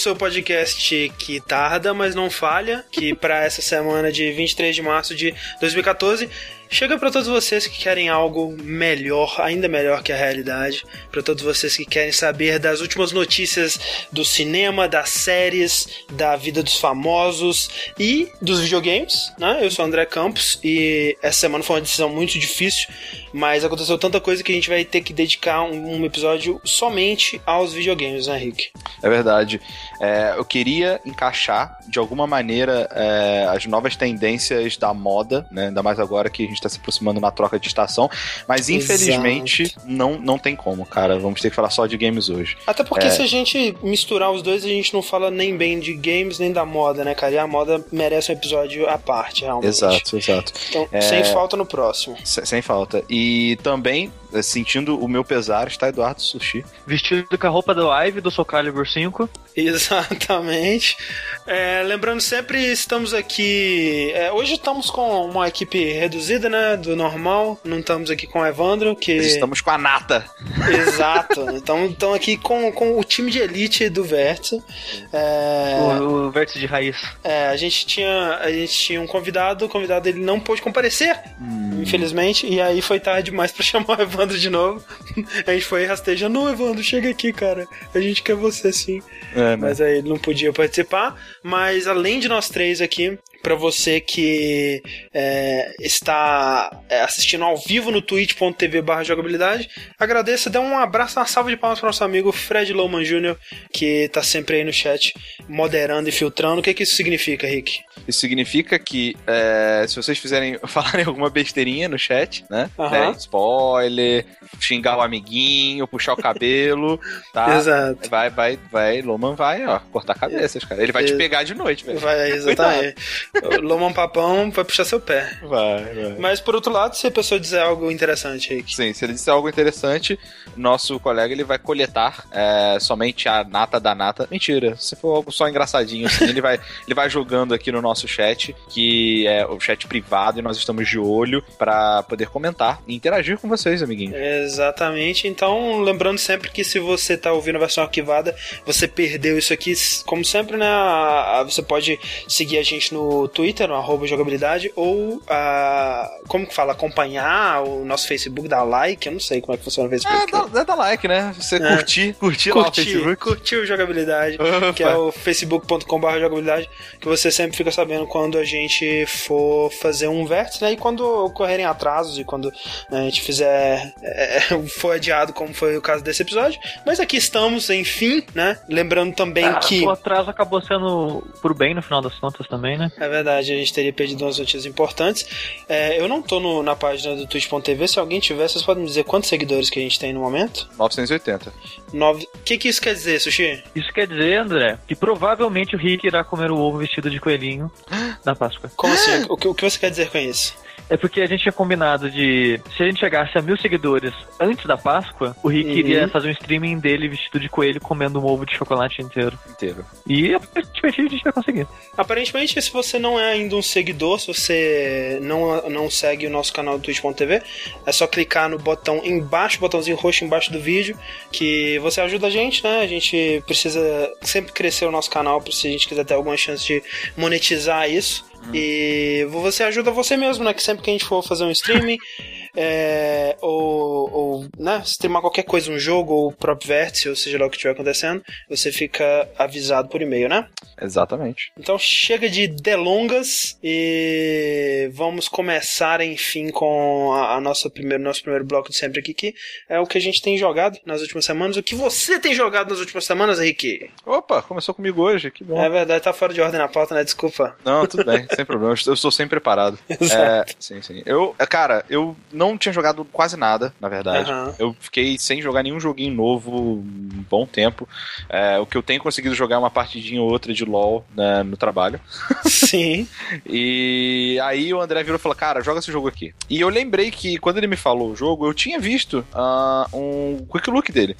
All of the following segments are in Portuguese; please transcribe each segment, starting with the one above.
Seu podcast que tarda, mas não falha, que para essa semana de 23 de março de 2014 chega para todos vocês que querem algo melhor, ainda melhor que a realidade, para todos vocês que querem saber das últimas notícias do cinema, das séries, da vida dos famosos e dos videogames, né? Eu sou o André Campos e essa semana foi uma decisão muito difícil, mas aconteceu tanta coisa que a gente vai ter que dedicar um, episódio somente aos videogames, né, Rick? É verdade. É, eu queria encaixar de alguma maneira é, as novas tendências da moda, né? Ainda mais agora que a gente está se aproximando na troca de estação. Mas infelizmente não, não tem como, cara. Vamos ter que falar só de games hoje. Até porque É. se a gente misturar os dois, a gente não fala nem bem de games nem da moda, né, cara? E a moda merece um episódio à parte, realmente. Exato, exato. Então, É. sem falta no próximo. Se- Sem falta. E também, é, sentindo o meu pesar, está Eduardo Sushi. Vestido com a roupa do Live do Soul Calibur 5. Exatamente. É, lembrando sempre, estamos aqui. é, hoje estamos com uma equipe reduzida, né? Do normal. Não estamos aqui com o Evandro, que. Estamos com a Nata. Exato. Então estamos aqui com, com o time de elite do Vértice. É, O, o vértice de raiz. é, a gente tinha a gente tinha um convidado, o convidado ele não pôde comparecer, infelizmente, e aí foi tarde demais pra chamar o Evandro de novo. A gente foi rastejando, não, Evandro, chega aqui, cara. A gente quer você sim. É, né? Mas aí ele não podia participar. Mas além de nós três aqui, pra você que é, está é, assistindo ao vivo no twitch.tv barra jogabilidade, agradeço, dê um abraço, uma salva de palmas para nosso amigo Fred Lowman Jr., que tá sempre aí no chat, moderando e filtrando. O que que isso significa, Rick? Isso significa que é, se vocês fizerem falarem alguma besteirinha no chat, né? É, spoiler, xingar o amiguinho, puxar o cabelo, tá? Exato. Vai, vai, vai, Loman vai, ó, cortar cabeças, cara. Ele vai te pegar de noite, velho. Vai, exatamente. Lomão Papão vai puxar seu pé. Vai, vai. Mas por outro lado, se a pessoa dizer algo interessante, Rick. Sim, se ele disser algo interessante, nosso colega ele vai coletar é, somente a nata da nata. Mentira, se for algo só engraçadinho, assim, ele vai ele vai jogando aqui no nosso chat, que é o chat privado, e nós estamos de olho pra poder comentar e interagir com vocês, amiguinhos. Exatamente. Então, lembrando sempre que se você tá ouvindo a versão arquivada, você perdeu isso aqui, como sempre, né? Você pode seguir a gente no Twitter, no arroba jogabilidade, ou a, como que fala? Acompanhar o nosso Facebook, dar like, eu não sei como é que funciona o É, Facebook. dá, dá like, né? Você É. curtir, curtir lá o curtir, Facebook. curtir o jogabilidade, Opa. que é o facebook.com.br jogabilidade, que você sempre fica sabendo quando a gente for fazer um vértice, né? E quando ocorrerem atrasos e quando né, a gente fizer é, for adiado, como foi o caso desse episódio. Mas aqui estamos, enfim, né? Lembrando também Ah, que. O atraso acabou sendo por bem no final das contas também, né? É verdade, a gente teria perdido umas notícias importantes. É, eu não tô no- na página do twitch.tv, se alguém tiver, vocês podem me dizer quantos seguidores que a gente tem no momento? 980. Nove... O que, que isso quer dizer, Sushi? Isso quer dizer, André, que provavelmente o Rick irá comer o ovo vestido de coelhinho na Páscoa. Como assim? O que, o que você quer dizer com isso? É porque a gente tinha combinado de. Se a gente chegasse a mil seguidores antes da Páscoa, o Rick Uhum. iria fazer um streaming dele vestido de coelho comendo um ovo de chocolate inteiro. Inteiro. E aparentemente a gente vai conseguir. Aparentemente, se você não é ainda um seguidor, se você não, não segue o nosso canal do twitch.tv, é só clicar no botão embaixo, botãozinho roxo embaixo do vídeo, que você ajuda a gente, né? A gente precisa sempre crescer o nosso canal, se a gente quiser ter alguma chance de monetizar isso. E você ajuda você mesmo, né? Que sempre que a gente for fazer um streaming, é, ou, ou né, streamar qualquer coisa, um jogo ou o próprio vértice, ou seja lá o que estiver acontecendo, você fica avisado por e-mail, né? Exatamente. Então chega de delongas e vamos começar, enfim, com a, a nossa primeiro, nosso primeiro bloco de sempre aqui, que é o que a gente tem jogado nas últimas semanas. O que você tem jogado nas últimas semanas, Henrique? Opa, começou comigo hoje, que bom. É verdade, tá fora de ordem na pauta, né? Desculpa. Não, tudo bem, sem problema. Eu estou sempre preparado. Exato. É, sim, sim. Eu, cara, eu não tinha jogado quase nada, na verdade. Aham. Eu fiquei sem jogar nenhum joguinho novo um bom tempo. É, o que eu tenho conseguido jogar é uma partidinha ou outra de LoL né, no trabalho. Sim. E aí o André virou e falou: Cara, joga esse jogo aqui. E eu lembrei que quando ele me falou o jogo, eu tinha visto ah, um quick look dele.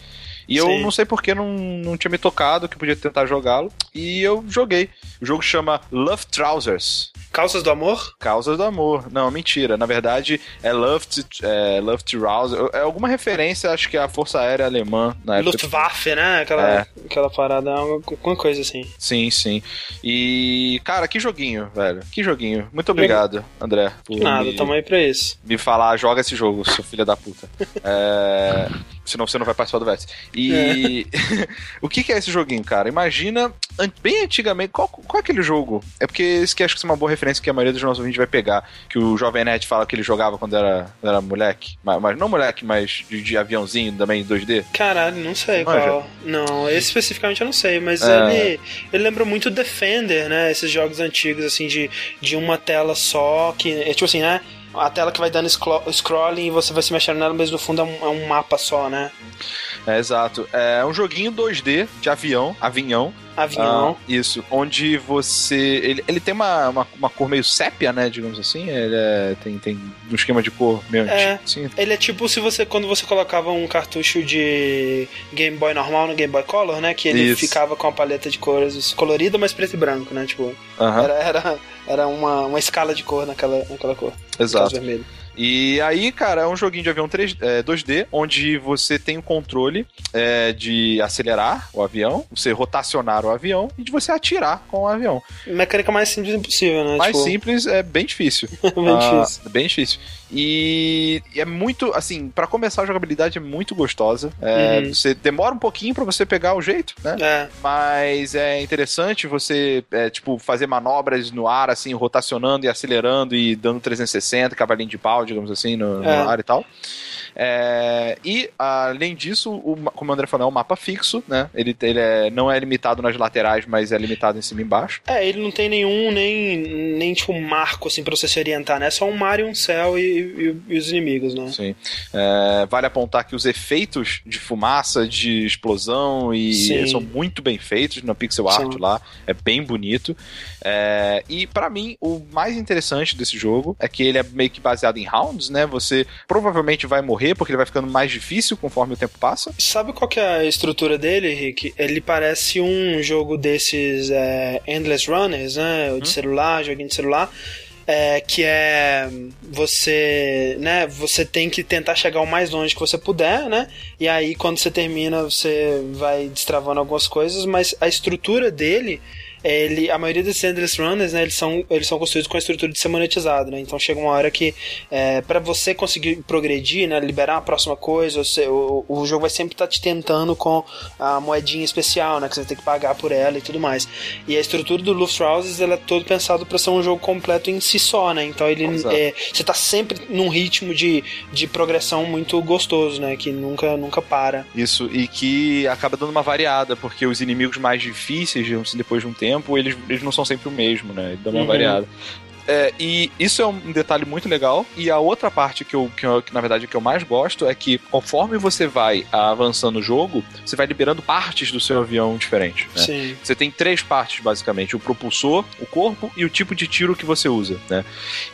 E eu Sim. não sei porque não, não tinha me tocado que eu podia tentar jogá-lo. E eu joguei. O jogo chama Love Trousers. Calças do amor? Causas do amor. Não, mentira. Na verdade, é Love to, é, Love to Rouse. É alguma referência, acho que à Força Aérea Alemã na época. Luftwaffe, né? Aquela, É. aquela parada, alguma coisa assim. Sim, sim. E, cara, que joguinho, velho. Que joguinho. Muito obrigado, André. Por Nada, me, tamo aí pra isso. me falar, joga esse jogo, seu filho da puta. É, Senão você não vai participar do Vértice. E o que, que é esse joguinho, cara? Imagina, bem antigamente, qual, qual é aquele jogo? É porque esse que acho que é uma boa referência que a maioria dos nossos ouvintes vai pegar. Que o Jovem Nerd fala que ele jogava quando era, quando era moleque. Mas, mas não moleque, mas de, de aviãozinho também, 2D. Caralho, não sei Manja? qual. Não, esse especificamente eu não sei, mas É. ele, ele lembra muito Defender, né? Esses jogos antigos, assim, de, de uma tela só, que é tipo assim, né? A tela que vai dando scro- scrolling e você vai se mexendo nela, mas no fundo é um, é um mapa só, né? É, exato. É um joguinho 2D de avião, avião. Avião. Ah, isso, onde você. Ele, ele tem uma, uma, uma cor meio sépia, né? Digamos assim. Ele é- tem, tem um esquema de cor meio É. antigo. Sim. Ele é tipo se você, quando você colocava um cartucho de Game Boy normal no Game Boy Color, né? Que ele Isso. ficava com a paleta de cores colorida, mas preto e branco, né? Tipo, Aham, era, era, era uma, uma escala de cor naquela, naquela cor. exato. vermelho. E aí, cara, é um joguinho de avião 3, é, 2D, onde você tem o controle é, de acelerar o avião, você rotacionar o avião e de você atirar com o avião. Mecânica mais simples impossível, né? Mais tipo, simples é bem difícil. bem Ah, difícil. bem difícil. E é muito, assim, pra começar a jogabilidade é muito gostosa. É, Uhum. Você demora um pouquinho pra você pegar o jeito, né? É, Mas é interessante você, é, tipo, fazer manobras no ar, assim, rotacionando e acelerando e dando 360, cavalinho de pau, digamos assim, no, no É. ar e tal. É, e, além disso, o como o André falou, é um mapa fixo, né? Ele, ele é- não é limitado nas laterais, mas é limitado em cima e embaixo. é, ele não tem nenhum, nem, nem tipo marco assim pra você se orientar, né? É só um mar e um céu e, e- e os inimigos, né? Sim. É, vale apontar que os efeitos de fumaça, de explosão e Sim. são muito bem feitos na pixel art lá. É bem bonito. É, e pra mim, o mais interessante desse jogo é que ele é meio que baseado em rounds, né? Você provavelmente vai morrer porque ele vai ficando mais difícil conforme o tempo passa. Sabe qual que é a estrutura dele, Rick? Ele parece um jogo desses é, Endless Runners, né? De celular, joguinho de celular. é, que é você, né? Você tem que tentar chegar o mais longe que você puder, né? E aí quando você termina, você vai destravando algumas coisas, mas a estrutura dele ele, a maioria desses endless runners, né, eles são, eles são construídos com a estrutura de ser monetizado, né? Então chega uma hora que é, para você conseguir progredir, né, liberar a próxima coisa, você- o, o jogo vai sempre estar te tentando com a moedinha especial, né, que você vai ter que pagar por ela e tudo mais. E a estrutura do Lufthouses, ela é todo pensado para ser um jogo completo em si só, né? Então ele é, você tá sempre num ritmo de, de progressão muito gostoso, né, que nunca nunca para. Isso, e que acaba dando uma variada, porque os inimigos mais difíceis, assim, depois de um tempo, eles, eles não são sempre o mesmo, né? Ele dá uma Uhum. variada. É, e isso é um detalhe muito legal. E a outra parte que eu, que eu- que, na verdade, que eu mais gosto é que conforme você vai avançando no jogo, você vai liberando partes do seu avião diferente. Né? Sim. Você tem três partes, basicamente: o propulsor, o corpo e o tipo de tiro que você usa, né?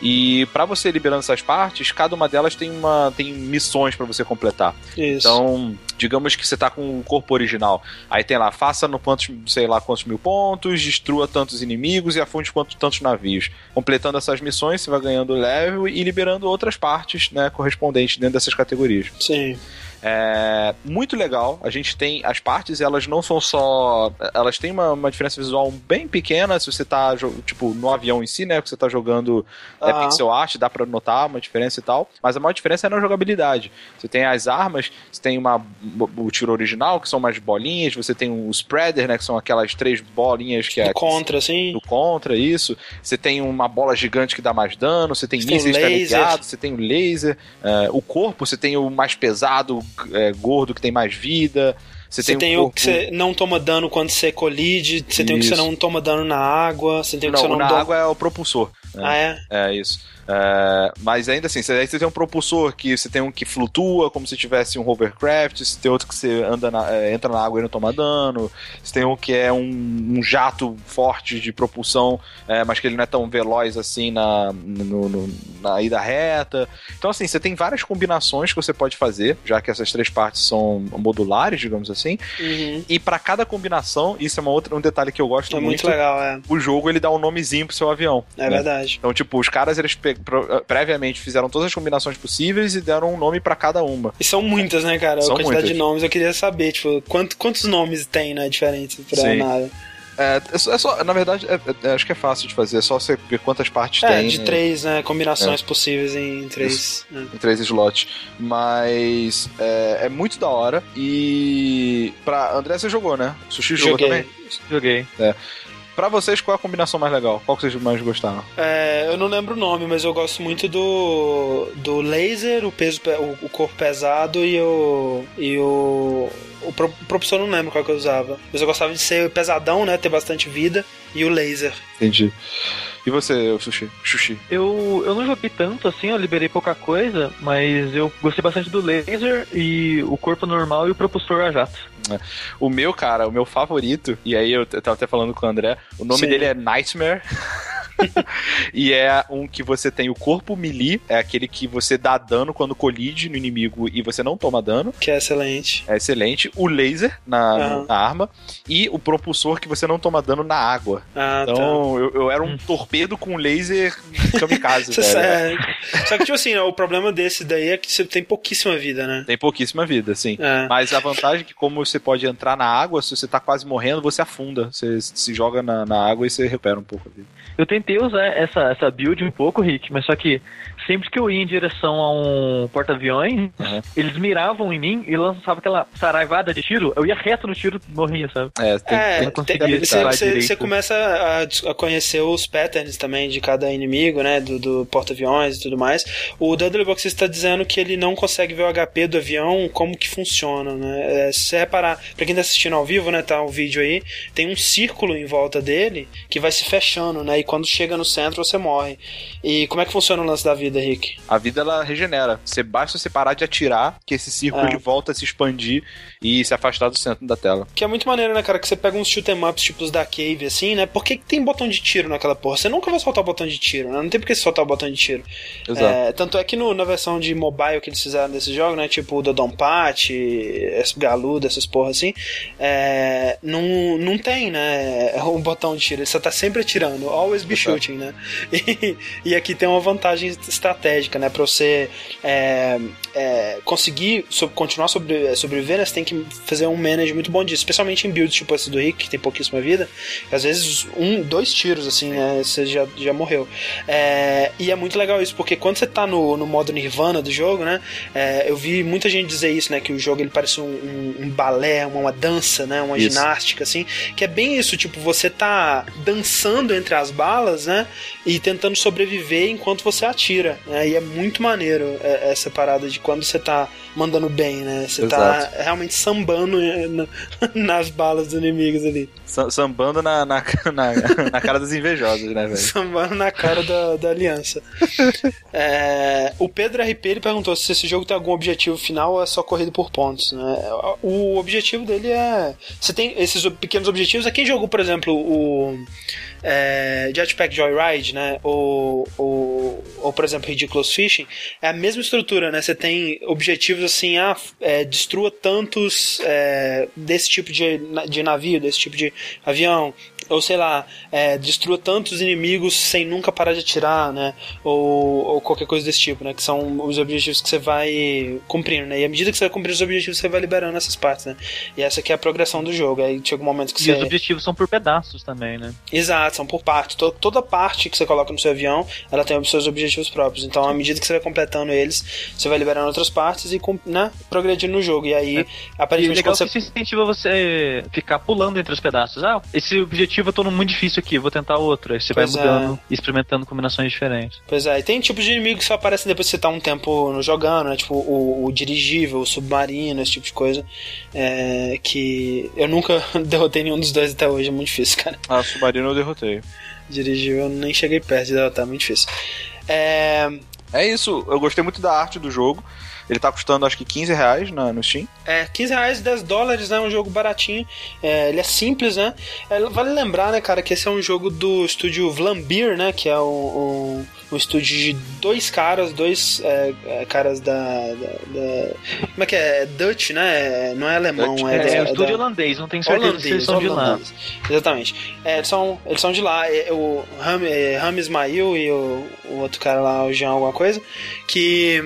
E para você liberando essas partes, cada uma delas tem uma tem missões para você completar. Isso. Então, digamos que você tá com o corpo original. Aí tem lá, faça no quantos, sei lá quantos mil pontos, destrua tantos inimigos e afunde quantos tantos navios. Completando essas missões, você vai ganhando level e liberando outras partes, né, correspondentes dentro dessas categorias. Sim. É muito legal. A gente tem as partes, elas não são só. Elas têm uma, uma diferença visual bem pequena. Se você tá, tipo, no avião em si, né? Que você tá jogando é, Aham. pixel art, dá pra notar uma diferença e tal. Mas a maior diferença é na jogabilidade. Você tem as armas, você tem uma, o tiro original, que são umas bolinhas. Você tem o spreader, né? Que são aquelas três bolinhas que é. Do contra, assim. Do contra, isso. Você tem uma bola gigante que dá mais dano, você tem Você tem mísseis teleguiados, você tem o laser, é, o corpo, você tem o mais pesado, é, gordo, que tem mais vida. Você, Você tem, um o que você não toma dano quando você colide, você tem o que você não toma dano na água, você tem o que Não, você não na água é o propulsor. né? Ah, é? É isso. É, mas ainda assim, você, você tem um propulsor que você tem um que flutua, como se tivesse um hovercraft, você tem outro que você anda na, é, entra na água e não toma dano, você tem um que é um, um jato forte de propulsão, é, mas que ele não é tão veloz assim na, no, no, na ida reta. Então, assim, você tem várias combinações que você pode fazer, já que essas três partes são modulares, digamos assim. Uhum. E para cada combinação, isso é uma outra, um detalhe que eu gosto É muito. muito legal, é. O jogo ele dá um nomezinho pro seu avião. É né? verdade. Então, tipo, os caras eles pe- pro- previamente fizeram todas as combinações possíveis e deram um nome pra cada uma. E são muitas, né, cara? São a quantidade muitas. de nomes eu queria saber, tipo, quanto, quantos nomes tem, né, diferentes pra Sim. nada. É, é só, é só- na verdade, é- é- acho que é fácil de fazer, é só você ver quantas partes É, tem. de né, três, né, combinações possíveis em três. né. Em três slots. Mas é, é muito da hora. E. Pra. André, você jogou, né? Sushi jogou Joguei. também? Joguei. Pra vocês, qual é a combinação mais legal? Qual que vocês mais gostaram? É, eu não lembro o nome, mas eu gosto muito do do laser, o peso, pe- o, o corpo pesado e o e o o pro- propulsor não lembro qual que eu usava. Mas eu gostava de ser pesadão, né, ter bastante vida e o laser. Entendi. E você, Sushi? Sushi. Eu, eu não joguei tanto assim, eu liberei pouca coisa, mas eu gostei bastante do laser e o corpo normal e o propulsor a jato. O meu, cara, o meu favorito, e aí eu tava até falando com o André, o nome Sim. dele é Nightmare. E é um que você tem o corpo melee, é aquele que você dá dano quando colide no inimigo e você não toma dano. Que é excelente. É excelente. O laser na, Aham. na arma. E o propulsor que você não toma dano na água. Ah, tá. Então eu, eu era um Hum. torpedo com laser kamikaze, velho. sabe- Só que, tipo assim, o problema desse daí é que você tem pouquíssima vida, né? Tem pouquíssima vida, sim. É. Mas a vantagem é que, como você pode entrar na água, se você tá quase morrendo, você afunda. Você se joga na, na água e você recupera um pouco a vida. Eu tentei usar essa, essa build um pouco, Rick, mas só que sempre que eu ia em direção a um porta-aviões, Uhum. eles miravam em mim e lançavam aquela saraivada de tiro, eu ia reto no tiro e morria, sabe? É, tem, É, tem- você, você, começa a, a conhecer os patterns também de cada inimigo, né? Do, do porta-aviões e tudo mais. O Dudley Box está dizendo que ele não consegue ver o HP do avião, como que funciona, né? É, se você reparar, pra quem tá assistindo ao vivo, né? Tá o vídeo aí, tem um círculo em volta dele que vai se fechando, né? E quando chega no centro você morre. E como é que funciona o lance da vida, Rick? a vida ela regenera. Você basta você parar de atirar, que esse círculo É. volta a se expandir e se afastar do centro da tela. Que é muito maneiro, né, cara? Que você pega uns shoot 'em ups tipos da Cave, assim, né? Por que, que tem botão de tiro naquela porra? Você nunca vai soltar o botão de tiro, né? Não tem por que você soltar o botão de tiro. Exato. É, tanto é que no- na versão de mobile que eles fizeram desse jogo, né? Tipo o Dodon Pat, Galuda, essas porra assim, é, não, não tem, né? Um botão de tiro. Só tá sempre atirando. Always be Exato. shooting, né? E, e aqui tem uma vantagem estratégica, né? Pra você é, é, conseguir so- continuar sobre, sobreviver, né? Você tem que fazer um manage muito bom disso. Especialmente em builds tipo esse do Rick, que tem pouquíssima vida. Às vezes, um, dois tiros, assim, né? Você já, já morreu. É, e é muito legal isso, porque quando você tá no, no modo Nirvana do jogo, né? é, eu vi muita gente dizer isso, né? Que o jogo ele parece um, um, um balé, uma, uma dança, né? Uma Isso. ginástica, assim. Que é bem isso, tipo, você tá dançando entre as balas, né? E tentando sobreviver enquanto você atira. Né? E é muito maneiro é, essa parada de quando você tá mandando bem, né? Você tá realmente sambando é, na- nas balas dos inimigos ali. Sa- Sambando na, na, na, na cara dos invejosos, né, velho? Sambando na cara da, da aliança. É, o Pedro RP ele perguntou se esse jogo tem algum objetivo final ou é só corrida por pontos. Né? O objetivo dele é. Você tem esses pequenos objetivos. É quem jogou, por exemplo, o. é, Jetpack Joyride, né? Ou, ou, ou, por exemplo, Ridiculous Fishing, é a mesma estrutura, né? Você tem objetivos assim, ah, é, destrua tantos é, desse tipo de, de navio, desse tipo de avião, ou sei lá, é, destrua tantos inimigos sem nunca parar de atirar, né? Ou, ou qualquer coisa desse tipo, né? Que são os objetivos que você vai cumprindo, né? E à medida que você vai cumprindo os objetivos, você vai liberando essas partes, né? E essa aqui é a progressão do jogo. Aí chega um momento que E você. os objetivos são por pedaços também, né? Exato, são por parte. To- toda parte que você coloca no seu avião, ela tem os seus objetivos próprios. Então, à medida que você vai completando eles, você vai liberando outras partes e né, progredindo no jogo. E aí, É. E aparentemente, legal quando que você. isso incentiva você ficar pulando entre os pedaços. Ah, esse objetivo eu tô muito difícil aqui, vou tentar outro. Aí você Pois vai é. mudando e experimentando combinações diferentes. Pois é, e tem tipos de inimigos que só aparecem depois que você tá um tempo no jogando, né? Tipo o, o dirigível, o submarino, esse tipo de coisa. É, que eu nunca derrotei nenhum dos dois até hoje, é muito difícil, cara. Ah, Submarino eu derrotei. Dirigível eu nem cheguei perto de derrotar, é muito difícil. É, É isso, eu gostei muito da arte do jogo. Ele tá custando acho que 15 reais na, no Steam. É, 15 reais, 10 dólares, né? Um jogo baratinho. É, ele é simples, né? É, vale lembrar, né, cara, que esse é um jogo do estúdio Vlambeer, né? Que é um, um, um estúdio de dois caras, dois é, é, caras da, da, da- Como é que é? É Dutch, né? É, Não é alemão, Dutch. é, É, da- é da- estúdio holandês, não tenho certeza se eles são de lá. holandês. Exatamente. É, eles, são, eles são de lá. É, o Ram, é, Ram Ismail e o, o outro cara lá, o Jean alguma coisa, que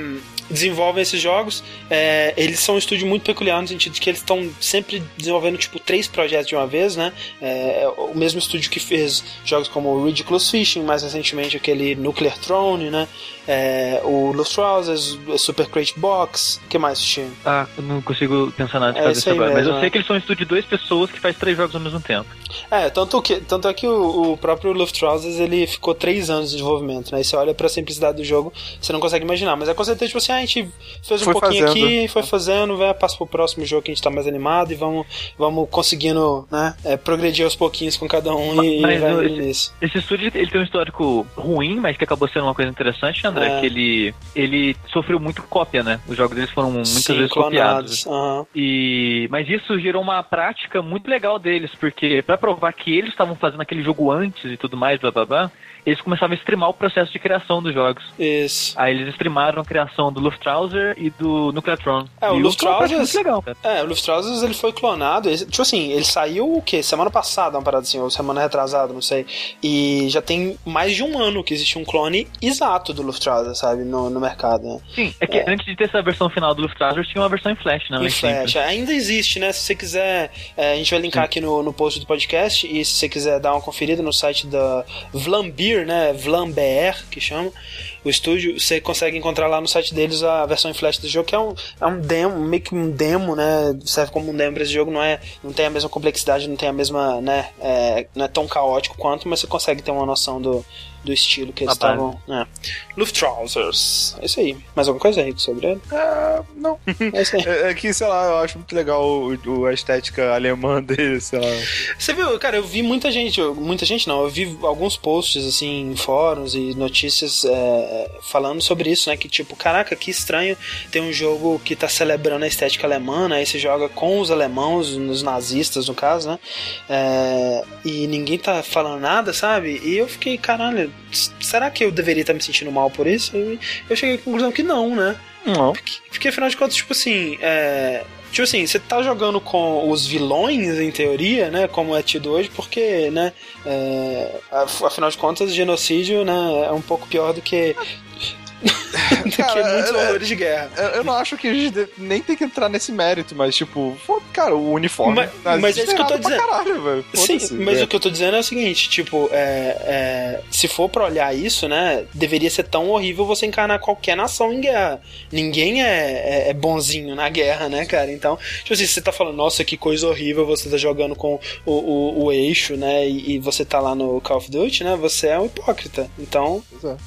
desenvolvem esses jogos. É, eles são um estúdio muito peculiar no sentido de que eles estão sempre desenvolvendo tipo três projetos de uma vez, né? É, é o mesmo estúdio que fez jogos como Ridiculous Fishing, mais recentemente aquele Nuclear Throne, né? É, o Luftrausers, o Super Crate Box, o que mais tinha? Ah, eu não consigo pensar nada de É cabeça isso aí agora. Mas mesmo, eu é. sei que eles são um estúdio de duas pessoas que faz três jogos ao mesmo tempo. É, tanto, que, tanto é que o, o próprio Luftrausers ele ficou três anos de desenvolvimento, né? E você olha pra simplicidade do jogo, você não consegue imaginar. Mas é com certeza, tipo assim, ah, a gente fez um Foi pouquinho fazendo. aqui, foi fazendo, vai, passa pro próximo jogo que a gente tá mais animado e vamos, vamos conseguindo, né? é, progredir aos pouquinhos com cada um e, Mas e vai o- indo nisso. Esse estúdio ele tem um histórico ruim, mas que acabou sendo uma coisa interessante, André, É. que ele, ele sofreu muito cópia, né? Os jogos deles foram muitas Sim, vezes copiados. aham. E mas isso gerou uma prática muito legal deles, porque pra provar que eles estavam fazendo aquele jogo antes e tudo mais, blá blá blá, eles começavam a streamar o processo de criação dos jogos. Isso. Aí eles streamaram a criação do Luftrauser e do Nucleatron. É, o uma prática muito legal, cara. É, o Luftrausers ele foi clonado. Ele, tipo assim, ele saiu o quê? Semana passada, uma parada assim, ou semana retrasada, não sei. E já tem mais de um ano que existe um clone exato do Luftrauser, sabe, no, no mercado, né? Sim, é que É. antes de ter essa versão final do Luftrauser, tinha uma versão em Flash, né? Em Flash. simples. Ainda existe, né? Se você quiser, é, a gente vai linkar aqui no, no post do podcast. E se você quiser dar uma conferida no site da Vlambeer, né? Vlambeer, que chama. O estúdio, você consegue encontrar lá no site deles a versão em flash do jogo, que é um, é um demo, meio que um demo, né? Serve como um demo pra esse jogo, não é, não tem a mesma complexidade, não tem a mesma, né? É, não é tão caótico quanto, mas você consegue ter uma noção do, do estilo que eles estavam. É. Luftrausers. É isso aí. Mais alguma coisa aí sobre ele? É, não. É isso aí. É, é que, sei lá, eu acho muito legal o, o- a estética alemã dele, sei lá. Você viu, cara, eu vi muita gente, muita gente não, eu vi alguns posts assim em fóruns e notícias é, falando sobre isso, né? Que tipo, caraca, que estranho ter um jogo que tá celebrando a estética alemã, né? Aí você joga com os alemãos, os nazistas no caso, né? É, e ninguém tá falando nada, sabe? E eu fiquei, caralho, será que eu deveria estar me sentindo mal por isso? E eu cheguei à conclusão que não, né? Não. Porque, porque afinal de contas, tipo assim, é. Tipo assim, você tá jogando com os vilões, em teoria, né? Como é tido hoje, porque, né? é, af- afinal de contas, genocídio, né? É um pouco pior do que. do que Cara, muitos é- horrores de guerra. Eu, eu não acho que a gente nem tem que entrar nesse mérito, mas, tipo, cara, o uniforme. Mas- nazista mas é isso que eu tô dizendo. Caralho. Sim, mas é. o que eu tô dizendo é o seguinte, tipo, é, é, se for pra olhar isso, né, deveria ser tão horrível você encarnar qualquer nação em guerra. Ninguém é, é, é bonzinho na guerra, né, cara? Então, tipo assim, se você tá falando, nossa, que coisa horrível, você tá jogando com o, o, o eixo, né, e, e você tá lá no Call of Duty, né, você é um hipócrita. Então,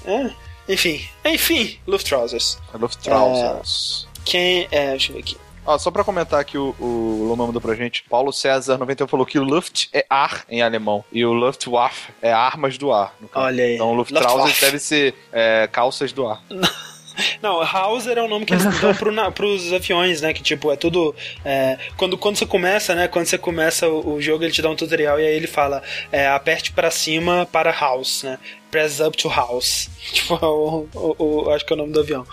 é. é... Enfim, enfim, Luftrausers. Luftrausers. Quem é... Deixa eu ver aqui. Ó, só pra comentar aqui, o, o Loma mandou pra gente. Paulo César 91 falou que o Luft é ar em alemão. E o Luftwaffe é armas do ar. Olha aí. Então Luftwaffe. deve ser é, calças do ar. Não, Hauser é o nome que eles dão pro, na, pros aviões, né? Que tipo, é tudo. é, quando, quando você começa, né? Quando você começa o, o jogo, ele te dá um tutorial e aí ele fala: é, aperte pra cima para house, né? Press up to house. Tipo, é o, o, o- acho que é o nome do avião.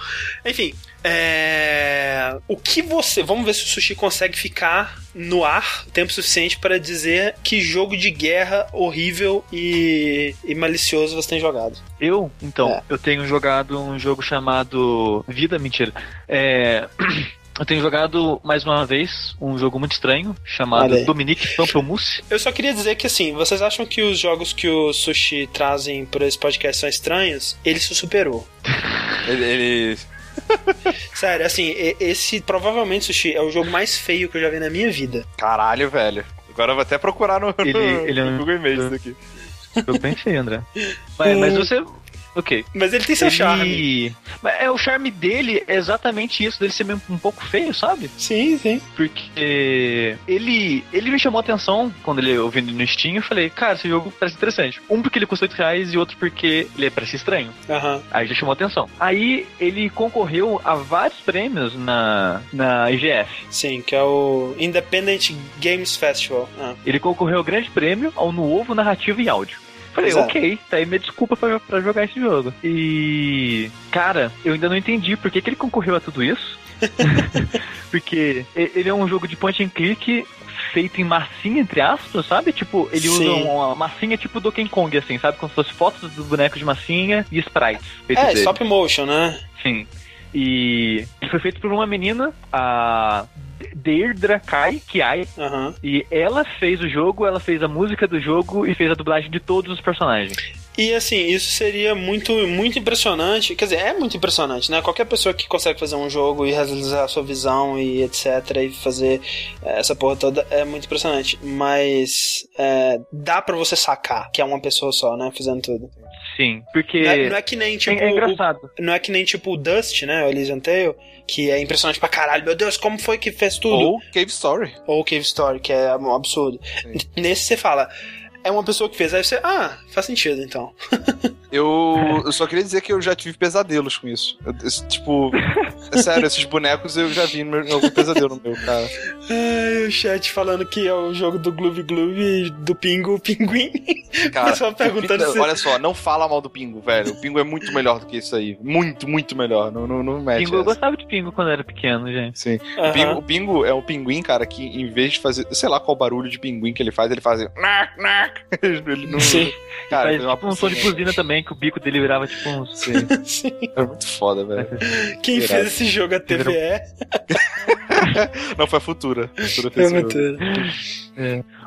Enfim. É, o que você. Vamos ver se o sushi consegue ficar no ar tempo suficiente para dizer que jogo de guerra horrível e, e malicioso você tem jogado. Eu, então, É. eu tenho jogado um jogo chamado Vida, mentira. É. Eu tenho jogado mais uma vez um jogo muito estranho Olha chamado aí. Dominique Pamplemousse. Eu só queria dizer que assim, vocês acham que os jogos que o Sushi trazem por esse podcast são estranhos? Ele se superou. Ele. ele- Sério, assim, esse provavelmente, Sushi, é o jogo mais feio que eu já vi na minha vida. Caralho, velho. Agora eu vou até procurar no, Ele- no- ele é um- no Google Images aqui. Jogo bem feio, André. Mas, mas você. Ok. Mas ele tem seu Ele- charme. É, o charme dele é exatamente isso, dele ser meio um pouco feio, sabe? Sim, sim. Porque ele, ele me chamou a atenção quando ele eu vi no Steam. Eu falei, cara, esse jogo parece interessante. Um porque ele custa 8 reais e outro porque ele parece estranho. Aham. Aí já chamou a atenção. Aí ele concorreu a vários prêmios na, na IGF. Sim, que é o Independent Games Festival. Ah. Ele concorreu ao grande prêmio ao novo narrativo e áudio. Falei, Exato. ok, tá aí minha desculpa pra, pra jogar esse jogo. E. Cara, eu ainda não entendi por que, que ele concorreu a tudo isso. Porque ele é um jogo de point and click feito em massinha, entre aspas, sabe? Tipo, ele usa Sim. uma massinha tipo Donkey Kong, assim, sabe? Como se fosse fotos do boneco de massinha e sprites. É, dele. stop motion, né? Sim. E ele foi feito por uma menina, a Deirdre Kai, Kiai, Aham. e ela fez o jogo, ela fez a música do jogo e fez a dublagem de todos os personagens. E assim, isso seria muito, muito impressionante. Quer dizer, é muito impressionante, né? Qualquer pessoa que consegue fazer um jogo e realizar a sua visão e etc. e fazer eh, essa porra toda é muito impressionante. Mas é, dá pra você sacar que é uma pessoa só, né? Fazendo tudo. Sim, porque Não é, não é que nem é, tipo. é o- engraçado. não é que nem tipo o Dust, né? O Elysian Tale, que é impressionante pra caralho. Meu Deus, como foi que fez tudo? Ou Cave Story. Ou o Cave Story, que é um absurdo. Sim. Nesse você fala. É uma pessoa que fez, aí você, ah, faz sentido então. Eu, eu só queria dizer que eu já tive pesadelos com isso. Eu- esse, tipo, é sério, esses bonecos eu já vi no meu, em algum pesadelo no meu, cara. Ai, o chat falando que é o jogo do Gloob Gloob do Pingo Pinguim. cara Pessoal perguntando o- se- Olha só, não fala mal do Pingo, velho. O Pingo é muito melhor do que isso aí. Muito, muito melhor. Não, não, não mete Pingo, eu essa. gostava de Pingo quando eu era pequeno, gente. Sim. O Aham. pingo, o pingo é um pinguim, cara, que em vez de fazer, sei lá qual barulho de pinguim que ele faz, ele faz. Nac, nac. Ele não. Sim. Cara, Faz é uma tipo um som de buzina também, que o bico dele virava tipo uns. Sim, Sim. é muito foda, velho. Quem Irado. fez esse jogo a TVE? Não, foi a Futura. A Futura fez muito.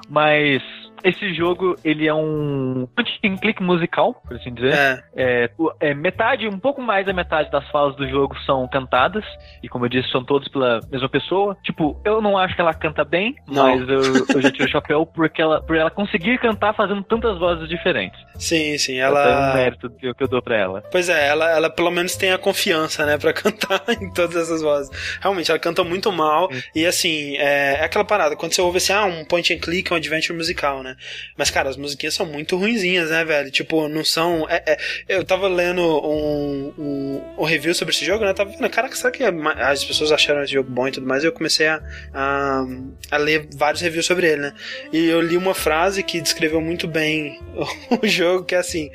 Mas esse jogo, ele é um point and click musical, por assim dizer. É. É, é, metade, um pouco mais da metade das falas do jogo são cantadas, e como eu disse, são todos pela mesma pessoa. Tipo, eu não acho que ela canta bem, Não. mas eu, eu já tiro o chapéu porque ela, por ela conseguir cantar fazendo tantas vozes diferentes. Sim, sim. Ela... É um mérito que que eu dou pra ela. Pois é, ela, ela pelo menos tem a confiança, né, pra cantar em todas essas vozes. Realmente, ela canta muito mal. E assim, é, é aquela parada, quando você ouve assim, ah, um point and click, um adventure musical, né? Mas, cara, as musiquinhas são muito ruinzinhas, né, velho? Tipo, não são. é- é- eu tava lendo um, um, um review sobre esse jogo, né? Tava vendo, caraca, será que ma- as pessoas acharam esse jogo bom e tudo mais? E eu comecei a, a, a ler vários reviews sobre ele, né? E eu li uma frase que descreveu muito bem o jogo, que é assim.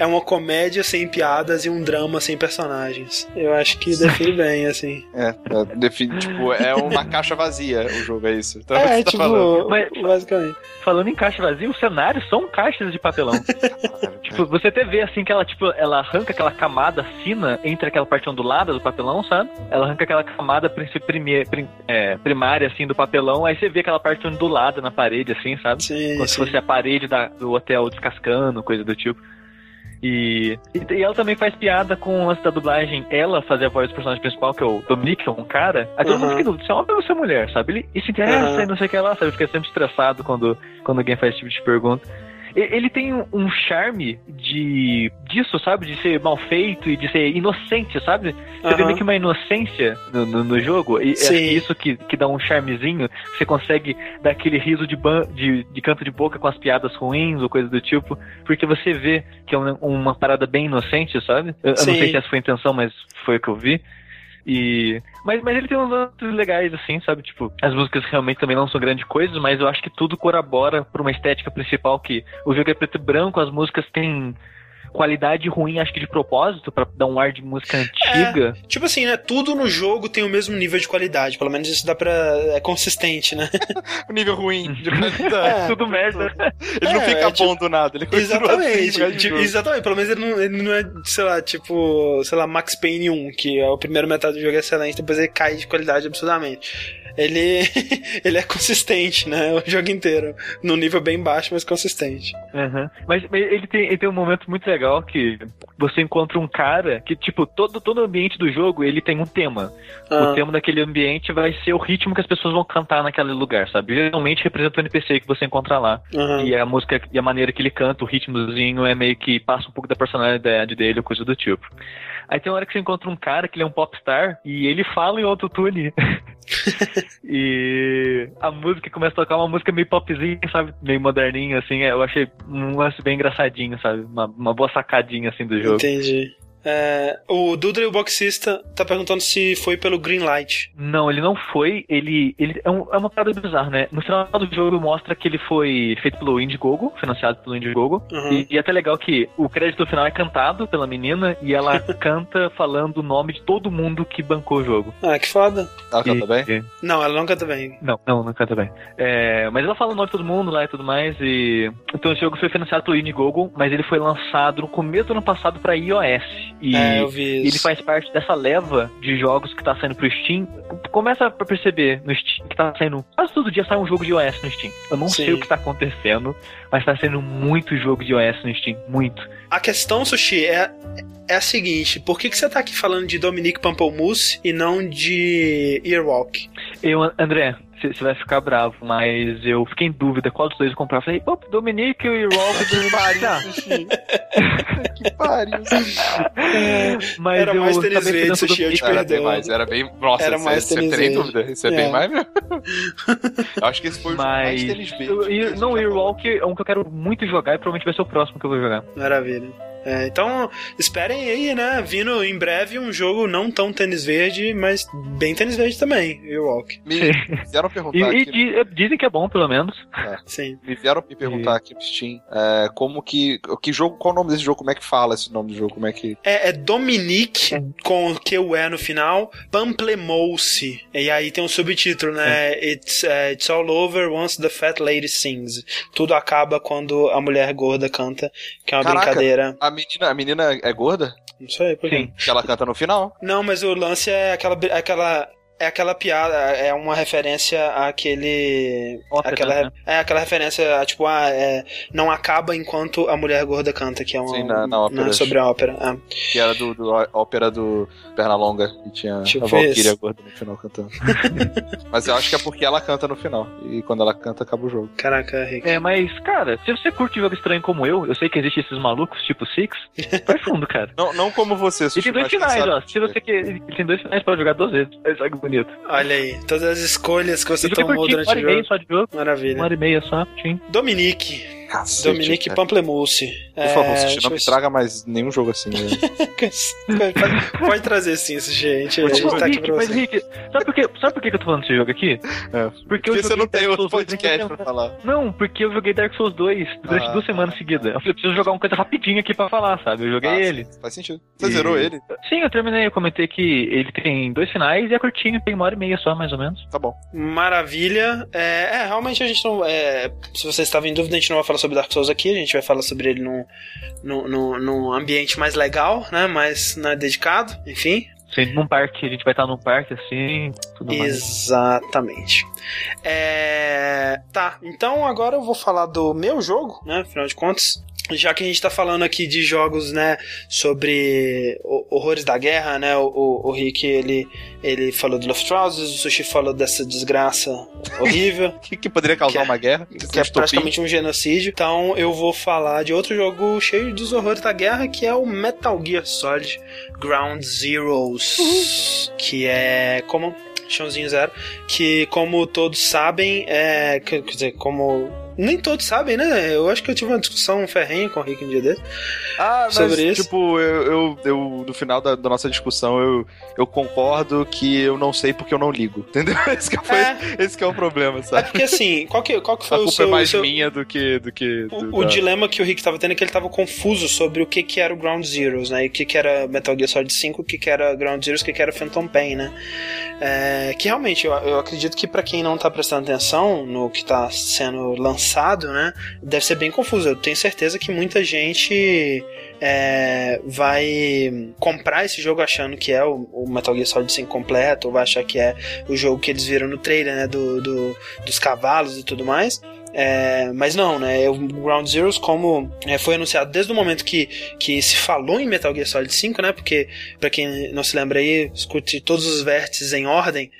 É uma comédia sem piadas e um drama sem personagens. Eu acho que define bem, assim. É, é, define, tipo, é uma caixa vazia o jogo, é isso. Então, é, você tá tipo, falando. Mas- basicamente. Falando em caixa vazia, os cenários são caixas de papelão. tipo, você até vê assim que ela, tipo, ela arranca aquela camada fina entre aquela parte ondulada do papelão, sabe? Ela arranca aquela camada prim- é, primária, assim, do papelão, aí você vê aquela parte ondulada na parede, assim, sabe? Sim, Como se sim. fosse a parede da- do hotel descascando, coisa do tipo. E, e, e ela também faz piada com o lance da dublagem. Ela fazer a voz do personagem principal, que é o Dominic, que é um cara. Aí todo mundo Aham. fica dúvida, se é homem ou se é mulher, sabe? Ele, ele se interessa Aham. e não sei o que lá, sabe? Fica sempre estressado quando, quando alguém faz esse tipo de pergunta. Ele tem um- charme de disso, sabe? De ser mal feito e de ser inocente, sabe? Você vê Aham. meio que uma inocência no, no, no jogo. E Sim. que isso que, que dá um charmezinho. Você consegue dar aquele riso de, ban de, de canto de boca com as piadas ruins ou coisa do tipo. Porque você vê que é uma, uma parada bem inocente, sabe? Eu, eu não sei se essa foi a intenção, mas foi o que eu vi. E. Mas, mas ele tem uns lances legais, assim, sabe? Tipo, as músicas realmente também não são grandes coisas, mas eu acho que tudo corrobora pra uma estética principal que o jogo é preto e branco, as músicas têm qualidade ruim, acho que de propósito, pra dar um ar de música antiga. Tipo assim, né? Tudo no jogo tem o mesmo nível de qualidade. Pelo menos isso dá pra. É consistente, né? O nível ruim de qualidade. É. Tudo merda. Ele não É, fica é, tipo- bom do nada, ele continua Exatamente. assim, Tipo, exatamente. Pelo menos ele não, ele não é, sei lá, tipo, sei lá, Max Payne 1, que é o primeiro metade do jogo é excelente, depois ele cai de qualidade absurdamente. Ele, ele é consistente, né? O jogo inteiro. Num nível bem baixo, mas consistente. Uhum. Mas, mas ele, tem, ele tem um momento muito legal que você encontra um cara que, tipo, todo, todo ambiente do jogo ele tem um tema. Ah. O tema daquele ambiente vai ser o ritmo que as pessoas vão cantar naquele lugar, sabe? Geralmente representa o NPC que você encontra lá. Uhum. E a música e a maneira que ele canta, o ritmozinho é meio que passa um pouco da personalidade dele ou coisa do tipo. Aí tem uma hora que você encontra um cara que ele é um popstar e ele fala em autotune. e a música começa a tocar uma música meio popzinha, sabe? Meio moderninha, assim. Eu achei um lance bem engraçadinho, sabe? Uma, uma boa sacadinha, assim, do jogo. Entendi. É, o Dudley, o boxista, tá perguntando se foi pelo Greenlight. Não, ele não foi. Ele, ele é, um, é uma parada bizarra, né? No final do jogo mostra que ele foi feito pelo Indiegogo, financiado pelo Indiegogo. Uhum. E, e é até legal que o crédito final é cantado pela menina e ela canta falando o nome de todo mundo que bancou o jogo. Ah, que foda. Ela canta bem? E, não, ela não canta bem. Não, não, não canta bem. É, mas ela fala o nome de todo mundo lá e tudo mais. E... Então esse jogo foi financiado pelo Indiegogo, mas ele foi lançado no começo do ano passado pra iOS. E é, eu vi isso. ele faz parte dessa leva de jogos que tá saindo pro Steam. Começa a perceber no Steam que tá saindo. Quase todo dia sai um jogo de iOS no Steam. Eu não Sim. sei o que tá acontecendo, mas tá saindo muito jogo de iOS no Steam. Muito. A questão, Sushi, é, é a seguinte: por que, que você tá aqui falando de Dominique Pamplemousse e não de Earwalk? Eu, André, você vai ficar bravo, mas eu fiquei em dúvida qual dos dois eu comprar. Falei, pô, Dominique e Rolf do pariu, Que pariu. mas era mais tênis verde, Sushi, eu te era bem mais, era bem... Nossa, era mais você, você tem dúvida, isso é, é, bem mais mesmo. eu acho que esse foi mas... mais tênis verde. Não, o Earwalk é um que eu quero muito jogar e provavelmente vai ser o próximo que eu vou jogar. Maravilha. É, então, esperem aí, né? Vindo em breve um jogo não tão tênis verde, mas bem tênis verde também, Walk. Me vieram perguntar. e, aqui... e, dizem que é bom, pelo menos. É. Sim. Me vieram me perguntar e... aqui no Steam é, como que. Que jogo, qual o nome desse jogo? Como é que fala esse nome do jogo? Como é que. É, é Dominique, é. com Q-E no final, Pamplemousse. E aí tem um subtítulo, né? É. It's, uh, it's all over once the fat lady sings. Tudo acaba quando a mulher gorda canta, que é uma Caraca, brincadeira. A menina, a menina é gorda? Não sei, por quê? Sim. Que ela canta no final. Não, mas o lance é aquela, aquela é aquela piada, é uma referência àquele. Ópera, aquela, né? É aquela referência a, tipo, ah, é, não acaba enquanto a mulher gorda canta, que é uma. Sim, na, na ópera. Né, sobre a ópera. É. Que era do, do ópera do Pernalonga, que tinha tipo a Valkyria gorda no final cantando. mas eu acho que é porque ela canta no final. E quando ela canta, acaba o jogo. Caraca, Rick. É, mas, cara, se você curte jogo estranho como eu, eu sei que existe esses malucos, tipo Six, vai fundo, cara. Não, não como você, E tem dois finais, ó. Se você quer. Ele tem dois finais pra jogar duas vezes. É bonito. Olha aí, todas as escolhas que você tomou durante o jogo. Uma hora e meia só de jogo. Maravilha. Uma hora e meia só, sim. Dominique. Cacete, Dominique cara. Pamplemousse. Por favor, é, não me traga mais nenhum jogo assim. Né? pode, pode, trazer sim, esse gente. A gente tá aqui pra mas. Rick, sabe por, que, sabe por que eu tô falando desse jogo aqui? É. Porque, porque você não tem outro podcast pra falar. Não, porque eu joguei Dark Souls 2 durante ah, duas semanas seguidas. Eu falei, eu preciso jogar uma coisa rapidinho aqui pra falar, sabe? Eu joguei ah, ele. Faz sentido. Você e... zerou ele? Sim, eu terminei. Eu comentei que ele tem dois finais e é curtinho, tem uma hora e meia só, mais ou menos. Tá bom. Maravilha. É, é realmente a gente não. É, se você estava em dúvida, a gente não vai falar sobre Dark Souls aqui gente vai falar sobre ele num, num, num, ambiente mais legal, né? Mais né, dedicado, enfim. Sim, num parque, a gente vai estar num parque assim. Exatamente. É... Tá, então agora eu vou falar do meu jogo, né? Afinal de contas, já que a gente está falando aqui de jogos, né, sobre horrores da guerra, né, o, o Rick, ele, ele falou do Luftrausers, o Sushi falou dessa desgraça horrível. que, que poderia causar que é, uma guerra. Que é praticamente um genocídio. Então eu vou falar de outro jogo cheio dos horrores da guerra, que é o Metal Gear Solid Ground Zeroes, uhum. que é como chãozinho zero, que como todos sabem, é, quer dizer, como nem todos sabem, né? Eu acho que eu tive uma discussão ferrenha com o Rick um dia desse. Ah, mas, sobre isso. tipo, eu, eu, eu no final da, da, nossa discussão, eu, eu concordo que eu não sei porque eu não ligo, entendeu? Esse que, foi, é. esse que é o problema, sabe? É porque assim, qual que, qual que foi A culpa o seu... é mais seu... minha do que... Do que do, o, da... o, dilema que o Rick tava tendo é que ele tava confuso sobre o que que era o Ground Zeroes, né? E o que que era Metal Gear Solid 5, o que que era Ground Zeroes, o que que era Phantom Pain, né? É, que realmente, eu, eu acredito que para quem não tá prestando atenção no que tá sendo lançado lançado, né? Deve ser bem confuso. Eu tenho certeza que muita gente é, vai comprar esse jogo achando que é o, o, Metal Gear Solid 5 completo, ou vai achar que é o jogo que eles viram no trailer, né? Do, do dos cavalos e tudo mais. É, mas não, né? O Ground Zeroes, como é, foi anunciado desde o momento que, que se falou em Metal Gear Solid 5, né? Porque, para quem não se lembra aí, escute todos os vértices em ordem.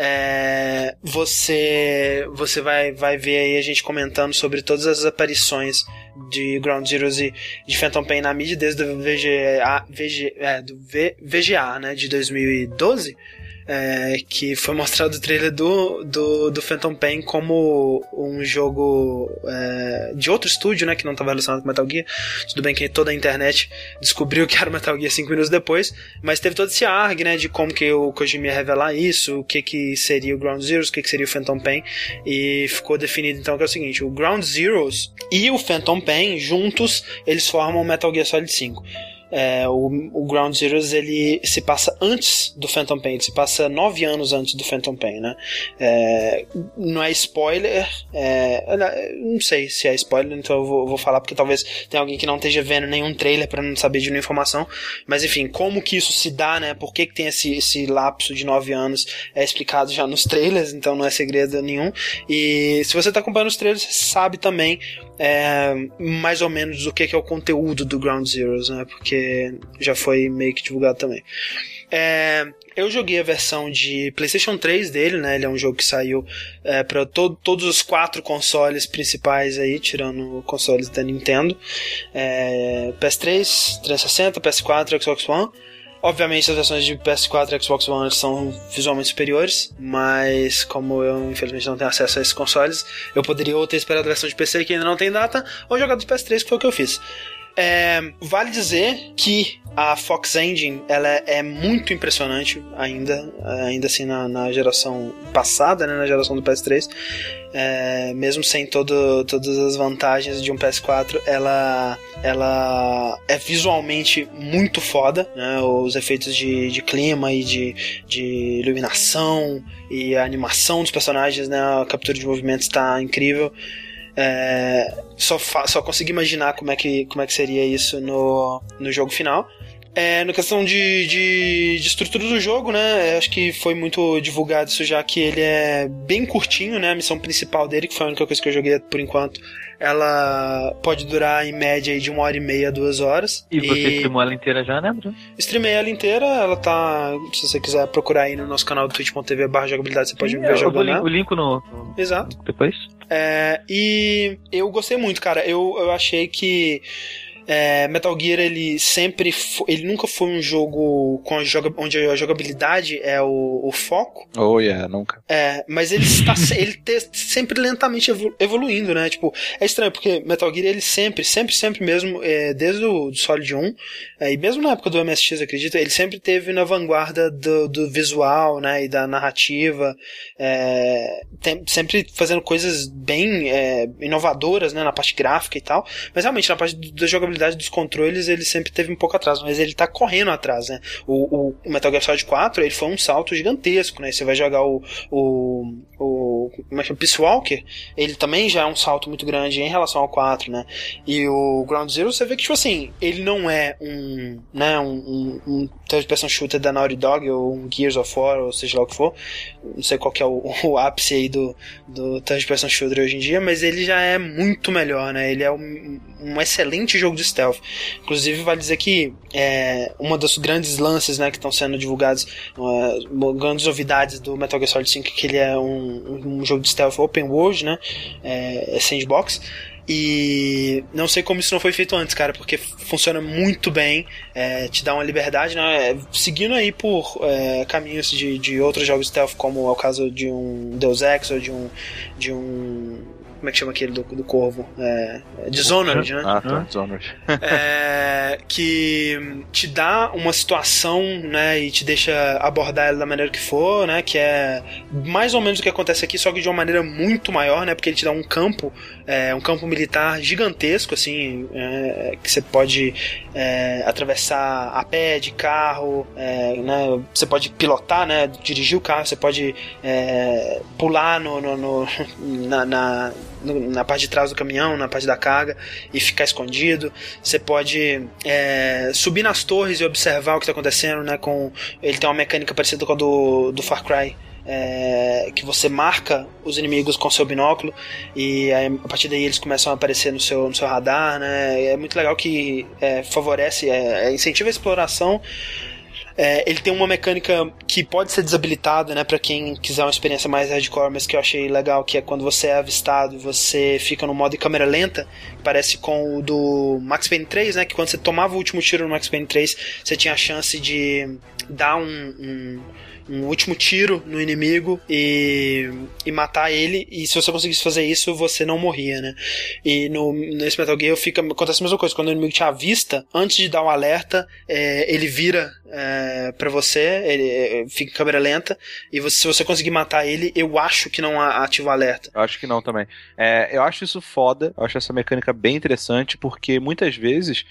É, você você vai, vai ver aí a gente comentando sobre todas as aparições de Ground Zeroes e de Phantom Pain na mídia desde o VGA, VG, é, do v, VGA né, de 2012 é, que foi mostrado o trailer do, do, do Phantom Pain como um jogo é, de outro estúdio, né, que não estava relacionado com Metal Gear. Tudo bem que toda a internet descobriu que era Metal Gear 5 minutos depois, mas teve todo esse arg, né, de como que o Kojima ia revelar isso, o que que seria o Ground Zeroes, o que que seria o Phantom Pain, e ficou definido então que é o seguinte, o Ground Zeroes e o Phantom Pain juntos, eles formam Metal Gear Solid 5. É, o, o, Ground Zeroes ele se passa antes do Phantom Pain, ele se passa nove anos antes do Phantom Pain, né? É, não é spoiler, é, não sei se é spoiler, então eu vou, vou, falar porque talvez tenha alguém que não esteja vendo nenhum trailer para não saber de nenhuma informação, mas enfim, como que isso se dá, né? Por que, que tem esse, esse lapso de nove anos é explicado já nos trailers, então não é segredo nenhum. E se você está acompanhando os trailers, você sabe também é, mais ou menos o que é o conteúdo do Ground Zeroes, né? Porque já foi meio que divulgado também. É, eu joguei a versão de PlayStation 3 dele, né? Ele é um jogo que saiu é, para to todos os quatro consoles principais aí, tirando consoles da Nintendo: é, PS3, 360, PS4, Xbox One. Obviamente as versões de PS4 e Xbox One são visualmente superiores, mas como eu infelizmente não tenho acesso a esses consoles, eu poderia ou ter esperado a versão de PC que ainda não tem data, ou jogar do PS3, que foi o que eu fiz. É, vale dizer que a Fox Engine ela é muito impressionante ainda, ainda assim na, na geração passada, né, na geração do PS3. É, mesmo sem todo, todas as vantagens de um PS4, ela, ela é visualmente muito foda. Né, os efeitos de, de clima e de, de iluminação e a animação dos personagens, né, a captura de movimentos está incrível. É, só, só consigo imaginar como é que, como é que seria isso no, no jogo final. É, na questão de, de, de, estrutura do jogo, né? Acho que foi muito divulgado isso já que ele é bem curtinho, né? A missão principal dele, que foi a única coisa que eu joguei por enquanto, ela pode durar em média de uma hora e meia, duas horas. E você e... streamou ela inteira já, né, Bruno? Streamei ela inteira, ela tá. Se você quiser procurar aí no nosso canal do twitch.tv barra jogabilidade, você pode Sim, ver jogando. Eu o link no, no. Exato. Depois. É, e eu gostei muito, cara. Eu, eu achei que é, Metal Gear ele sempre ele nunca foi um jogo com a joga, onde a jogabilidade é o, o foco. Oh yeah, nunca. É, mas ele está ele te, sempre lentamente evoluindo, né? Tipo, é estranho porque Metal Gear ele sempre, sempre, sempre mesmo, é, desde o Solid 1 é, e mesmo na época do MSX, acredito, ele sempre teve na vanguarda do, do visual, né, e da narrativa, é, tem, sempre fazendo coisas bem é, inovadoras, né, na parte gráfica e tal. Mas realmente na parte da jogabilidade jogabilidade dos controles ele sempre teve um pouco atrás, mas ele tá correndo atrás, né? O, o Metal Gear Solid 4 ele foi um salto gigantesco, né? Você vai jogar o, o, o como é que é? Peace Walker, ele também já é um salto muito grande em relação ao 4, né? E o Ground Zero você vê que, tipo assim, ele não é um, né, um, um, um third person shooter da Naughty Dog ou um Gears of War, ou seja lá o que for. Não sei qual que é o, o ápice aí do, do third person shooter hoje em dia, mas ele já é muito melhor, né? Ele é um, um excelente jogo de stealth. Inclusive, vale dizer que é, uma das grandes lances né, que estão sendo divulgados, uh, grandes novidades do Metal Gear Solid 5 que ele é um, um jogo de stealth open world, né, é, é sandbox. E não sei como isso não foi feito antes, cara, porque funciona muito bem, é, te dá uma liberdade, né? Seguindo aí por é, caminhos de, de outros jogos stealth, como é o caso de um Deus Ex ou de um, de um como é que chama aquele do, do corvo? É, é Dishonored, né? Ah, tá, Dishonored. é, que te dá uma situação, né, e te deixa abordar ela da maneira que for, né, que é mais ou menos o que acontece aqui, só que de uma maneira muito maior, né, porque ele te dá um campo, é, um campo militar gigantesco, assim, é, que você pode é, atravessar a pé, de carro, é, né, você pode pilotar, né, dirigir o carro, você pode é, pular no, no, no na, na no, na parte de trás do caminhão, na parte da carga, e ficar escondido. Você pode é, subir nas torres e observar o que está acontecendo, né? Com, ele tem uma mecânica parecida com a do, do Far Cry. É, que você marca os inimigos com seu binóculo e aí, a partir daí eles começam a aparecer no seu, no seu radar, né? É muito legal que é, favorece, é, é incentiva a exploração é, ele tem uma mecânica que pode ser desabilitada, né, para quem quiser uma experiência mais hardcore, mas que eu achei legal, que é quando você é avistado, você fica no modo de câmera lenta, parece com o do Max Payne 3, né, que quando você tomava o último tiro no Max Payne 3, você tinha a chance de dar um, um um último tiro no inimigo e, e matar ele. E se você conseguisse fazer isso, você não morria, né? E no, nesse Metal Gear fica, acontece a mesma coisa. Quando o inimigo te avista, antes de dar um alerta, é, ele vira é, para você, ele é, fica em câmera lenta. E você, se você conseguir matar ele, eu acho que não ativa o alerta. Eu acho que não também. É, eu acho isso foda. Eu acho essa mecânica bem interessante, porque muitas vezes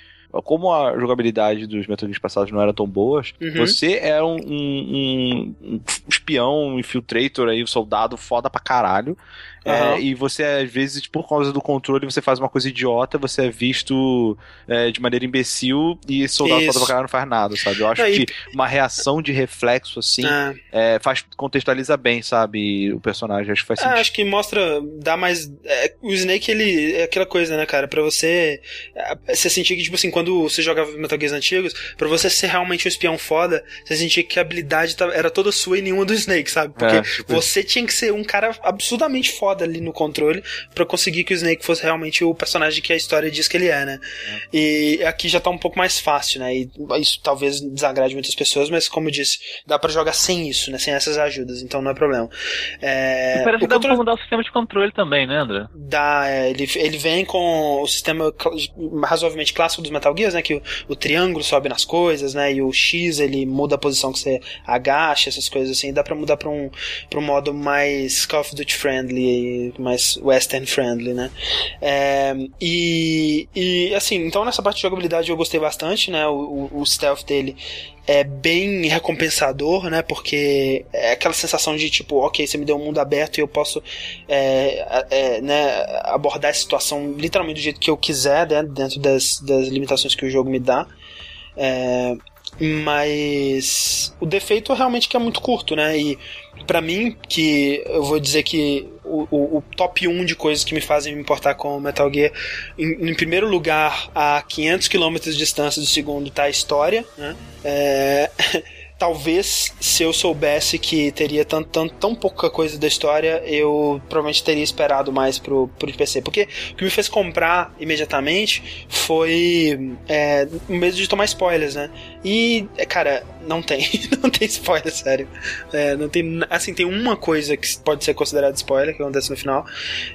como a jogabilidade dos Metal Gear passados não era tão boas, uhum. você é um, um, um, espião, um infiltrator aí, um soldado foda pra caralho. Uhum. É, e você, às vezes, por causa do controle, você faz uma coisa idiota, você é visto é, de maneira imbecil e soldado foda pra caralho não faz nada, sabe? Eu acho que uma reação de reflexo, assim, ah. é, faz, contextualiza bem, sabe, o personagem. Acho que faz ah, sentido. acho que mostra, dá mais. É, o Snake, ele é aquela coisa, né, cara? Pra você. É, você sentir que, tipo assim, quando você jogava Metal Gear antigos, pra você ser realmente um espião foda, você sentia que a habilidade era toda sua e nenhuma do Snake, sabe? Porque é, tipo você tinha que ser um cara absurdamente foda ali no controle para conseguir que o Snake fosse realmente o personagem que a história diz que ele é, né? É. E aqui já tá um pouco mais fácil, né? E isso talvez desagrade muitas pessoas, mas como eu disse, dá para jogar sem isso, né? Sem essas ajudas, então não é problema. É, parece que dá controle... pra mudar o sistema de controle também, né, André? Dá, é, ele, ele vem com o sistema razoavelmente clássico dos Metal Gears, né? Que o, o triângulo sobe nas coisas, né? E o X ele muda a posição que você agacha, essas coisas assim. Dá pra mudar pra um, pra um modo mais Call of Duty friendly, mais western friendly, né? É, e, e assim, então nessa parte de jogabilidade eu gostei bastante, né? O, o, o stealth dele é bem recompensador, né? Porque é aquela sensação de tipo, ok, você me deu um mundo aberto e eu posso é, é, né, abordar a situação literalmente do jeito que eu quiser, né? Dentro das, das limitações que o jogo me dá. É, mas o defeito é realmente que é muito curto, né? E para mim, que eu vou dizer que o, o, top 1 de coisas que me fazem me importar com o Metal Gear, em, em primeiro lugar, a 500 km de distância do segundo tá a história, né? É... talvez se eu soubesse que teria tão, tão, tão pouca coisa da história, eu provavelmente teria esperado mais pro, pro PC. Porque o que me fez comprar imediatamente foi é, o medo de tomar spoilers, né? E, cara, não tem. não tem spoiler, sério. É, não tem. Assim, tem uma coisa que pode ser considerada spoiler, que acontece no final.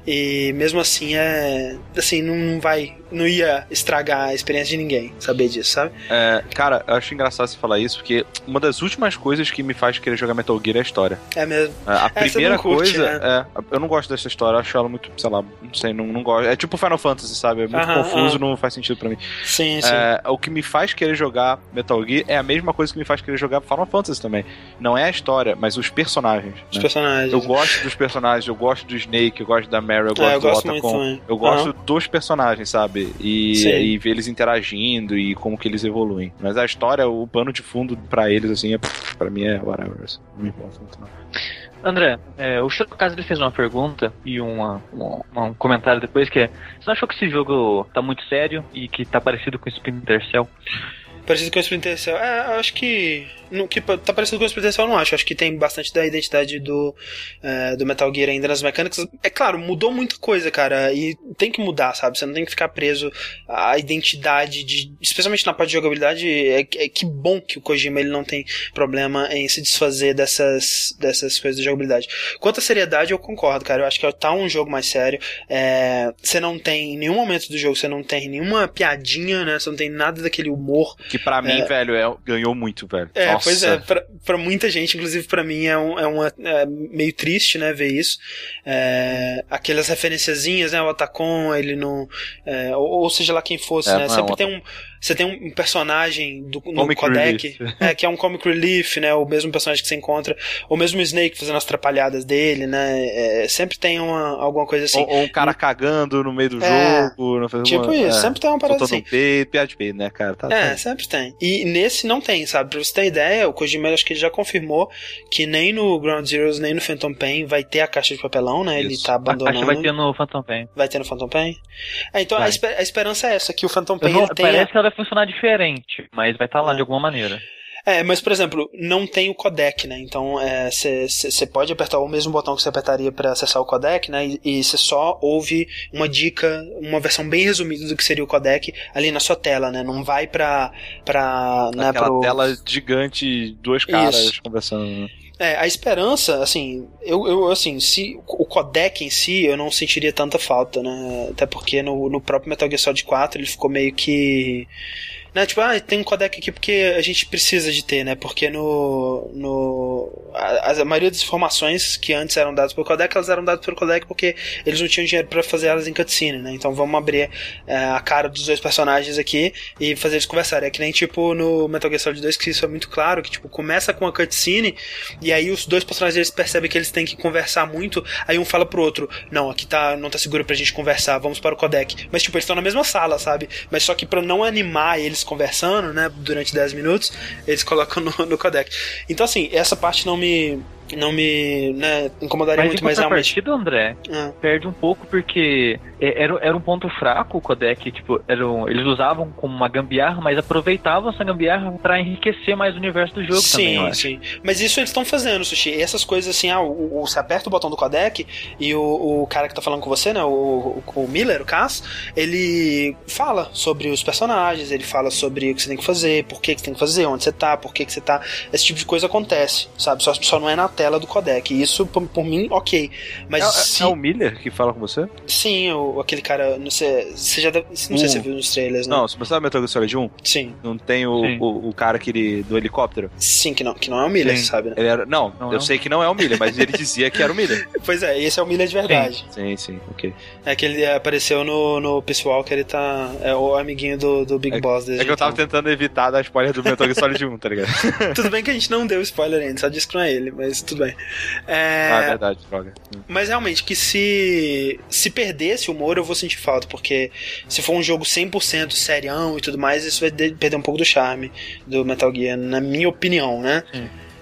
E mesmo assim é. Assim, não vai. Não ia estragar a experiência de ninguém saber disso, sabe? É, cara, eu acho engraçado você falar isso, porque uma das últimas coisas que me faz querer jogar Metal Gear é a história. É mesmo. É, a primeira curte, coisa. Né? É, eu não gosto dessa história, eu acho ela muito, sei lá, não sei, não, não gosto. É tipo Final Fantasy, sabe? É muito aham, confuso, aham. não faz sentido para mim. Sim, sim. É, o que me faz querer jogar Metal Gear é a mesma coisa que me faz querer jogar Final Fantasy também. Não é a história, mas os personagens. Os né? personagens. Eu gosto dos personagens, eu gosto do Snake, eu gosto da Mary, eu gosto é, eu do Otacon. Eu gosto uhum. dos personagens, sabe? E, e ver eles interagindo e como que eles evoluem. Mas a história, o pano de fundo para eles, assim, é, pra mim é whatever. Assim, não me importa muito, não. André, é, o Chocas ele fez uma pergunta e uma, uma, um comentário depois que é: Você não achou que esse jogo tá muito sério e que tá parecido com Splinter Cell? Parecido com o Splinter Cell. É, acho que. No, que tá parecido com o Splinter Cell, não acho. Acho que tem bastante da identidade do, é, do Metal Gear ainda nas mecânicas. É claro, mudou muita coisa, cara. E tem que mudar, sabe? Você não tem que ficar preso à identidade de. Especialmente na parte de jogabilidade. É, é que bom que o Kojima ele não tem problema em se desfazer dessas, dessas coisas de jogabilidade. Quanto à seriedade, eu concordo, cara. Eu acho que tá um jogo mais sério. É, você não tem em nenhum momento do jogo, você não tem nenhuma piadinha, né? Você não tem nada daquele humor que para mim, é... velho, é, ganhou muito, velho. É. Pois é, pra, pra muita gente, inclusive pra mim, é, um, é, uma, é meio triste, né, ver isso. É, aquelas referenciazinhas, né, o Atacon, ele não... é, ou, ou seja lá quem fosse, É, né, é sempre tem um... Você tem um personagem do, no Comic codec, é, que é um comic relief, né, o mesmo personagem que você encontra, ou mesmo o Snake fazendo as trapalhadas dele, né, é, sempre tem uma, alguma coisa assim. ou, ou um cara cagando no meio do É, jogo. não faz tipo uma- isso, é, sempre tem uma parada assim. um peito, piada de peito, né, cara? Tá, É, tá. sempre tem. E nesse não tem, sabe? Pra você ter ideia, o Kojima acho que ele já confirmou que nem no Ground Zeroes, nem no Phantom Pain vai ter a caixa de papelão, né? Ele Isso. tá A abandonando. caixa vai ter no Phantom Pain. Vai ter no Phantom Pain? É, então a, esper- a esperança é essa, que o Phantom Pain não- ele tenha... Parece que ela funcionar diferente, mas vai estar lá É. de alguma maneira. É, mas por exemplo, não tem o codec, né? Então você pode apertar o mesmo botão que você apertaria para acessar o codec, né? E você só ouve uma dica, uma versão bem resumida do que seria o codec ali na sua tela, né? Não vai pra. pra né, Aquela pro... tela gigante, duas caras Isso. conversando. né? É, a esperança, assim, eu, eu assim, se o codec em si eu não sentiria tanta falta, né? Até porque no, no próprio Metal Gear Solid 4 ele ficou meio que. Né, tipo, ah, tem um codec aqui porque a gente precisa de ter, né? Porque no. no a, a maioria das informações que antes eram dadas pelo codec, elas eram dadas pelo codec porque eles não tinham dinheiro pra fazer elas em cutscene, né? Então vamos abrir é, a cara dos dois personagens aqui e fazer eles conversarem. É que nem tipo no Metal Gear Solid 2, que isso é muito claro, que tipo, começa com a cutscene e aí os dois personagens eles percebem que eles têm que conversar muito, aí um fala pro outro, não, aqui tá, não tá seguro pra gente conversar, vamos para o codec. Mas tipo, eles estão na mesma sala, sabe? Mas só que pra não animar eles conversando, né, durante 10 minutos, eles colocam no, no codec. Então assim, essa parte não me não me né, incomodaria Mas muito, mas realmente. contrapartida, André, Ah, perde um pouco porque é- era, era um ponto fraco o codec, tipo, era um- eles usavam como uma gambiarra, mas aproveitavam essa gambiarra pra enriquecer mais o universo do jogo também, eu sim, sim. Mas isso eles estão fazendo, Sushi. E essas coisas assim, ah, o, o- você aperta o botão do codec e o, o cara que tá falando com você, né, o, o, o Miller, o Cass, ele fala sobre os personagens, ele fala sobre o que você tem que fazer, por que, que você tem que fazer, onde você tá, por que, que você tá. Esse tipo de coisa acontece, sabe? Só, só não é na tela do codec. E isso, por, por mim, ok. Mas É, é- se. é o Miller que fala com você? Sim, o, aquele cara, não sei, você já deve- não sei se Um. você viu nos trailers, né? Não, se você sabe Metal Gear Solid 1, Sim. não tem o, Sim. o, o cara que ele, do helicóptero? Sim, que não, que não é o Miller, Sim. você sabe, né? Ele era, não, Não eu é o- sei que não é o Miller, mas ele dizia que era o Miller. Pois é, esse é o Miller de verdade. Sim, sim, ok. É que ele apareceu no, no Peace Walker, ele tá. É o amiguinho do, do Big Boss desde É que eu tava então. tentando evitar dar spoiler do Metal Gear Solid 1, tá ligado? Tudo bem que a gente não deu spoiler ainda, só disse que não é ele, mas tudo bem. É, Ah, é verdade, droga. mas realmente, que se se perdesse o humor, eu vou sentir falta, porque se for um jogo 100% serião e tudo mais, isso vai de- perder um pouco do charme do Metal Gear, na minha opinião, né?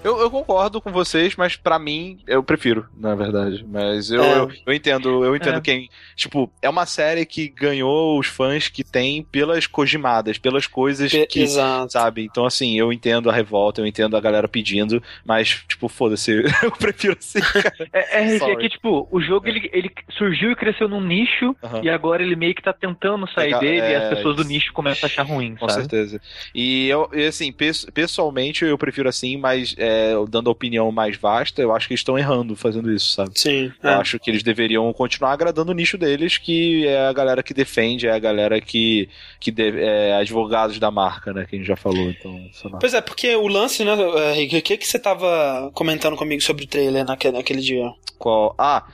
Eu, eu concordo com vocês, mas pra mim, eu prefiro, na verdade. Mas eu, É. eu, eu entendo, eu entendo É. quem. Tipo, é uma série que ganhou os fãs que tem pelas cojimadas, pelas coisas Pe- que. Exato. Sabe? Então, assim, eu entendo a revolta, eu entendo a galera pedindo, mas, tipo, foda-se, eu prefiro assim, cara. É, é, Sorry. que, tipo, o jogo ele, ele surgiu e cresceu num nicho, Aham. e agora ele meio que tá tentando sair Legal, dele, e é, as pessoas do nicho começam a achar ruim, Com sabe? certeza. E eu, e, assim, pes- pessoalmente eu prefiro assim, mas é, dando a opinião mais vasta, eu acho que eles estão errando fazendo isso, sabe? Sim. Eu é. acho que eles deveriam continuar agradando o nicho deles, que é a galera que defende, é a galera que, que é advogados da marca, né? Que a gente já falou, então. Pois é, porque o lance, né, Rick, o que, que você tava comentando comigo sobre o trailer naquele, naquele dia? Qual... Ah,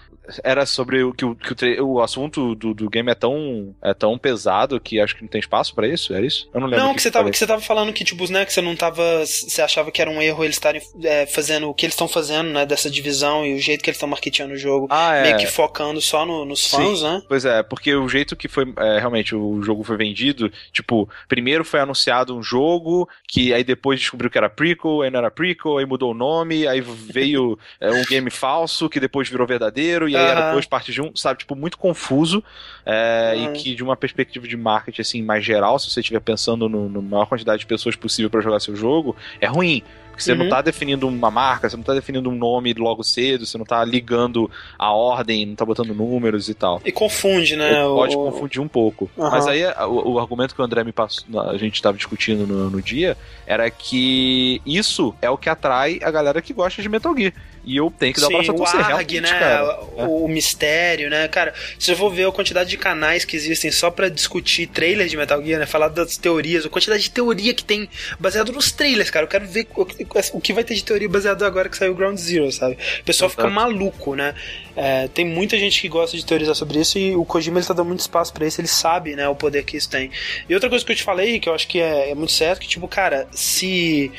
era sobre o que o, que o, tre- o assunto do, do game é tão, é tão pesado que acho que não tem espaço pra isso, é isso? Eu não lembro. Não, o que você tava, que você tava falando que, tipo, né, que você não tava. Você achava que era um erro eles estarem é, fazendo o que eles estão fazendo, né, dessa divisão e o jeito que eles estão marketeando o jogo, Ah, é. meio que focando só no- nos Sim. fãs, né? Pois é, porque o jeito que foi é, realmente o jogo foi vendido, tipo, primeiro foi anunciado um jogo, que aí depois descobriu que era prequel, aí não era prequel, aí mudou o nome, aí veio é, um game falso que depois virou verdadeiro, e aí era duas partes de um, sabe? Tipo, muito confuso, é, Uhum. e que de uma perspectiva de marketing, assim, mais geral, se você estiver pensando no, no maior quantidade de pessoas possível para jogar seu jogo, é ruim. Porque você Uhum. não tá definindo uma marca, você não tá definindo um nome logo cedo, você não tá ligando a ordem, não tá botando números e tal. E confunde, né? Pode confundir um pouco. Aham. Mas aí o, o argumento que o André me passou, a gente estava discutindo no, no dia, era que isso é o que atrai a galera que gosta de Metal Gear. E eu tenho que dar Sim, o braço a o torcer. ARG, né? cara. É. O, o mistério, né? Cara, se eu for ver a quantidade de canais que existem só pra discutir trailers de Metal Gear, né? Falar das teorias, a quantidade de teoria que tem baseado nos trailers, cara. Eu quero ver o, que vai ter de teoria baseado agora que saiu o Ground Zero, sabe? O pessoal fica Exato. maluco, né? É, tem muita gente que gosta de teorizar sobre isso e o Kojima ele tá dando muito espaço pra isso, ele sabe, né, o poder que isso tem. E outra coisa que eu te falei, que eu acho que é, é muito certo, que tipo, cara, se.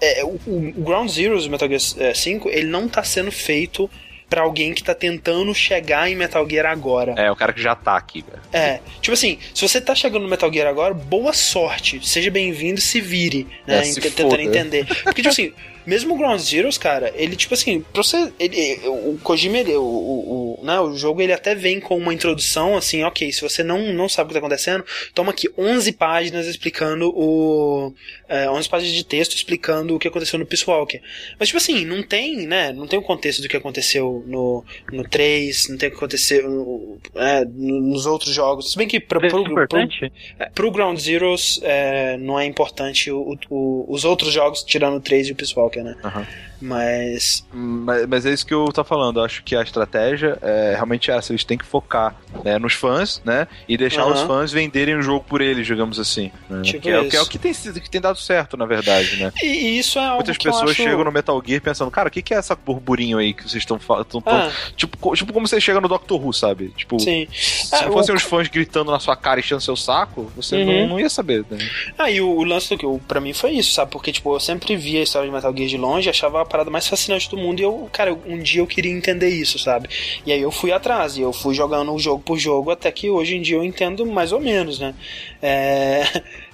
É, o, o Ground Zero do Metal Gear é, 5, ele não tá sendo feito pra alguém que tá tentando chegar em Metal Gear agora. É, o cara que já tá aqui, velho. É, tipo assim, se você tá chegando no Metal Gear agora, boa sorte, seja bem-vindo, se vire, né, É, se tentando foda. entender. Porque, tipo assim, mesmo o Ground Zeroes, cara, ele, tipo assim, pra você, ele, o Kojima, ele, o, o, o, né, o jogo, ele até vem com uma introdução, assim, ok, se você não, não sabe o que tá acontecendo, toma aqui 11 páginas explicando o, é, 11 páginas de texto explicando o que aconteceu no Peace Walker. Mas, tipo assim, não tem, né, não tem o contexto do que aconteceu no, no 3, não tem o que aconteceu no- é, nos outros jogos. Se bem que pra, pro, pro, importante? é, Pro Ground Zeroes é, não é importante o- o- os outros jogos, tirando o 3 e o Peace Walker, né? Aham. Mas. Mas, mas é isso que eu tô falando. Eu acho que a estratégia é realmente essa. Eles têm que focar né, nos fãs, né? E deixar Aham. os fãs venderem o jogo por eles, digamos assim. né? Tipo que, é, que é o que tem, que tem dado certo, na verdade, né? E, isso é algo Muitas pessoas acho... chegam no Metal Gear pensando, cara, o que, que é essa burburinho aí que vocês estão falando? Ah, Tipo, tipo como você chega no Doctor Who, sabe? Tipo, sim. se Ah, não fossem o- os fãs gritando na sua cara e enchendo seu saco, você Uhum. não, não ia saber. Né? Ah, e o, o lance do que pra mim foi isso, sabe? Porque, tipo, eu sempre via a história de Metal Gear de longe, achava parada mais fascinante do mundo e eu, cara, um dia eu queria entender isso, sabe? E aí eu fui atrás e eu fui jogando jogo por jogo até que hoje em dia eu entendo mais ou menos, né? É...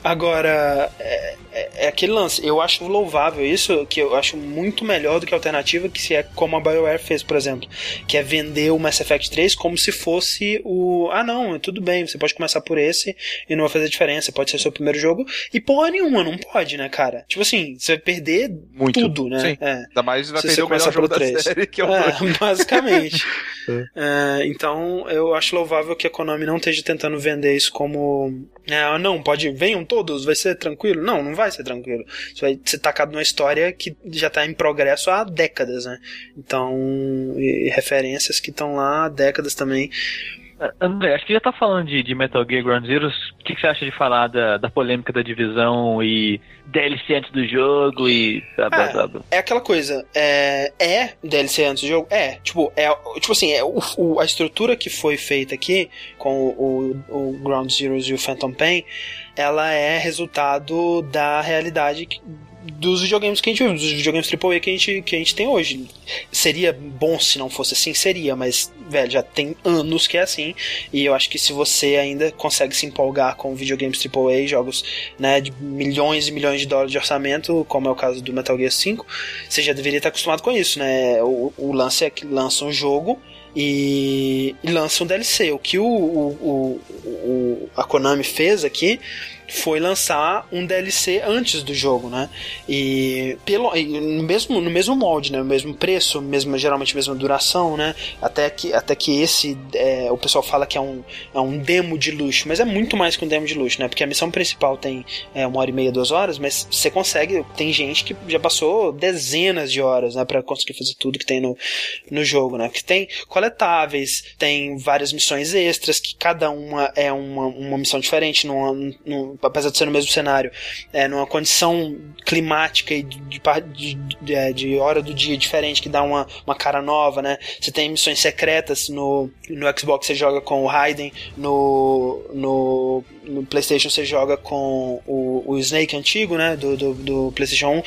Agora, é, é- é aquele lance, eu acho louvável isso, que eu acho muito melhor do que a alternativa, que se é como a BioWare fez, por exemplo, que é vender o Mass Effect 3 como se fosse o. Ah, não, tudo bem, você pode começar por esse e não vai fazer diferença, pode ser seu primeiro jogo, e porra nenhuma, não pode, né, cara? Tipo assim, você vai perder Muito. tudo, né? Sim. É. Ainda mais vai Se perder você o melhor começar jogo pelo da três. série, que é o É, basicamente. É, então, eu acho louvável que a Konami não esteja tentando vender isso como. Ah, não, pode. Venham todos, vai ser tranquilo. Não, não vai ser tranquilo. Isso vai ser tacado numa história que já está em progresso há décadas, né? Então, referências que estão lá há décadas também. André, acho que já tá falando de, de Metal Gear Ground Zeroes. O que, que você acha de falar da, da polêmica da divisão e DLC antes do jogo e blá blá Ah, blá, blá. É aquela coisa, é, é DLC antes do jogo? É, tipo, é, tipo assim, é o, o- a estrutura que foi feita aqui com o, o, Ground Zeroes e o Phantom Pain, ela é resultado da realidade dos videogames que a gente vive, dos videogames AAA que a gente, que a gente tem hoje. Seria bom se não fosse assim? Seria, mas, velho, já tem anos que é assim, e eu acho que se você ainda consegue se empolgar com videogames AAA, jogos né, de milhões e milhões de dólares de orçamento, como é o caso do Metal Gear 5, você já deveria estar acostumado com isso, né? O, o lance é que lança um jogo e, lança um DLC. O que o, o- o- a Konami fez aqui foi lançar um DLC antes do jogo, né? E pelo no mesmo no mesmo molde, né? No mesmo preço, mesmo geralmente mesma duração, né? Até que até que esse é, o pessoal fala que é um é um demo de luxo, mas é muito mais que um demo de luxo, né? Porque a missão principal tem é, uma hora e meia, duas horas, mas você consegue. Tem gente que já passou dezenas de horas, né? Pra conseguir fazer tudo que tem no, no jogo, né? Que tem coletáveis, tem várias missões extras, que cada uma é uma, uma missão diferente, num- apesar de ser no mesmo cenário, é numa condição climática e de, de, de, é, de hora do dia diferente, que dá uma, uma cara nova, né? Você tem missões secretas no, no Xbox, você joga com o Raiden, no, no, no PlayStation você joga com o, o Snake antigo, né? Do, do, do PlayStation 1.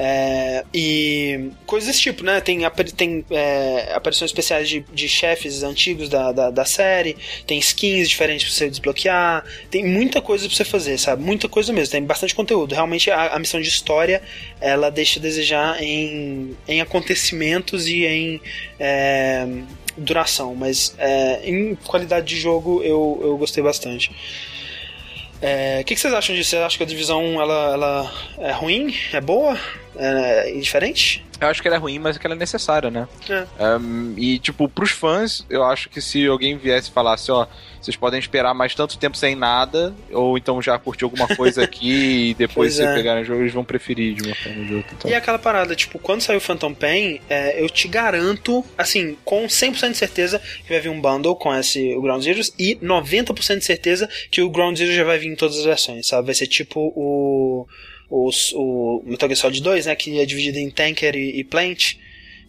É, e coisas desse tipo, né? Tem, tem é, aparições especiais de, de chefes antigos da, da, da série, tem skins diferentes pra você desbloquear, tem muita coisa pra você fazer, sabe? Muita coisa mesmo, tem bastante conteúdo. Realmente a, a missão de história ela deixa a desejar em, em acontecimentos e em é, duração, mas é, em qualidade de jogo eu, eu gostei bastante. É, O que, que vocês acham disso? Vocês acham que a divisão ela, ela é ruim? É boa? é, indiferente? Eu acho que ela é ruim, mas é que ela é necessária, né? É. Um, e, tipo, pros fãs, eu acho que se alguém viesse e falasse, ó, vocês podem esperar mais tanto tempo sem nada, ou então já curtir alguma coisa aqui e depois Pois se é. pegarem o jogo, eles vão preferir de uma forma ou de outra. Então. E aquela parada, tipo, quando sair o Phantom Pain, é, eu te garanto, assim, com 100% de certeza que vai vir um bundle com esse, o Ground Zeroes e 90% de certeza que o Ground Zero já vai vir em todas as versões, sabe? Vai ser tipo o, o, o Metal Gear Solid 2, né, que é dividido em Tanker e, e Plant,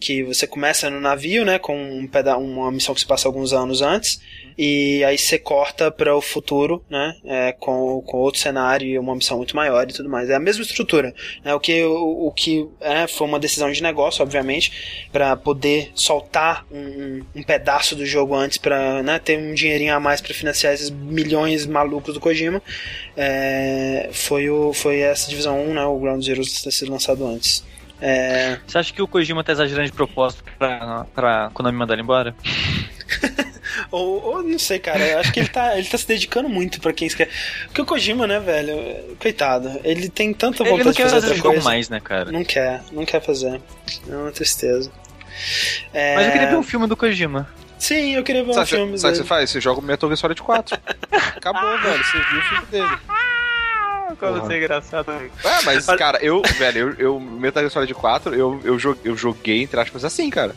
que você começa no navio, né, com um peda uma missão que se passa alguns anos antes, e aí você corta para o futuro, né, é, com, com outro cenário e uma missão muito maior e tudo mais. É a mesma estrutura, né, o que, o, o que é, foi uma decisão de negócio, obviamente, para poder soltar um, um- pedaço do jogo antes para né, ter um dinheirinho a mais para financiar esses milhões malucos do Kojima. É, foi, o, foi essa divisão 1, né, o Ground Zero ter sido lançado antes. É, Você acha que o Kojima tá exagerando de propósito pra, pra Konami mandar ele embora? Ou, ou não sei, cara. Eu acho que ele tá, ele tá se dedicando muito pra quem quer. Porque o Kojima, né, velho? Coitado. Ele tem tanta Ele vontade não de quer fazer fazer outra jogo coisa. mais, né, cara? Não quer, não quer fazer. É uma tristeza. É, Mas eu queria ver um filme do Kojima. Sim, eu queria ver um Sabe filme. o que você faz? Você joga o Metal Gear Solid 4. Acabou, velho. Você viu o filme dele. Como Porra. você é engraçado. É, mas, cara, eu, velho, eu, eu Metal Gear Solid 4, eu, eu, joguei, eu joguei, entre aspas, assim, cara.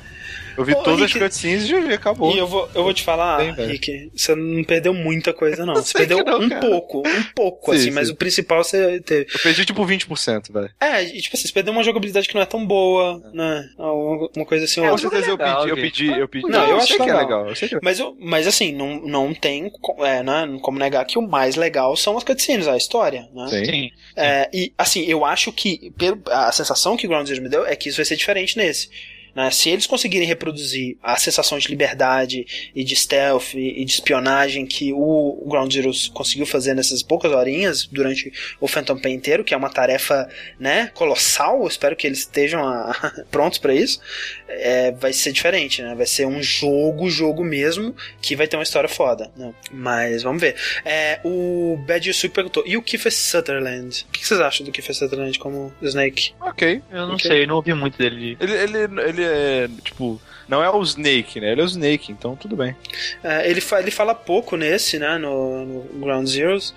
Eu vi Ô, todas Rick, as cutscenes e já vi, acabou. E eu vou, eu vou te falar, Bem. Rick, você não perdeu muita coisa, não. Eu Você perdeu não, um cara. pouco, um pouco, Sim, assim, sim. mas o principal você teve. Eu perdi tipo 20%, velho. É, e tipo assim, você perdeu uma jogabilidade que não é tão boa, né? Uma, coisa assim ou É, Com outra. jogo certeza eu pedi, eu pedi, eu pedi. Não, eu acho sei que é legal. Eu que é Mas, eu- mas assim, não, não tem é, né, como negar que o mais legal são as cutscenes, a história, né? Sim. Sim. É, e assim, eu acho que pelo- a sensação que o Ground Zero me deu é que isso vai ser diferente nesse. Né? Se eles conseguirem reproduzir a sensação de liberdade e de stealth e de espionagem que o Ground Zero conseguiu fazer nessas poucas horinhas durante o Phantom Pain inteiro, que é uma tarefa né, colossal, eu espero que eles estejam ah, prontos para isso, é, vai ser diferente, né? Vai ser um jogo, jogo mesmo, que vai ter uma história foda. Né? Mas vamos ver. É, o Bad Yusuke perguntou: e o Kiefer Sutherland? O que vocês acham do Kiefer Sutherland como Snake? Ok. Eu não Ok. sei, não ouvi muito dele. Ele, ele, ele é, tipo, não é o Snake, né? Ele é o Snake, então tudo bem. É, ele, fa ele fala pouco nesse, né? No, no Ground Zeroes.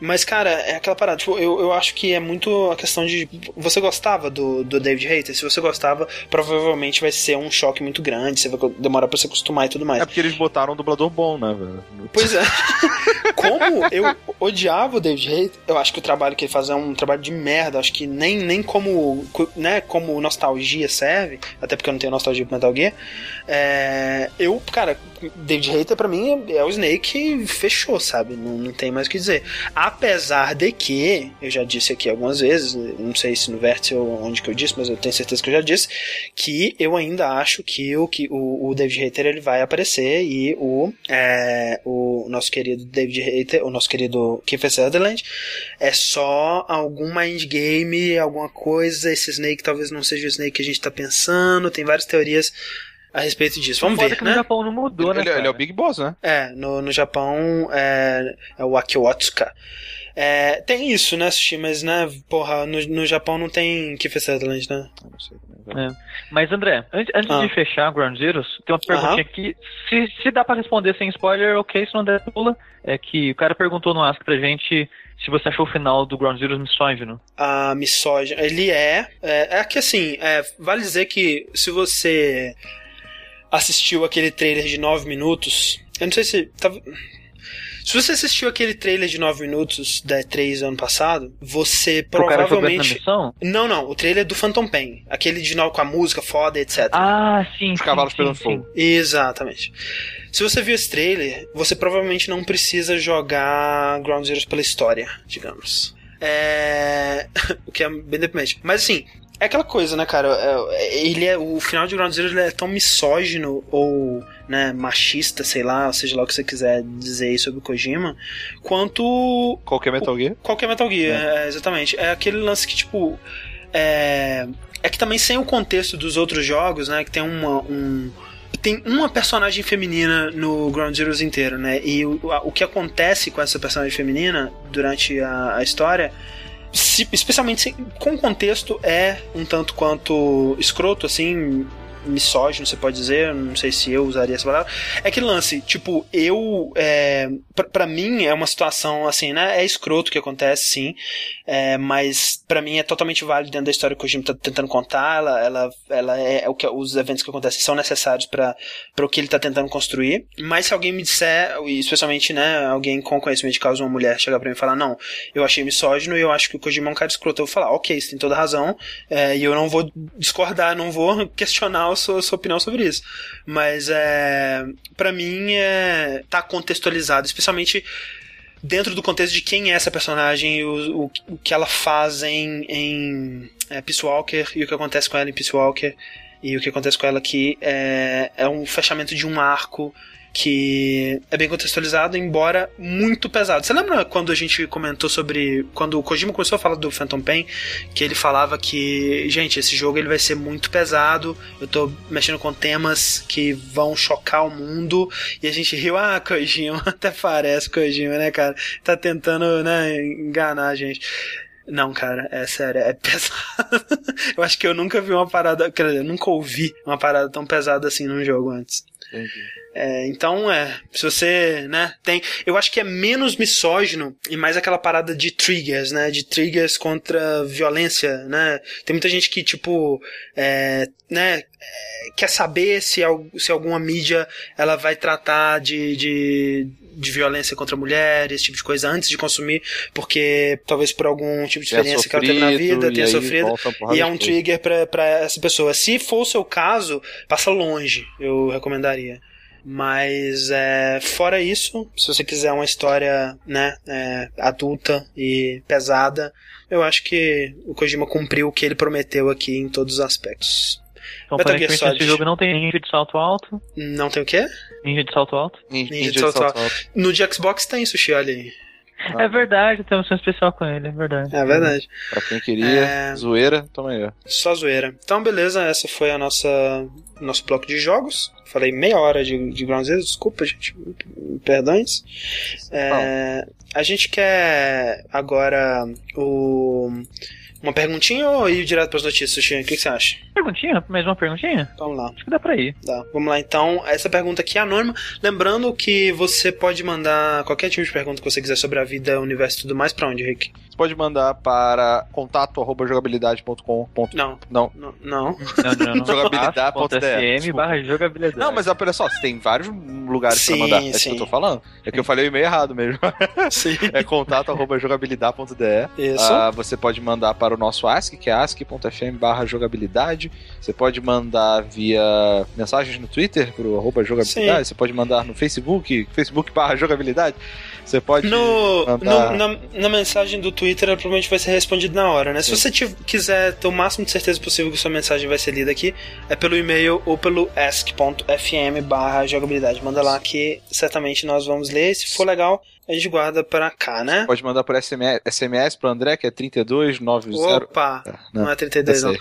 Mas, cara, é aquela parada. Tipo, eu, eu acho que é muito a questão de. Você gostava do, do David Hayter? Se você gostava, provavelmente vai ser um choque muito grande. Você vai demorar pra se acostumar e tudo mais. É porque eles botaram um dublador bom, né, velho? Pois é. como eu odiava o David Hayter, eu acho que o trabalho que ele faz é um trabalho de merda. Acho que nem, nem como, né, como nostalgia serve, até porque eu não tenho nostalgia pro Metal Gear. É, eu, cara, David Hayter pra mim é o Snake e fechou, sabe? Não, não tem mais o que dizer. Apesar de que, eu já disse aqui algumas vezes, não sei se no Vértice ou onde que eu disse, mas eu tenho certeza que eu já disse, que eu ainda acho que o, que o, o David Hayter ele vai aparecer e o, é, o nosso querido David Hayter, o nosso querido Kiefer Sutherland, é só algum mind game, alguma coisa, esse Snake talvez não seja o Snake que a gente tá pensando, tem várias teorias a respeito disso. Vamos Foda ver, que né? no Japão não mudou, Ele, né? ele é o cara? Big Boss, né? É, no, no Japão é, é o Akiwatsuka. É, tem isso, né, Sushi? Mas, né, porra, no, no Japão não tem Kiefer Sutherland, né? Não sei, né, velho. Mas, André, antes, antes Ah. de fechar Ground Zeroes, tem uma perguntinha Aham. aqui. Se, se dá pra responder sem spoiler, ok. Se não der, pula. É que o cara perguntou no Ask pra gente se você achou o final do Ground Zeroes misógino. A misógino. Ele é. É, é que assim, é, vale dizer que se você assistiu aquele trailer de 9 minutos. Eu não sei se. Tava... Se você assistiu aquele trailer de 9 minutos da E3 ano passado, você O cara jogando na provavelmente. missão? Não, não, o trailer do Phantom Pain. Aquele de novo com a música foda, etc. Ah, sim. Os cavalos sim. fogo. Exatamente. Se você viu esse trailer, você provavelmente não precisa jogar Ground Zeroes pela história, digamos. É... o que é bem deprimente. Mas assim, é aquela coisa, né, cara? É- Ele é o final de Ground Zero ele é tão misógino ou né, machista, sei lá, seja lá o que você quiser dizer aí sobre o Kojima, quanto Qualquer Metal Gear. Qualquer Metal Gear, é, exatamente. É aquele lance que, tipo. É, é que também sem o contexto dos outros jogos, né? Que tem uma. Um, tem uma personagem feminina no Ground Zeroes inteiro, né? E o, o que acontece com essa personagem feminina durante a, a história se- especialmente se- com o contexto, é um tanto quanto escroto, assim, misógino, você pode dizer, não sei se eu usaria essa palavra. É que lance, tipo, eu. É, pra mim é uma situação assim, né? É escroto que acontece, sim. É, mas pra mim é totalmente válido dentro da história que o Jim tá tentando contar. Ela, ela, ela é, é o que os eventos que acontecem são necessários para o que ele tá tentando construir. Mas se alguém me disser, especialmente, né, alguém com conhecimento de causa, uma mulher, chegar pra mim e falar, não, eu achei misógino e eu acho que o Kojima é um cara escroto, eu vou falar, ok, você tem toda razão, é, e eu não vou discordar, não vou questionar a sua, sua opinião sobre isso. Mas é, para mim é, tá contextualizado, especialmente dentro do contexto de quem é essa personagem, o, o, o que ela faz em, em é, Peace Walker e o que acontece com ela em Peace Walker. E o que acontece com ela aqui é, é um fechamento de um arco que é bem contextualizado, embora muito pesado. Você lembra quando a gente comentou sobre. Quando o Kojima começou a falar do Phantom Pain, que ele falava que, gente, esse jogo ele vai ser muito pesado, eu tô mexendo com temas que vão chocar o mundo, e a gente riu, ah, Kojima, até parece Kojima, né, cara? Tá tentando, né, enganar a gente. Não, cara, é sério, é pesado. eu acho que eu nunca vi uma parada, quer dizer, eu nunca ouvi uma parada tão pesada assim num jogo antes. Entendi. É, então, é, se você, né, tem, eu acho que é menos misógino e mais aquela parada de triggers, né, de triggers contra violência, né, tem muita gente que, tipo, é, né, é, quer saber se, se alguma mídia, ela vai tratar de, de, de violência contra mulheres, esse tipo de coisa, antes de consumir, porque talvez por algum tipo de experiência que ela teve na sofrido, vida, tenha sofrido, e é um trigger pra essa pessoa. Se for o seu caso, passa longe, eu recomendaria. Mas é, fora isso, se você quiser uma história né, é, adulta e pesada, eu acho que o Kojima cumpriu o que ele prometeu aqui em todos os aspectos. Então, Metal Gear Solid. esse jogo não tem ninja de salto alto. Não tem o quê? Ninja de salto alto. Ninja, Ninja de de salto salto alto. No de Xbox tem sushi, olha aí. Ah. É verdade, tem uma missão especial com ele, é verdade. É verdade. Pra quem queria, É. zoeira, toma aí. ó. Só zoeira. Então, beleza, essa foi a nossa nosso bloco de jogos. Falei meia hora de, de Ground Zero, desculpa, gente. Perdões. É, a gente quer agora o. Uma perguntinha ou ir direto para as notícias, Sushi? O que, que você acha? Perguntinha? Mais uma perguntinha? Vamos lá. Acho que dá pra ir. Tá, vamos lá então. Essa pergunta aqui é anônima. Lembrando que você pode mandar qualquer tipo de pergunta que você quiser sobre a vida, o universo e tudo mais. Pra onde, Rick? Você pode mandar para contato.jogabilidade.com. Não, Não. não. não. Não, não, barra jogabilidade. Não, mas olha só, você tem vários lugares pra mandar. É isso sim. que eu tô falando. É que eu falei o e-mail errado mesmo. Sim. É contato.jogabilidade.de. Isso. Ah, você pode mandar para o nosso ASC, que é barra jogabilidade. Você pode mandar via mensagens no Twitter pro arroba jogabilidade. Sim. Você pode mandar no Facebook, Facebook barra jogabilidade. Você pode No, mandar... no- na, na mensagem do Twitter, provavelmente vai ser respondido na hora, né? Se Sim. você tiv- quiser ter o máximo de certeza possível que sua mensagem vai ser lida aqui, é pelo e-mail ou pelo ask.fm barra jogabilidade. Manda lá que certamente nós vamos ler. Se for legal, a gente guarda pra cá, né? Pode mandar por SMS, SMS pro André, que é 3290. Opa! É, Não, não, é 32, eu não.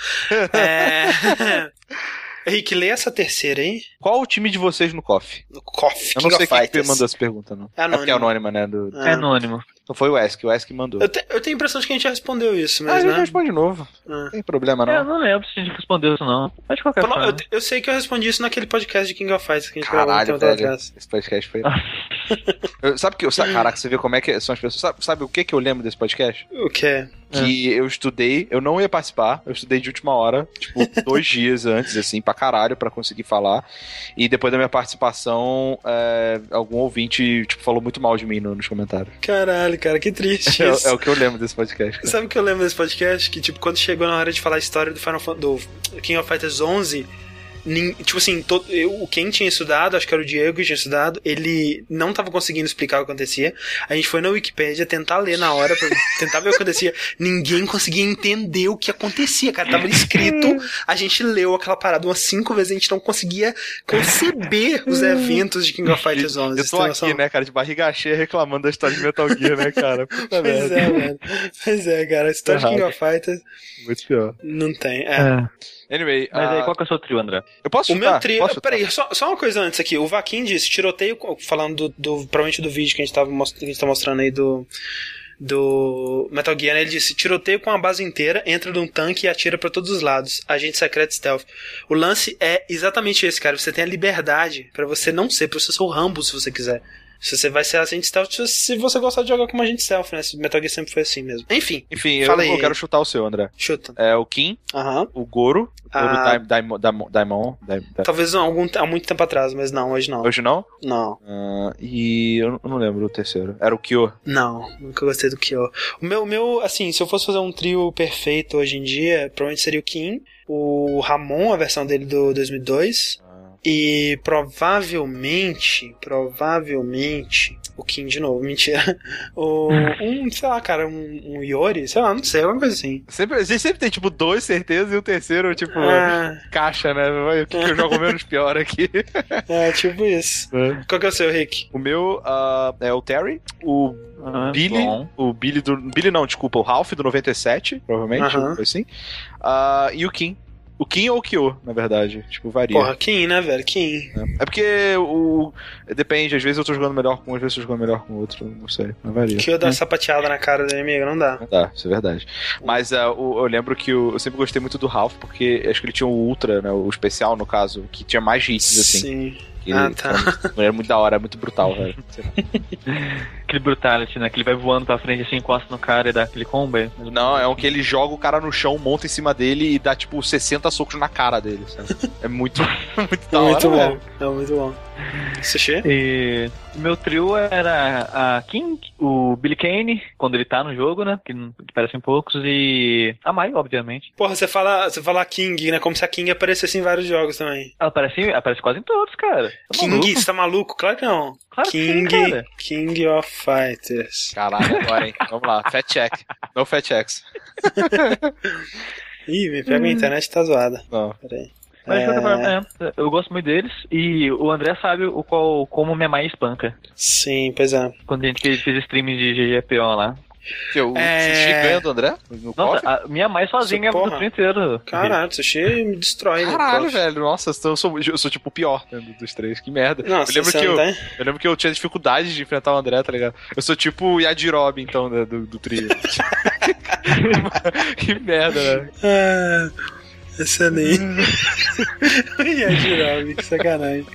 É... Rick, lê essa terceira aí. Qual o time de vocês no KOF? No Coffee, Eu não sei quem que mandou essa pergunta, não. É É porque é anônimo. anônima, né? Do... É anônimo. Não foi o Esk, o Esk mandou. Eu, te- eu tenho a impressão de que a gente já respondeu isso, Ah, mas a gente né? responde de novo. Ah. Não tem problema, É, eu não. não lembro se a gente respondeu isso não. Mas de qualquer forma. eu, eu sei que eu respondi isso naquele podcast de King of Fighters que a gente gravou Caralho, tempo velho. atrás. Esse podcast foi. Eu- sabe que. Sabe, caraca, você vê como é que são as pessoas. Sabe, sabe o que, que eu lembro desse podcast? O que? Que eu estudei, eu não ia participar, eu estudei de última hora, tipo, dois dias antes, assim, pra caralho, pra conseguir falar. E depois da minha participação, é, algum ouvinte, tipo, falou muito mal de mim no- nos comentários. Caralho, cara, que triste É, é o que eu lembro desse podcast. cara. Sabe o que eu lembro desse podcast? Que, tipo, quando chegou na hora de falar a história do Final Fan- do King of Fighters 11, nin- tipo assim, to- eu- o quem tinha estudado, acho que era o Diego que tinha estudado, ele não tava conseguindo explicar o que acontecia. A gente foi na Wikipedia tentar ler na hora, pra tentar ver o que acontecia. Ninguém conseguia entender o que acontecia, cara. Tava escrito, a gente leu aquela parada umas cinco vezes, a gente não conseguia conceber os eventos de King of Fighters 11. Eu tô aqui, noção? né, cara, de barriga cheia reclamando da história de Metal Gear, né, cara? Puta Pois merda. é, velho. Pois é, cara. A história de King Errado. of Fighters Muito pior. não tem. É. É. Anyway, Mas aí ah, qual que é o seu trio, André? eu posso O chutar? meu trio. Posso? Peraí, só, só uma coisa antes aqui. O Vaquim disse: tiroteio, falando do, do- provavelmente do vídeo que a gente tava most- que a gente tá mostrando aí do. do Metal Gear, né? ele disse: tiroteio com a base inteira, entra num tanque e atira para todos os lados. Agente secreto stealth. O lance é exatamente esse, cara. Você tem a liberdade para você não ser, pra você ser o Rambo se você quiser. Se você vai ser agente stealth se você gostar de jogar como agente stealth, né? Metal Gear sempre foi assim mesmo. Enfim. Enfim, eu, eu, quero chutar o seu, André. Chuta. É o Kim, uhum. o Goro, o ah. Daimon, Daimon, Daimon, Talvez algum, há muito tempo atrás, mas não, hoje não. Hoje não? Não. Uh, e eu não lembro o terceiro. Era o Kyo? Não, nunca gostei do Kyo. O meu, meu, assim, se eu fosse fazer um trio perfeito hoje em dia, provavelmente seria o Kim, o Ramon, a versão dele do 2002, e provavelmente, provavelmente, o Kim de novo, mentira. O, um, sei lá, cara, um, um Yori, sei lá, não sei, alguma coisa assim. Sempre, a gente sempre tem, tipo, dois certezas e o terceiro, tipo, ah. caixa, né? O que, que eu jogo menos pior aqui. É, tipo isso. É. Qual que é o seu, Rick? O meu uh, é o Terry, o ah, Billy, bom. o Billy do. Billy não, desculpa, o Ralph do 97, provavelmente, uh -huh. assim. Uh, e o Kim o Kim ou o Kyo, na verdade. Tipo, varia. Porra, Kim, né, velho? Kim. É, é porque o. Depende, às vezes eu tô jogando melhor com um, às vezes eu tô jogando melhor com outro. Não sei. Não varia. Kyo dá é. sapateada na cara do inimigo, não dá. Não dá, isso é verdade. Mas uh, o, eu lembro que o, eu sempre gostei muito do Ralph, porque acho que ele tinha o Ultra, né? O especial, no caso, que tinha mais hits, assim. Sim. Ah, tá. Era muito da hora, é muito brutal, velho. aquele brutality, né? Que ele vai voando pra frente assim, encosta no cara e dá aquele combo. Não, é um que ele joga o cara no chão, monta em cima dele e dá tipo 60 socos na cara dele. Sabe? É muito, muito da hora. Muito bom, é muito bom. Sushi? E meu trio era a King, o Billy Kane, quando ele tá no jogo, né? Que, que parecem poucos, e a Mai, obviamente. Porra, você fala, você fala King, né? Como se a King aparecesse em vários jogos também. Ela aparece, aparece quase em todos, cara. Tá King, maluco? você tá maluco? Claro que não. Claro King, sim, cara. King of Fighters. Caralho, agora, hein? Vamos lá, fat check. No fat checks. Ih, me pega a internet tá zoada. Não. Peraí. Mas é... é, eu gosto muito deles e o André sabe o qual, como minha mãe espanca. Sim, pois é. Quando a gente fez, streaming de GGPO lá. Que o é... Sushi ganha do André? No nossa, a minha mãe sozinha no trem inteiro. Caralho, o Sushi me destrói. Né, Caralho, né, velho. Nossa, eu sou, eu sou tipo o pior né, dos três. Que merda. Nossa, eu, lembro que eu, eu lembro que eu tinha dificuldade de enfrentar o André, tá ligado? Eu sou tipo o Yadirob, então, do, do, do trio. que merda, velho. Ah. Excelente. Yajirobe, que sacanagem.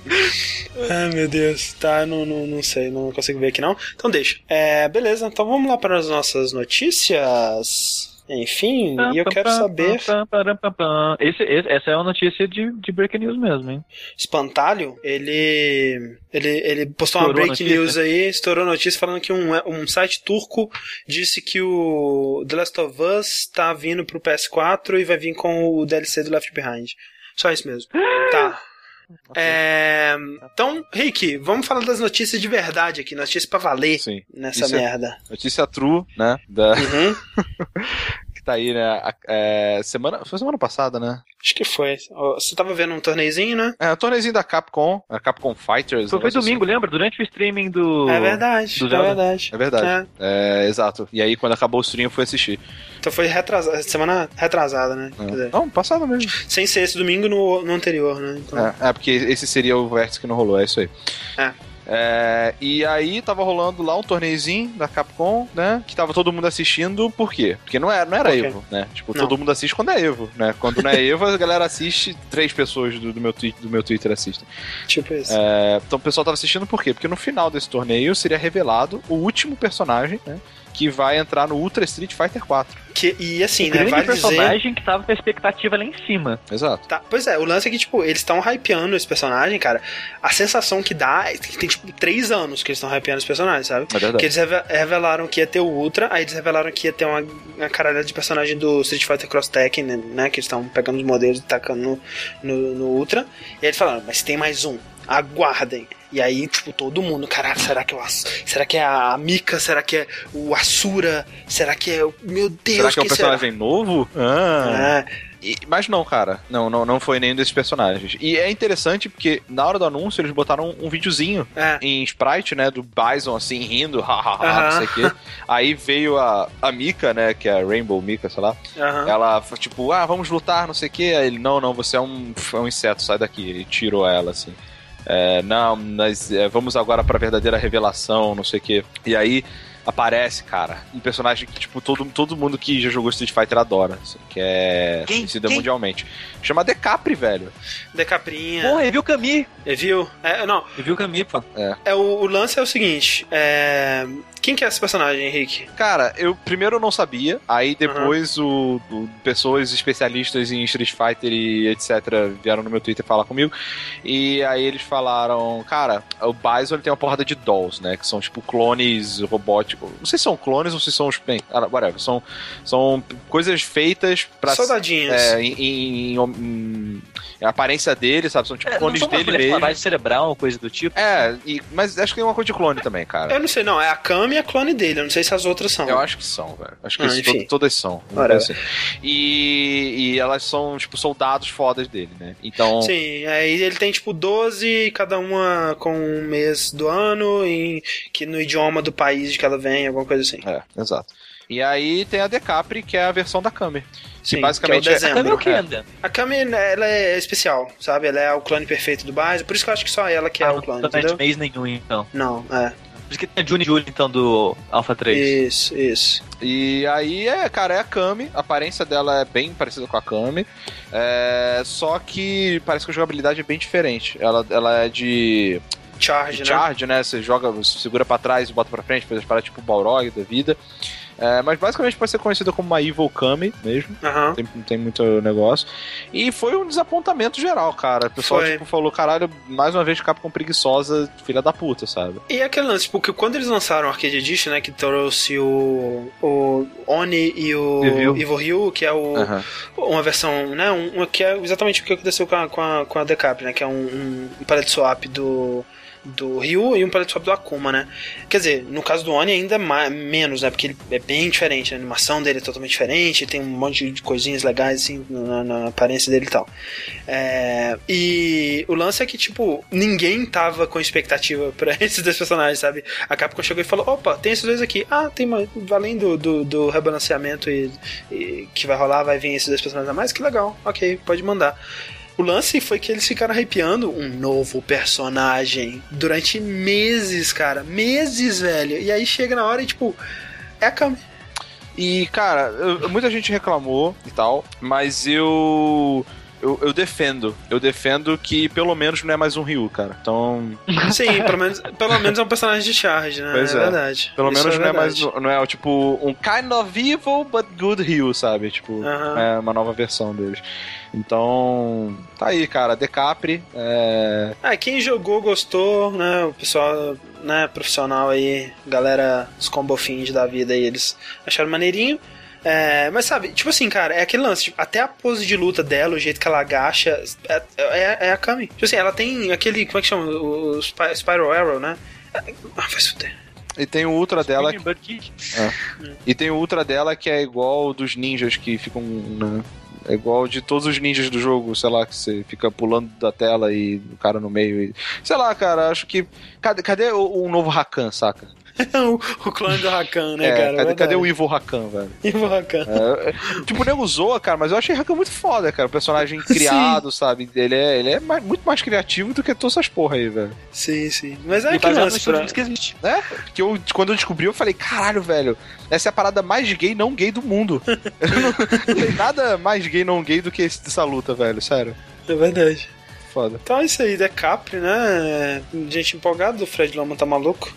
Ai, meu Deus. Tá, não, não, não sei, não consigo ver aqui não. Então deixa. É, beleza, então vamos lá para as nossas notícias. Enfim, e eu quero saber. Esse, esse, essa é uma notícia de, de breaking news mesmo, hein? Espantalho, ele. Ele, ele postou estourou uma breaking news aí, estourou notícia falando que um, um site turco disse que o The Last of Us tá vindo pro PS4 e vai vir com o DLC do Left Behind. Só isso mesmo. tá. É... Então, Rick, vamos falar das notícias de verdade aqui, notícias pra valer Sim. nessa notícia, merda. Notícia true, né? Da... Uhum. que tá aí, né? É, semana, foi semana passada, né? Acho que foi. Você tava vendo um torneizinho, né? É, um torneizinho da Capcom, a Capcom Fighters. Foi, foi domingo, assim. lembra? Durante o streaming do. É verdade, do é verdade. É verdade. É. é. exato. E aí, quando acabou o stream, eu fui assistir. Então foi retrasada, semana retrasada, né? É. Não, passada mesmo. Sem ser esse domingo no, no anterior, né? Então... É, é, porque esse seria o vértice que não rolou, é isso aí. É. É, e aí tava rolando lá um torneizinho da Capcom, né? Que tava todo mundo assistindo, por quê? Porque não era, não era okay. Evo, né? Tipo, não. todo mundo assiste quando é Evo, né? Quando não é Evo, a galera assiste, três pessoas do, do, meu, do meu Twitter assistem. Tipo isso. É, então o pessoal tava assistindo por quê? Porque no final desse torneio seria revelado o último personagem, né? Que vai entrar no Ultra Street Fighter 4. Que, e assim, o né? Vale personagem dizer... que tava com a expectativa lá em cima. Exato. Tá, pois é, o lance é que, tipo, eles estão hypeando esse personagem, cara. A sensação que dá é que tem, tipo, três anos que eles estão hypeando esse personagem, sabe? É verdade. Que eles revelaram que ia ter o Ultra, aí eles revelaram que ia ter uma, uma caralhada de personagem do Street Fighter Cross Tekken, né? né que eles estão pegando os modelos e tacando no, no, no Ultra. E aí eles falaram, mas tem mais um. Aguardem. E aí, tipo, todo mundo, caralho, será que é o Será que é a Mika? Será que é o Asura? Será que é o. Meu Deus, Será que é um personagem será? novo? Ah. É. E, mas não, cara. Não, não, não foi nenhum desses personagens. E é interessante porque na hora do anúncio eles botaram um, um videozinho é. em sprite, né? Do Bison assim, rindo, hahaha, não sei o quê. Aí veio a, a Mika, né? Que é a Rainbow Mika, sei lá. Ela, tipo, ah, vamos lutar, não sei o quê. Aí ele, não, não, você é um, é um inseto, sai daqui. Ele tirou ela, assim. É, não, nós é, vamos agora para a verdadeira revelação, não sei o quê. E aí aparece, cara, um personagem que, tipo, todo, todo mundo que já jogou Street Fighter adora, assim, que é Quem? conhecida Quem? mundialmente. Chama Decapri, velho. Decaprinha. Porra, viu o Kami? Viu? É, não, viu o Kami, pô. é, o, o lance é o seguinte: é. Quem que é esse personagem, Henrique? Cara, eu primeiro eu não sabia, aí depois o, o- pessoas especialistas em Street Fighter e etc vieram no meu Twitter falar comigo, e aí eles falaram, cara, o Bison ele tem uma porrada de dolls, né, que são tipo clones robóticos, não sei se são clones ou se são os, bem, ah, whatever, são, são coisas feitas pra... Soldadinhos. É, em, em- em- em- a aparência dele, sabe, são tipo É, clones dele mesmo. lavagem cerebral, coisa do tipo. É, e- mas acho que tem uma coisa de clone também, cara. Eu não sei, não. É a Kami e a clone dele. Eu não sei se as outras são. Eu acho que são, velho. Acho que Ah, isso- to- todas são. assim. E, e elas são, tipo, soldados fodas dele, né? Então. Sim, aí ele tem tipo 12, cada uma com um mês do ano, e que no idioma do país de que ela vem, alguma coisa assim. É, exato. E aí tem a Decapri, que é a versão da Kami. Sim, basicamente que é o é- dezembro. Kami é o que é. ainda? A Kami, ela é especial, sabe? Ela é o clone perfeito do Bison, por isso que eu acho que só ela que é Ah, o clone, não tem entendeu? mês nenhum, então. Não, é. Por isso que tem a Juni Julie, então, do Alpha 3. Isso, isso. E aí é, cara, é a Kami. A aparência dela é bem parecida com a Kami. É, só que parece que a jogabilidade é bem diferente. Ela, ela é de Charge, né? charge, né? Você joga, você segura pra trás e bota pra frente, as paradas tipo Balrog da vida. É, mas basicamente pode ser conhecida como uma Evil Kami mesmo. Aham. Tem, não tem muito negócio. E foi um desapontamento geral, cara. O pessoal Foi. tipo, falou, caralho, mais uma vez Capcom preguiçosa, filha da puta, sabe? E aquele lance, porque quando eles lançaram o Arcade Edition, né, que trouxe o, o Oni e o Evil. Evil Ryu, que é o, Aham. uma versão, né, um, um- que é exatamente o que aconteceu com a, com a, com a Decap, né, que é um, um palette swap do, do Ryu e um palette do Akuma, né. Quer dizer, no caso do Oni ainda mais, menos, né, porque ele é bem diferente, a animação dele é totalmente diferente, tem um monte de coisinhas legais, assim, na, na aparência dele e tal. É, e o lance é que, tipo, ninguém tava com expectativa pra esses dois personagens, sabe? A Capcom chegou e falou: opa, tem esses dois aqui. Ah, tem uma. Além do, do, do rebalanceamento e, e que vai rolar, vai vir esses dois personagens a mais, que legal, ok, pode mandar. O lance foi que eles ficaram arrepiando um novo personagem durante meses, cara. Meses, velho. E aí chega na hora e, tipo, é a Kami. E, cara, muita gente reclamou e tal, mas eu. Eu, eu defendo. Eu defendo que pelo menos não é mais um Ryu, cara. Então, Sim, pelo menos, pelo menos é um personagem de charge, né? Pois é, é. verdade. pelo Isso menos não é verdade. mais. Não é tipo um kind of evil, but good Ryu, sabe? Tipo, Aham. é uma nova versão deles. Então, tá aí, cara. Decapri. É, Ah, quem jogou gostou, né? O pessoal, né, profissional aí, galera, os combo fins da vida aí, eles acharam maneirinho. É, mas sabe, tipo assim, cara, é aquele lance, tipo, até a pose de luta dela, o jeito que ela agacha, é, é, é a Kami. Tipo assim, ela tem aquele, como é que chama? O, o Spy- Spiral Arrow, né? Ah, vai se fuder. E tem o ultra dela. Bird Kick. E tem o ultra dela que é igual dos ninjas que ficam. Né, é igual de todos os ninjas do jogo, sei lá, que você fica pulando da tela e o cara no meio. E, sei lá, cara, acho que. Cadê, cadê o, o novo Rakan, saca? O, o clone do Rakan, né, É, cara? cadê, cadê o. Evil Rakan, velho? Evil Rakan. É, é, tipo, nego zoa, cara, mas eu achei Rakan muito foda, cara. O personagem criado, sabe? Ele é, ele é mais- muito mais criativo do que todas essas porra aí, velho. Sim, sim. Mas é E lance nos pra... que existe. Né? Porque eu, quando eu descobri, eu falei, caralho, velho, essa é a parada mais gay não gay do mundo. não, tem nada mais gay não gay do que esse- essa luta, velho, sério. É verdade. Foda. Então é isso aí, Decapre, né? Gente empolgada, o Fred Lama tá maluco.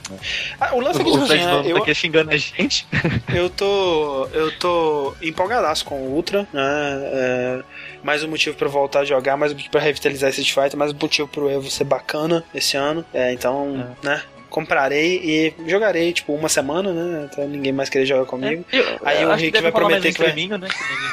Ah, o lance é que, O assim, Fred né, Lama tá eu, aqui xingando a gente. eu tô. Eu tô empolgadaço com o Ultra, né? É, mais um motivo pra eu voltar a jogar, mais um motivo pra revitalizar esse Street Fighter, mais um motivo pro Evo ser bacana esse ano. É, então, né? Comprarei e jogarei, tipo, uma semana, né? Até ninguém mais querer jogar comigo. Aí o Rick vai prometer que vai- né?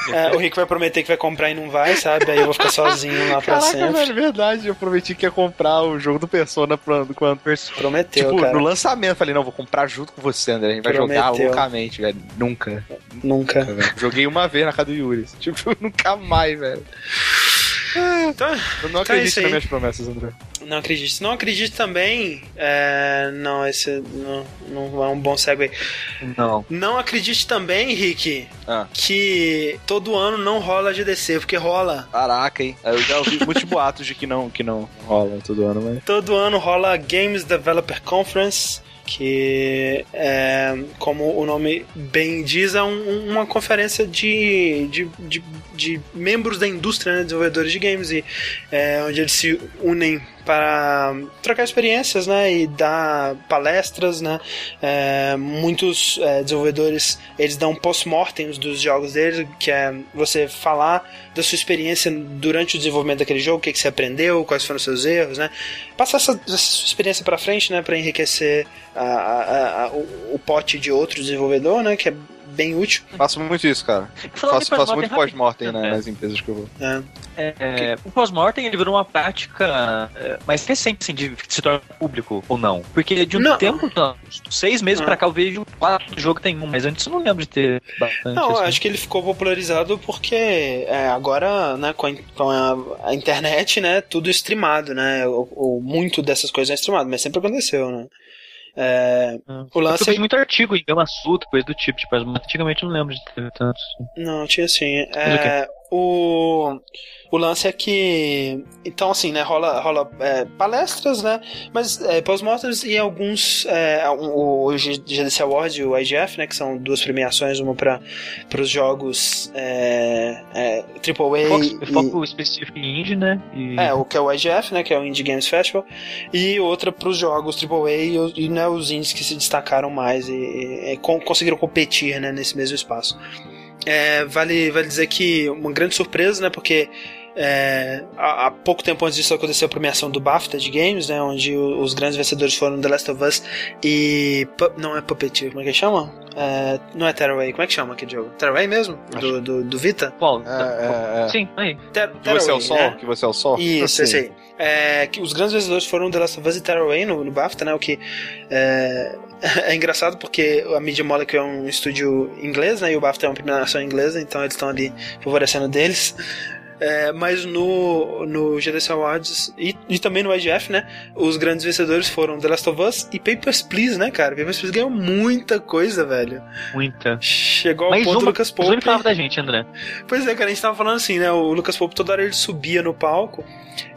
que É, o Rick vai prometer que vai comprar e não vai, sabe? Aí eu vou ficar sozinho lá pra Caraca, sempre. velho, verdade. Eu prometi que ia comprar o jogo do Persona pra- quando. Prometeu, Tipo, cara. no lançamento, falei, não, vou comprar junto com você, André. A gente vai jogar Prometeu. loucamente, velho. Nunca. Nunca. velho. Joguei uma vez na casa do Yuri. Tipo, nunca mais, velho. Então, Eu não Então é acredito nas minhas promessas, André. Não acredito. Não acredito também. É... Não, esse não, não é um bom segue. Não. Não acredite também, Rick, Ah. que todo ano não rola GDC, porque rola. Caraca, hein? Eu já ouvi muitos boatos de que não, que não rola todo ano, mas. Todo ano rola Games Developer Conference. que é, como o nome bem diz, é um, uma conferência de, de, de, de, membros da indústria, né, desenvolvedores de games, e é, onde eles se unem para trocar experiências, né, e dar palestras, né. É, muitos é, desenvolvedores eles dão post-mortem dos jogos deles, que é você falar da sua experiência durante o desenvolvimento daquele jogo, o que, que você aprendeu, quais foram os seus erros, né. Passar essa, essa sua experiência para frente, né, para enriquecer a, a, a, o, o pote de outro desenvolvedor, né, que é bem útil. Faço muito isso, cara. Faço, faço muito pós-mortem né, nas empresas que eu vou. É. É, o pós-mortem ele virou uma prática é, mais recente assim, de se tornar público ou não. Porque de um não. tempo, não, seis meses não. pra cá eu vejo quatro jogos tem um, mas antes eu não lembro de ter bastante. Não, assim. acho que ele ficou popularizado porque é, agora, né, com, a, com a, a, internet, né, tudo streamado, né, ou, ou muito dessas coisas é streamado, mas sempre aconteceu, né. É, ah, o lance. Eu vejo muito artigo em Gama Sutra, coisa do tipo, tipo, mas antigamente eu não lembro de ter tantos. Não, tinha sim. É, o, o lance é que. Então, assim, né? Rola, rola é, palestras, né? Mas é, pós-mortems e alguns. É, o, o GDC Award e o IGF, né? Que são duas premiações, uma para os jogos é, é, AAA. Foco, e, foco específico em indie, né? E... É, o que é o IGF, né? Que é o Indie Games Festival. E outra para os jogos AAA e, e né, os indies que se destacaram mais e, e, e conseguiram competir né, nesse mesmo espaço. É, vale, vale dizer que uma grande surpresa, né? Porque é, há, há, pouco tempo antes disso aconteceu a premiação do BAFTA de games, né? Onde o, os grandes vencedores foram The Last of Us e. Não é Puppeteer, como é que chama? É, não é Tearaway, como é que chama aquele jogo? Tearaway mesmo? Do, do, do, Vita? Qual? É, é, é. Sim, aí. Ter, que você é o sol? Né? Que você é o sol? Isso, esse aí. É, que os grandes vencedores foram The Last of Us e Tearaway no, no BAFTA, né? O que é, engraçado porque a Media Molecule é um estúdio inglês, né? E o BAFTA é uma premiação inglesa, então eles estão ali favorecendo deles. É, mas no, no GDC Awards e, e, também no IGF, né? Os grandes vencedores foram The Last of Us e Papers, Please, né, cara? Papers, Please ganhou muita coisa, velho. Muita. Chegou ao mas ponto do Lucas Pope. Mas falava da gente, André. Pois é, cara, a gente tava falando assim, né? O Lucas Pope toda hora ele subia no palco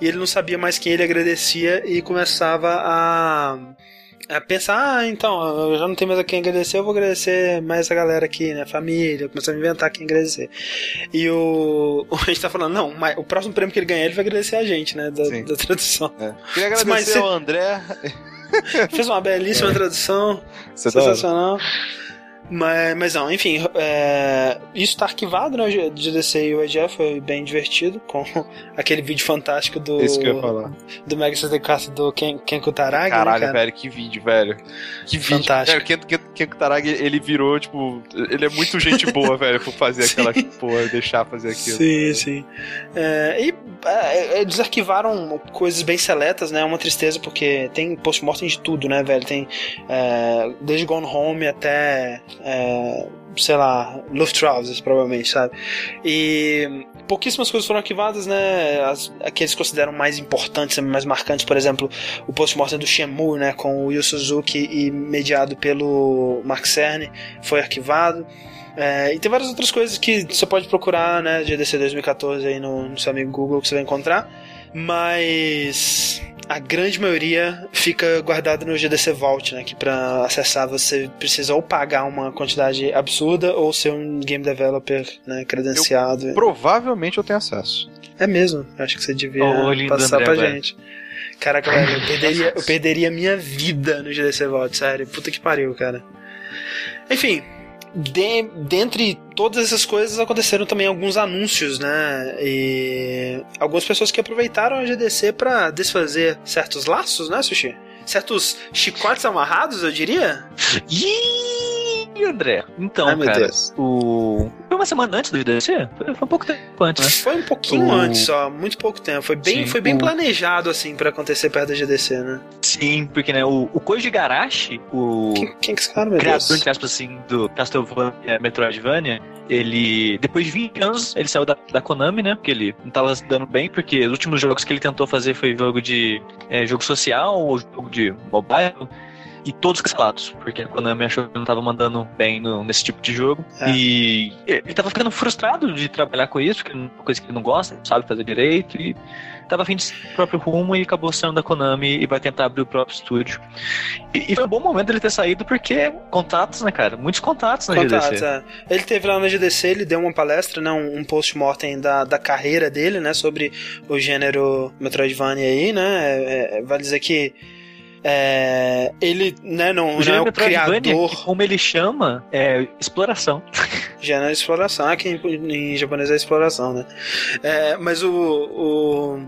e ele não sabia mais quem ele agradecia e começava a é pensar, ah, então, eu já não tenho mais a quem agradecer, eu vou agradecer mais a galera aqui, né? Família, começar a inventar quem agradecer. E o. A gente tá falando, não, mas o próximo prêmio que ele ganhar, ele vai agradecer a gente, né? Da, da tradução. É. Queria agradecer mas, ao André. Fez uma belíssima é. tradução. Você tá sensacional. Tá... Mas, mas não, enfim, é, isso está arquivado, né? O GDC e o EGF foi bem divertido, com aquele vídeo fantástico do. Isso que eu ia falar. Do Mega 64 do Ken, Ken Kutaragi. Né, Caralho, né, cara? velho, que vídeo, velho. Que vídeo. Fantástico. Ken, Ken, Ken Kutaragi, ele virou, tipo. Ele é muito gente boa, velho, por fazer aquela porra, deixar fazer aquilo. Sim, sim. É, e é, eles arquivaram coisas bem seletas, né? É uma tristeza, porque tem post-mortem de tudo, né, velho? Tem é, desde Gone Home até é, sei lá, Luftrausers, provavelmente, sabe? E pouquíssimas coisas foram arquivadas, né? As, que eles consideram mais importantes, mais marcantes, por exemplo, o post-mortem do Shenmue, né? Com o Yu Suzuki e mediado pelo Mark Cerny, foi arquivado. É, e tem várias outras coisas que você pode procurar, né? GDC 2014 aí no, no seu amigo Google que você vai encontrar. Mas a grande maioria fica guardada no GDC Vault, né? Que para acessar você precisa ou pagar uma quantidade absurda ou ser um game developer né, credenciado. Eu, provavelmente eu tenho acesso. É mesmo, acho que você devia oh, passar André, pra velho. gente. Caraca, velho, eu perderia, eu perderia minha vida no GDC Vault, sério. Puta que pariu, cara. Enfim, de, dentre todas essas coisas aconteceram também alguns anúncios, né? E algumas pessoas que aproveitaram a GDC para desfazer certos laços, né, Sushi? Certos chicotes amarrados, eu diria? André, então, Ai, cara, o... Foi uma semana antes do GDC? Foi, foi um pouco tempo antes, né? Foi um pouquinho o... antes só, muito pouco tempo. Foi bem, Sim, foi bem o... planejado, assim, para acontecer perto da GDC, né? Sim, porque, né, o, o Koji Garashi, o... Quem, quem que é esse cara, meu criador, Deus? entre aspas, assim, do Castlevania Metroidvania, ele, depois de 20 anos, ele saiu da, da Konami, né? Porque ele não tava se dando bem, porque os últimos jogos que ele tentou fazer foi jogo de é, jogo social ou jogo de mobile. E todos cancelados, porque a Konami achou que não estava mandando bem no, nesse tipo de jogo. É. E ele estava ficando frustrado de trabalhar com isso, porque é uma coisa que ele não gosta, não sabe fazer direito, e tava afim de seu próprio rumo e acabou saindo da Konami e vai tentar abrir o próprio estúdio. E, e, foi um bom momento ele ter saído porque contatos, né, cara? Muitos contatos na contatos, GDC. É. Ele teve lá na GDC, ele deu uma palestra, né, um, um post-mortem da, da carreira dele, né, sobre o gênero Metroidvania aí, né? É, é, vale dizer que é, ele né, não, o não é o criador. Como ele chama, é exploração. Gênero exploração, aqui em, em japonês é exploração, né? É, mas o, o,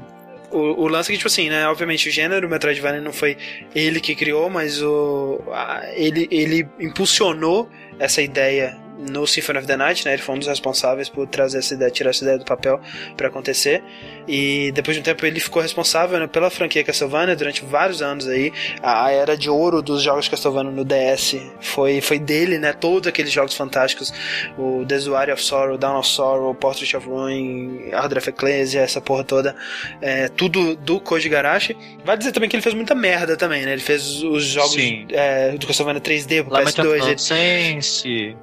o, o, lance é que, tipo assim, né? Obviamente o gênero Metroidvania não foi ele que criou, mas o, a, ele, ele impulsionou essa ideia no Symphony of the Night, né? Ele foi um dos responsáveis por trazer essa ideia, tirar essa ideia do papel para acontecer. E depois de um tempo ele ficou responsável né, pela franquia Castlevania durante vários anos aí. A era de ouro dos jogos Castlevania no DS foi, foi dele, né? Todos aqueles jogos fantásticos, o Desuary of Sorrow, Down of Sorrow, Portrait of Ruin, Order of Ecclesia, essa porra toda, é, tudo do Koji Garashi. Vai dizer também que ele fez muita merda também, né? Ele fez os jogos é, do Castlevania 3D pro PS2.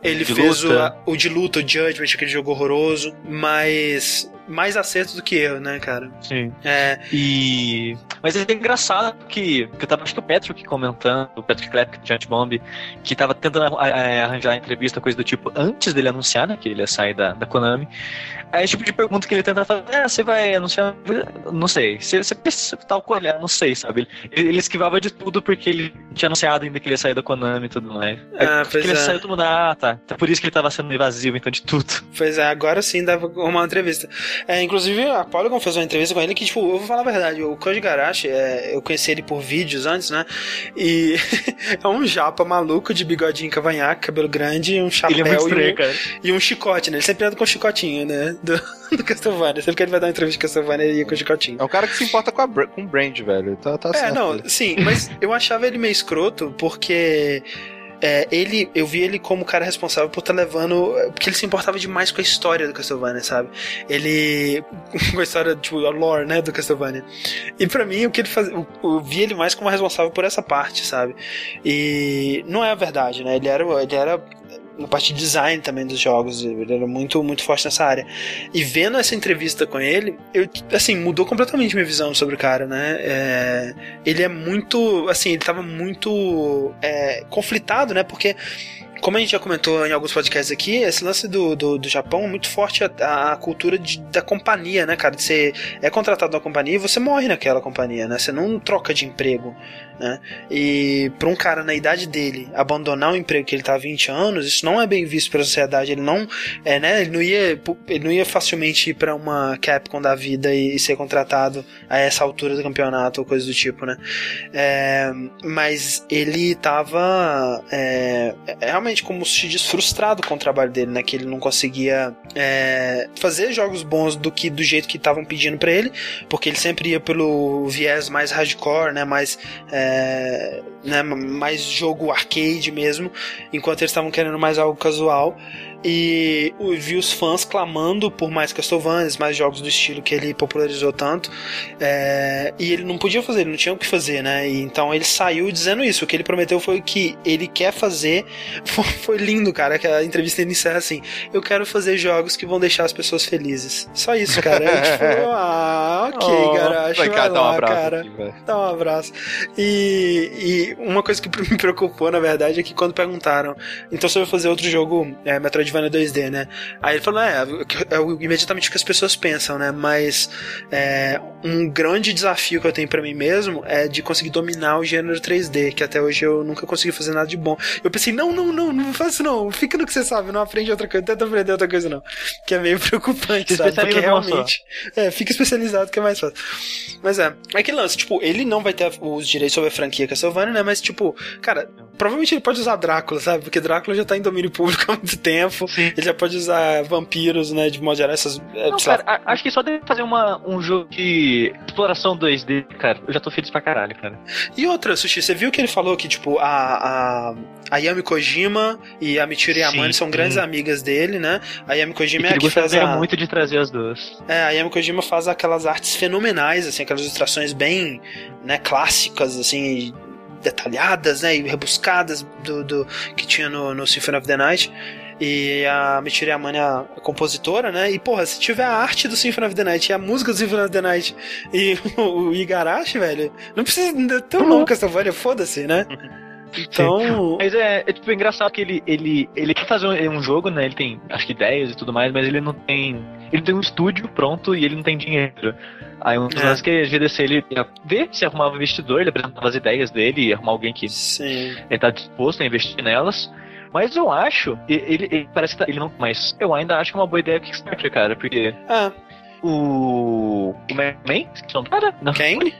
Ele, ele fez fez o, o de luta, o Judgment, aquele jogo horroroso, mas mais acerto do que erro, né, cara? Sim. É. E. Mas é engraçado que, que eu tava, acho que o Patrick comentando, o Patrick Clapp, Giant Bomb, que tava tentando arranjar a entrevista, coisa do tipo, antes dele anunciar, né, que ele ia sair da, da Konami. Aí é o tipo de pergunta que ele tenta fazer, é, você vai anunciar, não sei, você, você tal coisa, não sei, sabe? Ele, ele, esquivava de tudo porque ele tinha anunciado ainda que ele ia sair da Konami e tudo mais. Ah, pois ele é. saiu, todo mundo, ah, tá. Então por isso que ele tava sendo invasivo, então, de tudo. Pois é, agora sim dava uma entrevista. É, inclusive, a Polygon fez uma entrevista com ele que, tipo, eu vou falar a verdade, o Koji Garashi, é, eu conheci ele por vídeos antes, né? E é um japa maluco de bigodinho cavanhaque, cabelo grande, um chapéu é e, um, e, um, chicote, né? Ele sempre anda com um chicotinho, né? Do, do Castlevania. Sempre que ele vai dar uma entrevista de Castlevania, ele ia com o chicotinho. É um cara que se importa com, a, com o brand, velho. Tá, tá é, certo. não, sim, mas eu achava ele meio escroto porque é, ele, eu vi ele como o cara responsável por estar tá levando. Porque ele se importava demais com a história do Castlevania, sabe? Ele. com a história, tipo, a lore, né, do Castlevania. E para mim, o que ele fazia. Eu, eu vi ele mais como responsável por essa parte, sabe? E não é a verdade, né? Ele era, ele era na parte de design também dos jogos, ele era muito, muito forte nessa área. E vendo essa entrevista com ele, eu, assim, mudou completamente minha visão sobre o cara, né? É, ele é muito, assim, ele tava muito é, conflitado, né? Porque como a gente já comentou em alguns podcasts aqui, esse lance do, do, do Japão é muito forte a, a cultura de, da companhia, né, cara? Você é contratado na companhia e você morre naquela companhia, né? Você não troca de emprego. Né? E para um cara na idade dele abandonar o emprego que ele tá há 20 anos, isso não é bem visto pela sociedade. Ele não, é, né? Ele não ia, ele não ia facilmente ir para uma Capcom da vida e, e, ser contratado a essa altura do campeonato ou coisa do tipo, né? É, mas ele tava é, é realmente como se diz frustrado com o trabalho dele, né? Que ele não conseguia é, fazer jogos bons do que do jeito que estavam pedindo para ele, porque ele sempre ia pelo viés mais hardcore, né? Mais é, é, né, mais jogo arcade mesmo, enquanto eles estavam querendo mais algo casual e vi os fãs clamando por mais Castlevania, mais jogos do estilo que ele popularizou tanto. É, e ele não podia fazer, ele não tinha o que fazer, né? E, então ele saiu dizendo isso. O que ele prometeu foi que ele quer fazer. Foi lindo, cara, que a entrevista encerra assim: Eu quero fazer jogos que vão deixar as pessoas felizes. Só isso, cara. Aí, tipo, ah, ok, oh, cara. Vai, vai lá, um abraço cara. Aqui, dá um abraço. E, e uma coisa que me preocupou, na verdade, é que quando perguntaram, então você vai fazer outro jogo, é, Metroid Metroidvania 2D, né? Aí ele falou, é, é, é imediatamente o que as pessoas pensam, né? Mas é, um grande desafio que eu tenho para mim mesmo é de conseguir dominar o gênero 3D, que até hoje eu nunca consegui fazer nada de bom. Eu pensei, não, não, não, não faça não, fica no que você sabe, não aprende outra coisa, tenta aprender outra coisa não. Que é meio preocupante, sabe? Porque realmente, é, fica especializado que é mais fácil. Mas é, é que lance, tipo, ele não vai ter os direitos sobre a franquia Castlevania, né? Mas, tipo, cara, provavelmente ele pode usar Drácula, sabe? Porque Drácula já tá em domínio público há muito tempo. Sim. Ele já pode usar vampiros, né? De modo geral, essas. É, não, cara, a, acho que só deve fazer uma, um jogo de exploração 2D, cara. Eu já tô feliz pra caralho, cara. E outra, Sushi, você viu que ele falou que, tipo, a, a, a Yami Kojima e a Michiru Yamane são grandes amigas dele, né? A Yami Kojima e é a que faz. A... muito de trazer as duas. É, a Yami Kojima faz aquelas artes fenomenais, assim, aquelas ilustrações bem, né, clássicas, assim, detalhadas, né, e rebuscadas do, do que tinha no, no Symphony of the Night. E a Michiru Yamane é a compositora, né? E, porra, se tiver a arte do Symphony of the Night e a música do Symphony of the Night e o Igarashi, velho, não precisa ter um novo Castlevania, foda-se, né? Então. Mas é, é tipo engraçado que ele, ele, ele quer fazer um, um, jogo, né? Ele tem acho que ideias e tudo mais, mas ele não tem. Ele tem um estúdio pronto e ele não tem dinheiro. Aí um dos é. que a GDC ele ia ver se arrumava um investidor, ele apresentava as ideias dele, arrumar alguém que Sim. ele tá disposto a investir nelas. Mas eu acho, ele, ele parece que tá, ele não, mas eu ainda acho que é uma boa ideia o Kickstarter, cara, porque ah. o o Man, não, Quem?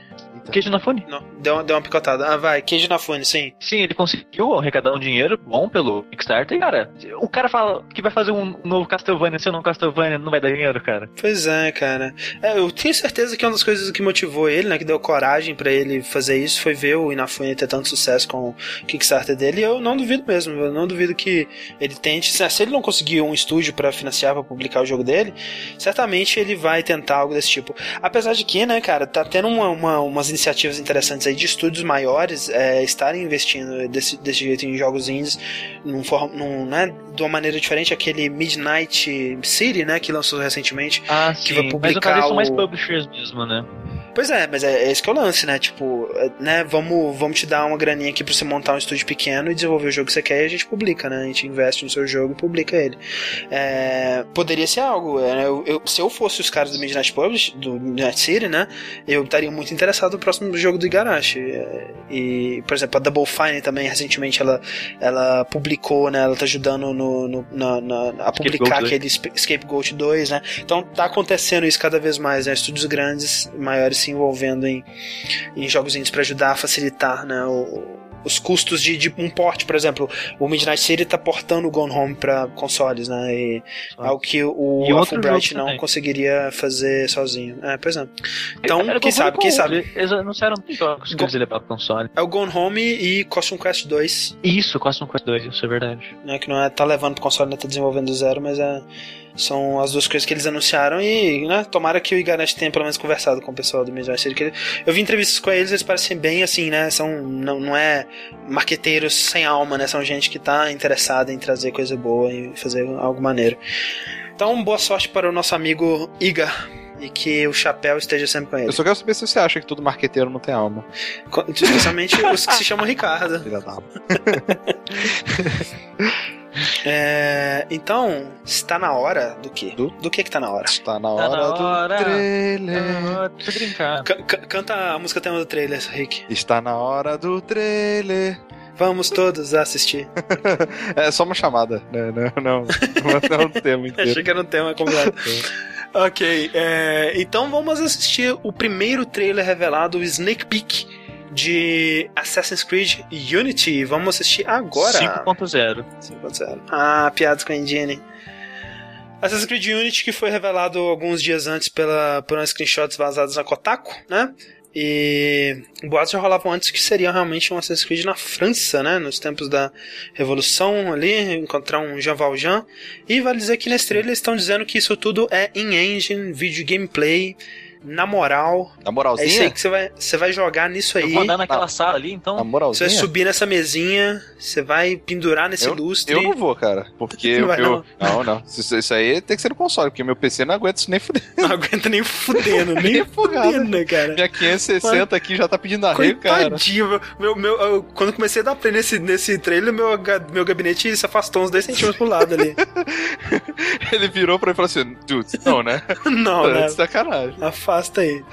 Queijo na fone? Não, deu, deu uma picotada. Ah, vai, queijo na fone, sim. Sim, ele conseguiu arrecadar um dinheiro bom pelo Kickstarter. E, cara, o cara fala que vai fazer um novo Castlevania, se não Castlevania, não vai dar dinheiro, cara. Pois é, cara. É, eu tenho certeza que uma das coisas que motivou ele, né, que deu coragem para ele fazer isso, foi ver o Inafune ter tanto sucesso com o Kickstarter dele. E eu não duvido mesmo, eu não duvido que ele tente. Se ele não conseguir um estúdio para financiar, para publicar o jogo dele, certamente ele vai tentar algo desse tipo. Apesar de que, né, cara, tá tendo uma, uma, umas iniciativas interessantes aí de estúdios maiores é, estarem investindo desse, desse jeito em jogos indies num, num, né, de uma maneira diferente. Aquele Midnight City, né, que lançou recentemente. Ah, que sim. vai publicar Mas o... são mais publishers mesmo, né? Pois é, mas é, é esse que é o lance, né? Tipo, é, né, vamos, vamos te dar uma graninha aqui pra você montar um estúdio pequeno e desenvolver o jogo que você quer e a gente publica, né? A gente investe no seu jogo e publica ele. É, poderia ser algo, é, eu, eu, se eu fosse os caras do Midnight Publish, do Midnight City, né? Eu estaria muito interessado no próximo jogo do Igarashi. É, e, por exemplo, a Double Fine também, recentemente, ela, ela publicou, né? Ela tá ajudando no, no na, na, a publicar aquele Scapegoat 2, né? Então tá acontecendo isso cada vez mais, né? Estúdios grandes, maiores se envolvendo em, em jogos indies para ajudar a facilitar né, o, os custos de, de, um porte, por exemplo, o Midnight City está portando o Gone Home para consoles, né? E ah. algo que o Fulbright não também. conseguiria fazer sozinho. É, pois é. Então, Era quem sabe, quem sabe. Eles anunciaram jogos que eles para console. É o Gone Home e Costume Quest 2. Isso, Costume Quest 2, isso é verdade. É que não é tá levando pro console, não tá desenvolvendo do zero, mas é são as duas coisas que eles anunciaram e, né, tomara que o Iganesh tenha pelo menos conversado com o pessoal do City. Eu vi entrevistas com eles, eles parecem bem assim, né? São, não, não é marqueteiros sem alma, né? São gente que tá interessada em trazer coisa boa e fazer algo maneiro. Então, boa sorte para o nosso amigo Iga e que o chapéu esteja sempre com ele. Eu só quero saber se você acha que todo marqueteiro não tem alma. Especialmente os que se chamam Ricardo. Filha da É, então, está na hora do quê? Do, do que que tá na hora? Está na hora, tá na hora do trailer. Ah, tô brincando. canta a música tema do trailer, Rick. Está na hora do trailer. Vamos todos assistir. é só uma chamada, né? Não, não, não, é um tema inteiro. Achei que era um tema completo. ok, é, então vamos assistir o primeiro trailer revelado, o Snake Peek de Assassin's Creed Unity. Vamos assistir agora. 5.0. 5.0. Ah, piadas com a engine. Assassin's Creed Unity que foi revelado alguns dias antes pela, por uns screenshots vazados na Kotaku, né? E boatos já rolavam antes que seria realmente um Assassin's Creed na França, né? Nos tempos da Revolução ali, encontrar um Jean Valjean. E vale dizer que nesse trailer eles estão dizendo que isso tudo é in-engine, vídeo gameplay na moral. Na moralzinha? É isso aí que você vai, você vai jogar nisso aí. Eu vou andar naquela na, sala ali, então. Na moralzinha? Você vai subir nessa mesinha, você vai pendurar nesse eu, lustre. Eu não vou, cara. Porque não, eu, não. não, não. Isso, isso, aí tem que ser no console, porque meu PC não aguenta isso nem fudendo. Não aguenta nem fudendo, nem fudendo, cara. Minha 560 Mas, aqui já tá pedindo arrego, cara. Meu, meu, meu, eu, quando comecei a dar play nesse, nesse trailer, meu, meu gabinete se afastou uns 10 centímetros pro lado ali. Ele virou pra mim e falou assim: Dude, não, né? não, né? Sacanagem. Afasta aí.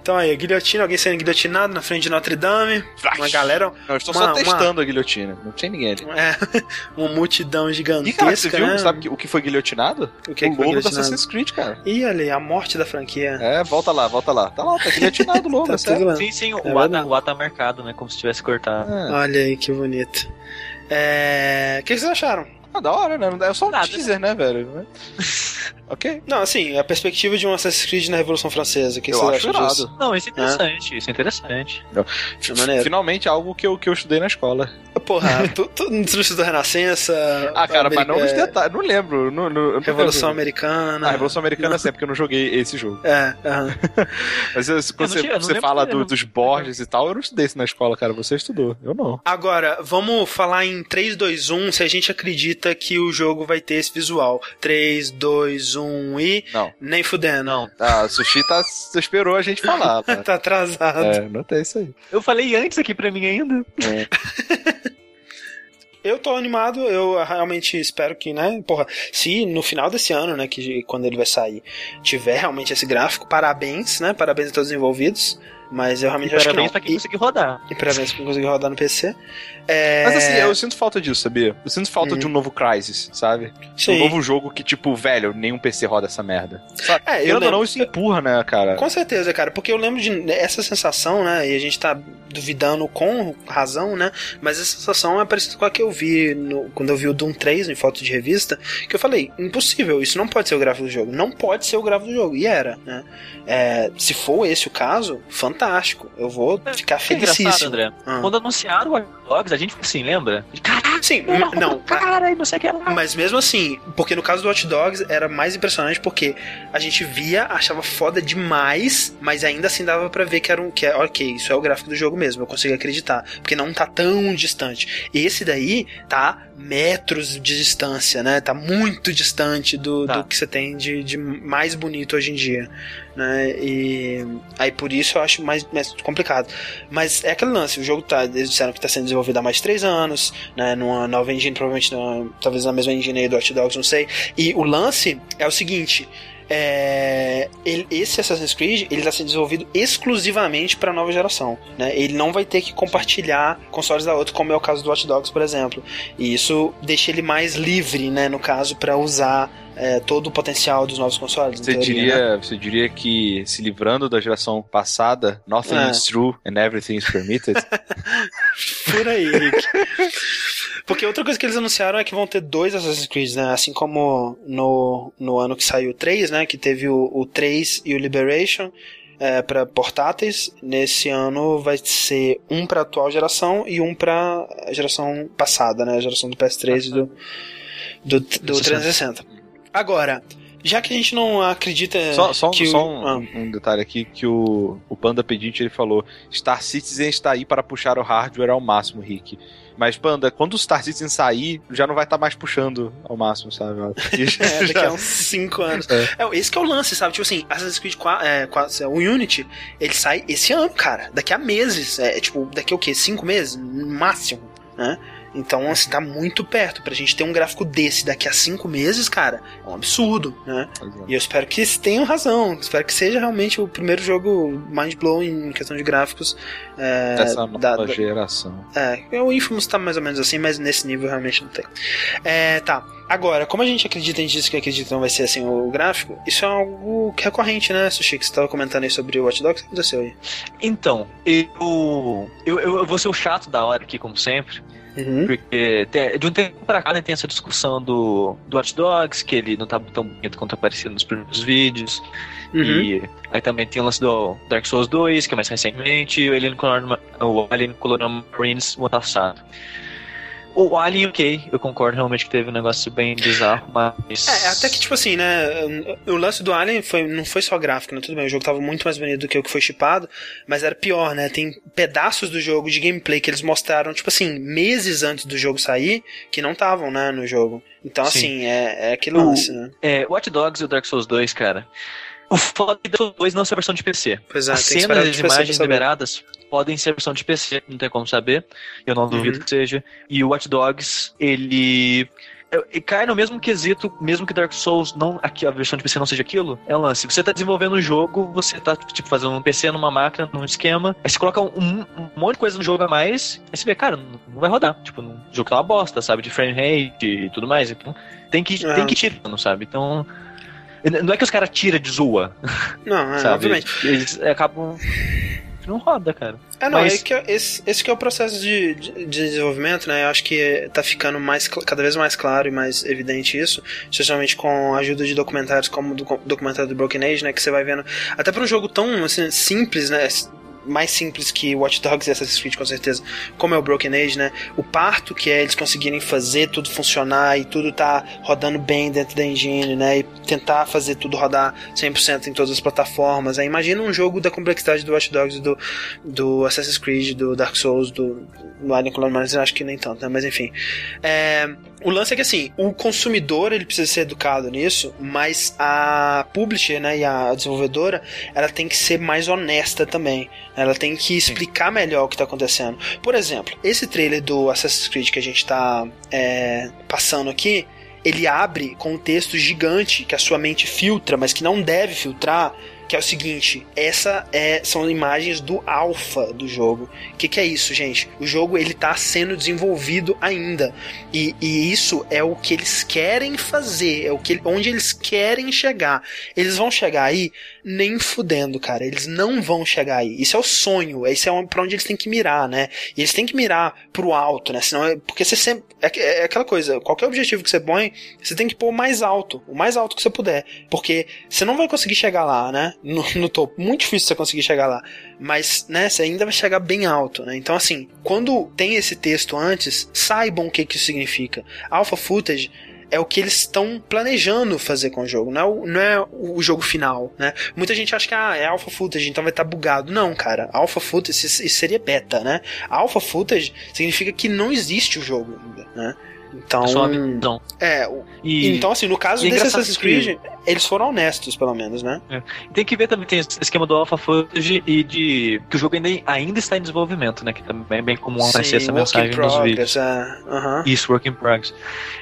Então aí, a guilhotina, alguém sendo guilhotinado na frente de Notre Dame. Flash. Uma galera. Não, estou uma, só testando uma... a guilhotina. Não tem ninguém ali. É, uma multidão gigantesca. E cara, você viu? Né? Sabe o que foi guilhotinado? O que, é o que logo da Assassin's Creed, cara. Ih, ali, a morte da franquia. É, volta lá, volta lá. Tá lá, tá guilhotinado o logo, tá é Sim, sim, o, é o, marcado, né? Como se tivesse cortado. É. Olha aí, que bonito. É... O que vocês acharam? Ah, da hora, né? É só um Nada. teaser, né, velho? ok. Não, assim, a perspectiva de um Assassin's Creed na Revolução Francesa. Que Eu você acho acha disso? Não, isso é interessante, isso é interessante. É maneiro. Finalmente algo que eu, que eu estudei na escola. Porra, tu, tu não estudou Renascença? Ah, cara, mas não nos Ameri- é, detalhes. Não lembro. Não, não, não Revolução lembro. Americana. Ah, Revolução Americana sempre, porque eu não joguei esse jogo. É, aham. Mas eu- quando não você, tinha- não você fala do- dos Borges e tal, eu não estudei isso na escola, cara. Você estudou. Eu não. Agora, vamos falar em 3, 2, 1 se a gente acredita que o jogo vai ter esse visual. 3, 2, 1 e. Não. Nem fudendo. Não, Ah, Sushi tá, esperou a gente falar. Tá atrasado. É, não tem isso aí. eu falei antes aqui pra mim ainda. Eu tô animado, eu realmente espero que, né, porra, se no final desse ano, né, que quando ele vai sair, tiver realmente esse gráfico, parabéns, né, parabéns a todos os envolvidos, mas eu realmente E acho que não. pra quem E, conseguiu rodar. e parabéns pra quem conseguiu rodar no PC. É... Mas assim, eu sinto falta disso, sabia? Eu sinto falta Hum. de um novo Crysis, sabe? Sim. Um novo jogo que, tipo, velho, nenhum PC roda essa merda. É, eu lembro, não, isso empurra, né, cara? Com certeza, cara, porque eu lembro de essa sensação, né? E a gente tá duvidando com razão, né? Mas essa sensação é parecida com a que eu vi no- quando eu vi o Doom 3 em foto de revista, que eu falei, impossível, isso não pode ser o gráfico do jogo. Não pode ser o gráfico do jogo. E era, né? É, se for esse o caso, fantástico. Eu vou ficar Que é felicíssimo. André. Ah. Quando anunciaram o Watch Dogs, a gente ficou assim, lembra? Caraca, Sim, m- não. cara, não sei o que lá. Mas mesmo assim, porque no caso do Watch Dogs era mais impressionante porque a gente via, achava foda demais, mas ainda assim dava pra ver que era um que é, ok, isso é o gráfico do jogo mesmo, eu consigo acreditar, porque não tá tão distante. Esse daí tá metros de distância, né? Tá muito distante do, Tá. do que você tem de, de mais bonito hoje em dia, né? E aí por isso eu acho mais, mais complicado. Mas é aquele lance, o jogo tá, eles disseram que tá sendo desenvolvido há mais de 3 anos, né? Numa nova engine, provavelmente na- talvez na mesma engine aí do Hot Dogs, não sei. E o lance é o seguinte. É, ele- esse Assassin's Creed ele está sendo desenvolvido exclusivamente para nova geração, né? Ele não vai ter que compartilhar consoles da outra, como é o caso do Watch Dogs, por exemplo. E isso deixa ele mais livre, né? No caso, para usar é, todo o potencial dos novos consoles. Você teoria, diria, né? você diria que se livrando da geração passada, nothing É. is true and everything is permitted? Por aí, Rick. Porque outra coisa que eles anunciaram é que vão ter dois Assassin's Creed, né? Assim como no, no ano que saiu o 3, né? Que teve o, o 3 e o Liberation é, para portáteis. Nesse ano vai ser um para atual geração e um para geração passada, né? A geração do PS3 e do, do, do 360. Agora, já que a gente não acredita só só, um- que o- só um, ah. um detalhe aqui que o, o Panda Pedinte ele falou: Star Citizen está aí para puxar o hardware ao máximo, Rick. Mas, Panda, quando o Star Citizen sair, já não vai estar mais puxando ao máximo, sabe? É, daqui já- a uns 5 anos. É. É, esse que é o lance, sabe? Tipo assim, Assassin's Creed 4, é, 4, o Unity, ele sai esse ano, cara. Daqui a meses. É, tipo, daqui a o quê? 5 meses? No máximo, né? Então, assim, tá muito perto. Pra gente ter um gráfico desse daqui a 5 meses, cara, é um absurdo, né? E eu espero que eles tenham razão. Espero que seja realmente o primeiro jogo mind-blowing em questão de gráficos. É, Dessa nova da- da- geração. é, o Infamous tá mais ou menos assim, mas nesse nível realmente não tem. É, tá. Agora, como a gente acredita, a gente disse que acredita que não vai ser assim o gráfico, isso é algo que é recorrente, né, Sushi? Que você tava comentando aí sobre o Watch Dogs, o que aconteceu aí? Então, eu, eu, eu vou ser o chato da hora aqui, como sempre. Uhum. Porque tem- de um tempo pra cá né, tem essa discussão do, do Watch Dogs, que ele não tá tão bonito quanto aparecia nos primeiros vídeos. Uhum. E aí também tem o lance do Dark Souls 2, que é mais recentemente, e o Alien Colonial, o Alien Colonial Marines o ano passado. O Alien, ok, eu concordo realmente que teve um negócio bem bizarro, mas. É, até que, tipo assim, né? O lance do Alien foi, não foi só gráfico, né? Tudo bem, o jogo tava muito mais bonito do que o que foi chipado, mas era pior, né? Tem pedaços do jogo de gameplay que eles mostraram, tipo assim, meses antes do jogo sair, que não estavam, né, no jogo. Então, Sim. assim, é, é aquele lance, né? É, Watch Dogs e o Dark Souls 2, cara. O foda é que o 2 não ser versão de PC. Pois é, As cenas e as imagens liberadas podem ser versão de PC, não tem como saber. Eu não duvido Uhum. que seja. E o Watch Dogs, ele. ele cai no mesmo quesito, mesmo que Dark Souls não aqui a versão de PC não seja aquilo, é um lance. Você tá desenvolvendo um jogo, você tá tipo fazendo um PC numa máquina, num esquema, aí você coloca um, um monte de coisa no jogo a mais, aí você vê, cara, não, não vai rodar. Tipo, o jogo tá uma bosta, sabe, de frame rate e tudo mais. Então, tem que É. tem que ir tirando, sabe? Então, não é que os caras tiram de zoa, Não, é, obviamente. Eles acabam que não roda, cara. É, não, Mas... que é, esse, esse que é o processo de, de, de, desenvolvimento, né? Eu acho que tá ficando mais, cada vez mais claro e mais evidente isso, especialmente com a ajuda de documentários como o do, documentário do Broken Age, né? Que você vai vendo. Até para um jogo tão assim, simples, né? Mais simples que Watch Dogs e Assassin's Creed, com certeza, como é o Broken Age, né? O parto que é eles conseguirem fazer tudo funcionar e tudo tá rodando bem dentro da engine, né? E tentar fazer tudo rodar 100% em todas as plataformas. Né? Imagina um jogo da complexidade do Watch Dogs, do, do Assassin's Creed, do Dark Souls, do, do Alien Colonizer, acho que nem tanto, né? Mas enfim. É, o lance é que assim, o consumidor ele precisa ser educado nisso, mas a publisher, né, e a desenvolvedora, ela tem que ser mais honesta também. Ela tem que explicar Sim. melhor o que está acontecendo. Por exemplo, esse trailer do Assassin's Creed que a gente está é, passando aqui, ele abre com um texto gigante que a sua mente filtra, mas que não deve filtrar, que é o seguinte, essa é, são imagens do alfa do jogo. O que, que, é isso, gente? O jogo ele tá sendo desenvolvido ainda e, e, isso é o que eles querem fazer, é o que onde eles querem chegar. Eles vão chegar aí nem fudendo, cara. Eles não vão chegar aí. Isso é o sonho, esse é para onde eles têm que mirar, né? E eles têm que mirar pro alto, né? Senão, é, porque você sempre é, é aquela coisa. Qualquer objetivo que você põe, você tem que pôr mais alto, o mais alto que você puder, porque você não vai conseguir chegar lá, né? no, no topo. Muito difícil você conseguir chegar lá. Mas, né, você ainda vai chegar bem alto, né? Então, assim, quando tem esse texto antes, saibam o que, que isso significa. Alpha Footage é o que eles estão planejando fazer com o jogo, não é o, não é o jogo final, né? Muita gente acha que ah, é alpha footage, então vai estar tá bugado. Não, cara, alpha footage isso seria beta, né? Alpha footage significa que não existe o jogo ainda, né? Então, é É, e, então assim, no caso desse Assassin's Creed, eles foram honestos, pelo menos, né? É. Tem que ver também, tem esse esquema do Alpha Footage e de que o jogo ainda, ainda está em desenvolvimento, né? Que também é bem comum aparecer essa mensagem progress, nos vídeos. É. Uhum. Isso, work in progress.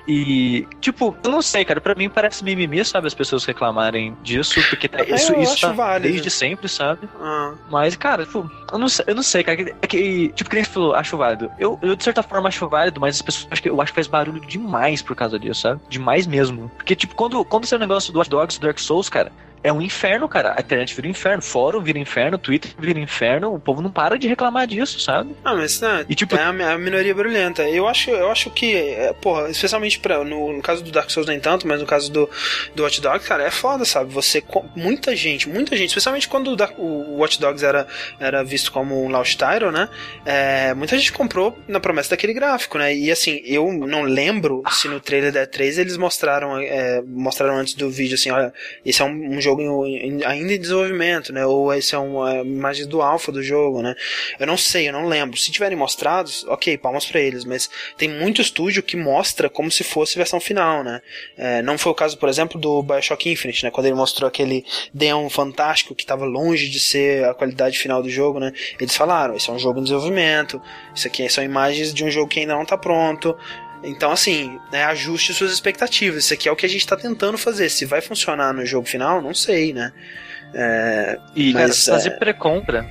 E, tipo, eu não sei, cara, pra mim parece mimimi, sabe, as pessoas reclamarem disso, porque tá, isso, eu isso tá válido. desde sempre, sabe? Uhum. Mas, cara, tipo, eu não sei, eu não sei, cara, é que, tipo, que nem você falou, acho válido. Eu, eu, de certa forma, acho válido, mas as pessoas, acho que, eu acho que faz barulho demais por causa disso, sabe? Demais mesmo. Porque, tipo, quando, quando esse negócio do Watch Dogs, Dark Souls, cara, é um inferno, cara. A internet vira um inferno, fórum vira inferno, Twitter vira inferno, o povo não para de reclamar disso, sabe? Ah, mas né, e, tipo, é a, minoria brulhenta. Eu acho, eu acho que, é, porra, especialmente pra, no, no, caso do Dark Souls nem tanto, mas no caso do, do Watch Dogs, cara, é foda, sabe? Você, muita gente, muita gente, especialmente quando o, o Watch Dogs era, era visto como um Lost Title, né? É, muita gente comprou na promessa daquele gráfico, né? E assim, eu não lembro se no trailer da 3 eles mostraram, é, mostraram antes do vídeo assim, olha, esse é um, um jogo em, ainda em desenvolvimento, né? Ou esse é uma imagem do alfa do jogo, né? Eu não sei, eu não lembro. Se tiverem mostrados, ok, palmas para eles, mas tem muito estúdio que mostra como se fosse versão final, né? É, não foi o caso, por exemplo, do Bioshock Infinite, né? Quando ele mostrou aquele Deon fantástico que estava longe de ser a qualidade final do jogo, né? Eles falaram, esse é um jogo em desenvolvimento, isso aqui são imagens de um jogo que ainda não está pronto, então, assim, né, ajuste suas expectativas. Isso aqui é o que a gente está tentando fazer. Se vai funcionar no jogo final, não sei, né? É, e mas, fazer é... pré-compra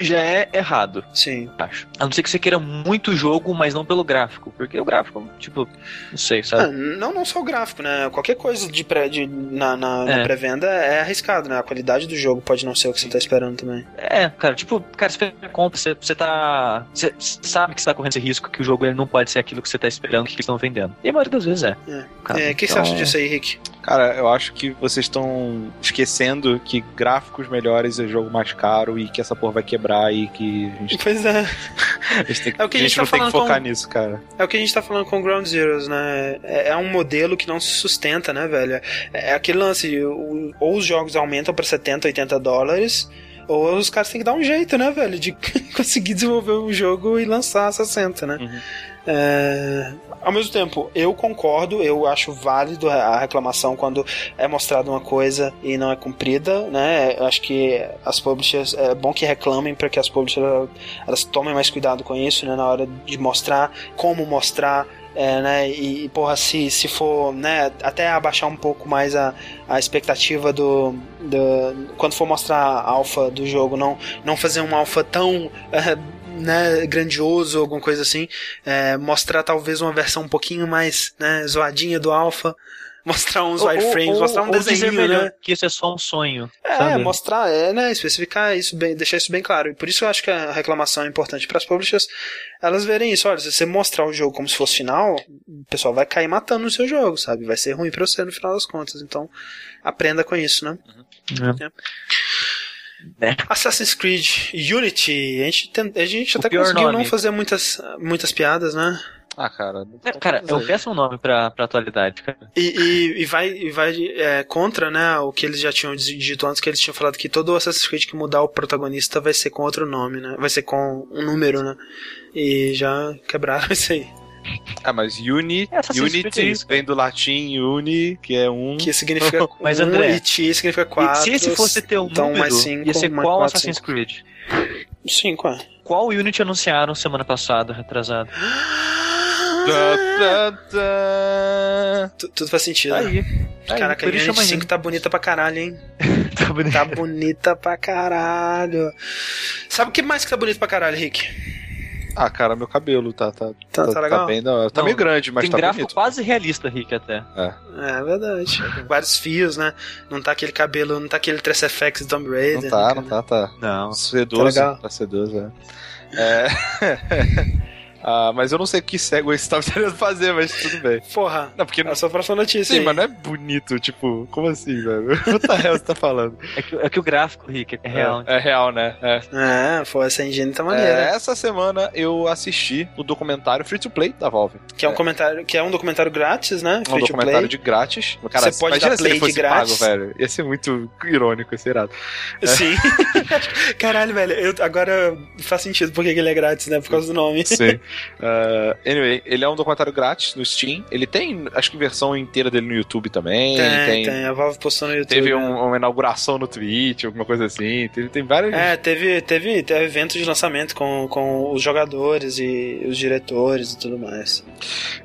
já é errado. Sim. Acho. A não ser que você queira muito jogo, mas não pelo gráfico. Porque o gráfico, tipo, não sei, sabe? Ah, não, não só o gráfico, né? Qualquer coisa de pré, de, na, na, é. na pré-venda é arriscado, né? A qualidade do jogo pode não ser o que você tá esperando também. É, cara, tipo, cara, você compra, você, você tá. Você sabe que você tá correndo esse risco, que o jogo ele não pode ser aquilo que você tá esperando, que eles estão vendendo. E a maioria das vezes é. É. É, o que então... você acha disso aí, Rick? Cara, eu acho que vocês estão esquecendo que gráficos melhores é jogo mais caro e que essa porra vai quebrar e que a gente. Pois é. a gente, tem, é o que a gente, a gente tá não tem que focar com... nisso, cara. É o que a gente tá falando com Ground Zeroes, né? É, é um modelo que não se sustenta, né, velho? É, é aquele lance, ou os jogos aumentam para 70, 80 dólares ou os caras têm que dar um jeito, né, velho, de conseguir desenvolver um jogo e lançar a 60, né? Uhum. É... Ao mesmo tempo, eu concordo, eu acho válido a reclamação quando é mostrada uma coisa e não é cumprida, né? Eu acho que as publishers, é bom que reclamem para que as publishers elas tomem mais cuidado com isso, né? Na hora de mostrar, como mostrar, é, né, e, porra, se, se for, né, até abaixar um pouco mais a, a expectativa do, do quando for mostrar a alfa do jogo, não, não fazer uma alfa tão é, né, grandioso, alguma coisa assim, é, mostrar talvez uma versão um pouquinho mais né, zoadinha do alfa. mostrar uns wireframes, mostrar um desenho, melhor, né? que isso é só um sonho. É, sabe? mostrar, é, né, especificar isso bem, deixar isso bem claro. E por isso eu acho que a reclamação é importante para as publishers, elas verem isso. Olha, se você mostrar o jogo como se fosse final, o pessoal vai cair matando no seu jogo, sabe? Vai ser ruim para você no final das contas. Então, aprenda com isso, né? É. Assassin's Creed Unity, a gente, tem- a gente O até conseguiu nome. não fazer muitas, muitas piadas, né? Ah, cara. É, Cara, é um péssimo nome pra, pra atualidade, cara. E, e, e vai, e vai é, contra, né, o que eles já tinham dito antes, que eles tinham falado que todo Assassin's Creed que mudar o protagonista vai ser com outro nome, né? Vai ser com um número, né? E já quebraram isso aí. Ah, mas uni, É, Unity vem do latim uni, que é um. Que significa Mas, um André, e ti significa quatro. e se esse fosse ter um então número, mais cinco, ia ser qual quatro, Assassin's cinco. Creed? Cinco, é. Qual Unity anunciaram semana passada, retrasado? Tá, tá, tá. Tu- Tudo faz sentido. Tá né? aí. Aí, Caraca, a Unity chama 5 tá bonita pra caralho, hein? Tá bonito. Tá bonita pra caralho. Sabe o que mais que tá bonito pra caralho, Rick? Ah, cara, meu cabelo tá, tá, Tá, tá legal? bem da hora. Tá Não, meio grande, mas Tem tá gráfico bonito. quase realista, Rick, até. É verdade. Vários fios, né? Não tá aquele cabelo, não tá aquele 3FX do Tomb Raider. Não tá, né, não tá, tá. Não. Sedoso. Tá legal. Tá sedoso, é. É. Ah, mas eu não sei que segue você tava querendo fazer, mas tudo bem. Porra, Não, porque é não. a sua próxima notícia. Sim, aí. mas não é bonito, tipo, como assim, velho? What the hell você tá falando? É que, é que o gráfico, Rick, é real. É, é real, né? É. É, pô, essa engine tá maneira. É, essa semana eu assisti o documentário Free to Play da Valve. Que é um comentário, que é um documentário grátis, né? Um Free to documentário play. de grátis. Cara, Você pode dar play de grátis. pago, velho. Ia ser muito irônico, ser irado. Sim. Caralho, velho, eu, agora faz sentido porque que ele é grátis, né? Por causa do nome. Sim. Uh, anyway, ele é um documentário grátis no Steam. Ele tem, acho que versão inteira dele no YouTube também. Tem, tem, A Valve postou no YouTube. Teve né? um- uma inauguração no Twitch, alguma coisa assim. Teve, tem vários. É, teve, teve, teve evento de lançamento com, com os jogadores e os diretores e tudo mais.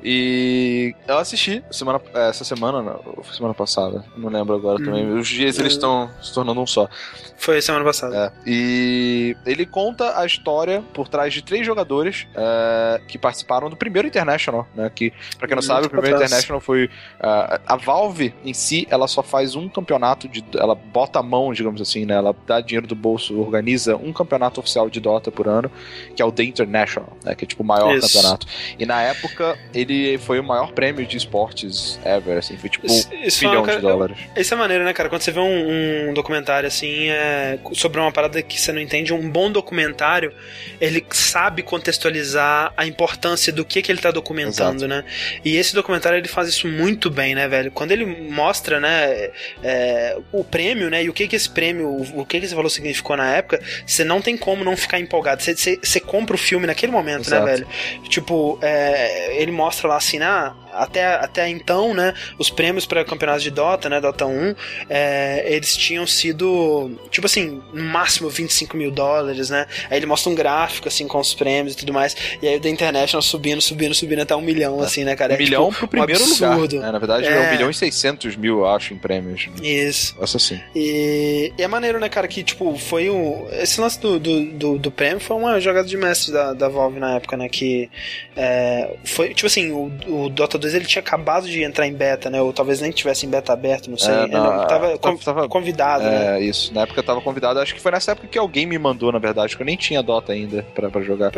E eu assisti semana, essa semana, não, ou foi semana passada, não lembro agora Hum. também. Os dias eles estão se tornando um só. Foi semana passada. É. E ele conta a história por trás de três jogadores é, que participaram do primeiro International, né? Que, pra quem não Muito sabe, o primeiro. International foi. ah, a Valve em si, ela só faz um campeonato de. Ela bota a mão, digamos assim, né? Ela dá dinheiro do bolso, organiza um campeonato oficial de Dota por ano, que é o The International, né? Que é tipo o maior Isso. campeonato. E na época, ele foi o maior prêmio de esportes ever, assim, foi tipo Isso, um isso é bilhão uma- de dólares. Isso é maneiro, né, cara? Quando você vê um, um documentário assim é, sobre uma parada que você não entende, um bom documentário, ele sabe contextualizar a importância do que, que ele tá documentando, né? E esse documentário ele faz isso muito bem, né, velho? Quando ele mostra, né, é, o prêmio, né, e o que que esse prêmio, o, o que que esse valor significou na época, você não tem como não ficar empolgado. Você, você, você compra o filme naquele momento, Exato. né, velho? Tipo, é, ele mostra lá assim, ah, até, até então, né, os prêmios para campeonatos de Dota, né, Dota 1, é, eles tinham sido, tipo assim, no máximo 25 mil dólares, né? Aí ele mostra um gráfico, assim, com os prêmios e tudo mais, e aí o The International subindo, subindo, subindo até um milhão, assim, né, cara? Um É, milhão tipo, pro primeiro lugar. absurdo. né? Na verdade, é. É. um milhão e seiscentos mil, eu acho, em prêmios. Isso. Nossa, assim. E, e é maneiro, né, cara, que, tipo, foi o. Esse lance do, do, do, do prêmio foi uma jogada de mestre da, da Valve na época, né? Que é, foi, tipo assim, o, o Dota 2 ele tinha acabado de entrar em beta, né? Ou talvez nem tivesse em beta aberto, não sei. É, Ele não, tava, tava- con- tava- convidado, né? É, isso. Na época eu tava convidado, acho que foi nessa época que alguém me mandou, na verdade, que eu nem tinha Dota ainda pra jogar.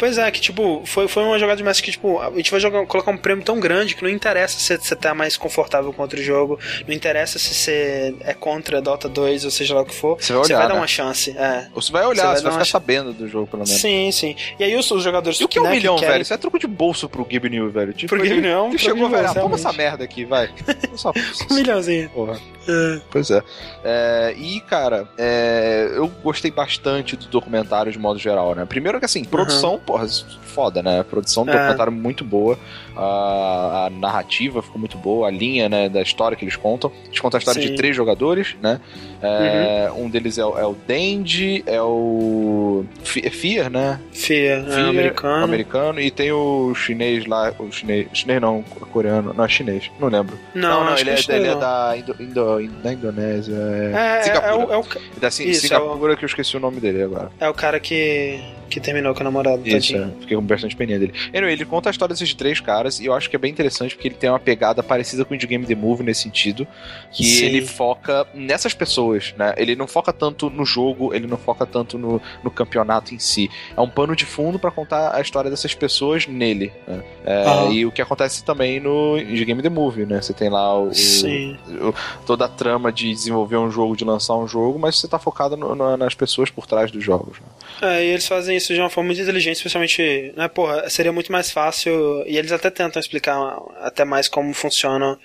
Pois é, que tipo, foi, foi uma jogada de mestre que, tipo, a gente vai jogar, colocar um prêmio tão grande que não interessa se você tá mais confortável com outro jogo, não interessa se você é contra Dota 2 ou seja lá o que for, Você vai você olhar, vai dar né? uma chance. É. Você vai olhar, Você vai você vai, dar ficar sabendo do jogo, pelo menos. Sim, sim. E aí os, os jogadores E o que é um né, milhão, querem- velho? Isso é truco de bolso pro Gabe New, velho. Tipo, Pro Gabe ele, New, é chegou, velho, ah, toma essa merda aqui, vai. Só- Um milhãozinho. Porra. É. Pois é. É, E, cara, é, eu gostei bastante do documentário de modo geral, né? Primeiro que, assim, produção, porra, foda, né? A produção do É. documentário muito boa. A, a narrativa ficou muito boa, a linha, né, da história que eles contam. Eles contam a história Sim. Uhum. de três jogadores, né? É, Um deles é, o- é o Dandy, é o é Fear, né? Fia, é, Fear, americano. americano, e tem o chinês lá, o chinês, chinês não, coreano, não, é chinês, não lembro. Não, não, acho ele, é, ele é não. da, Indo, Indo- da Indonésia. É, é, é, Singapura. o, é, o, Da Isso, Singapura, que eu esqueci o nome dele agora. é o cara que, que terminou com a namorada. Isso, é. Fiquei com bastante peninha dele. Anyway, ele conta a história desses três caras e eu acho que é bem interessante porque ele tem uma pegada parecida com o de Game The Movie nesse sentido, que Sim. ele foca nessas pessoas, né? Ele não foca tanto no jogo, ele não foca tanto no, no campeonato em si. É um pano de fundo para contar a história dessas pessoas nele. Né? É, uhum. E o que acontece também no de Game The Movie, né? Você tem lá o, o, toda a trama de desenvolver um jogo, de lançar um jogo, mas você tá focado no, no, nas pessoas por trás dos jogos. Né? É, e eles fazem isso de uma forma muito inteligente, especialmente, né, porra, seria muito mais fácil, e eles até tentam explicar até mais como funciona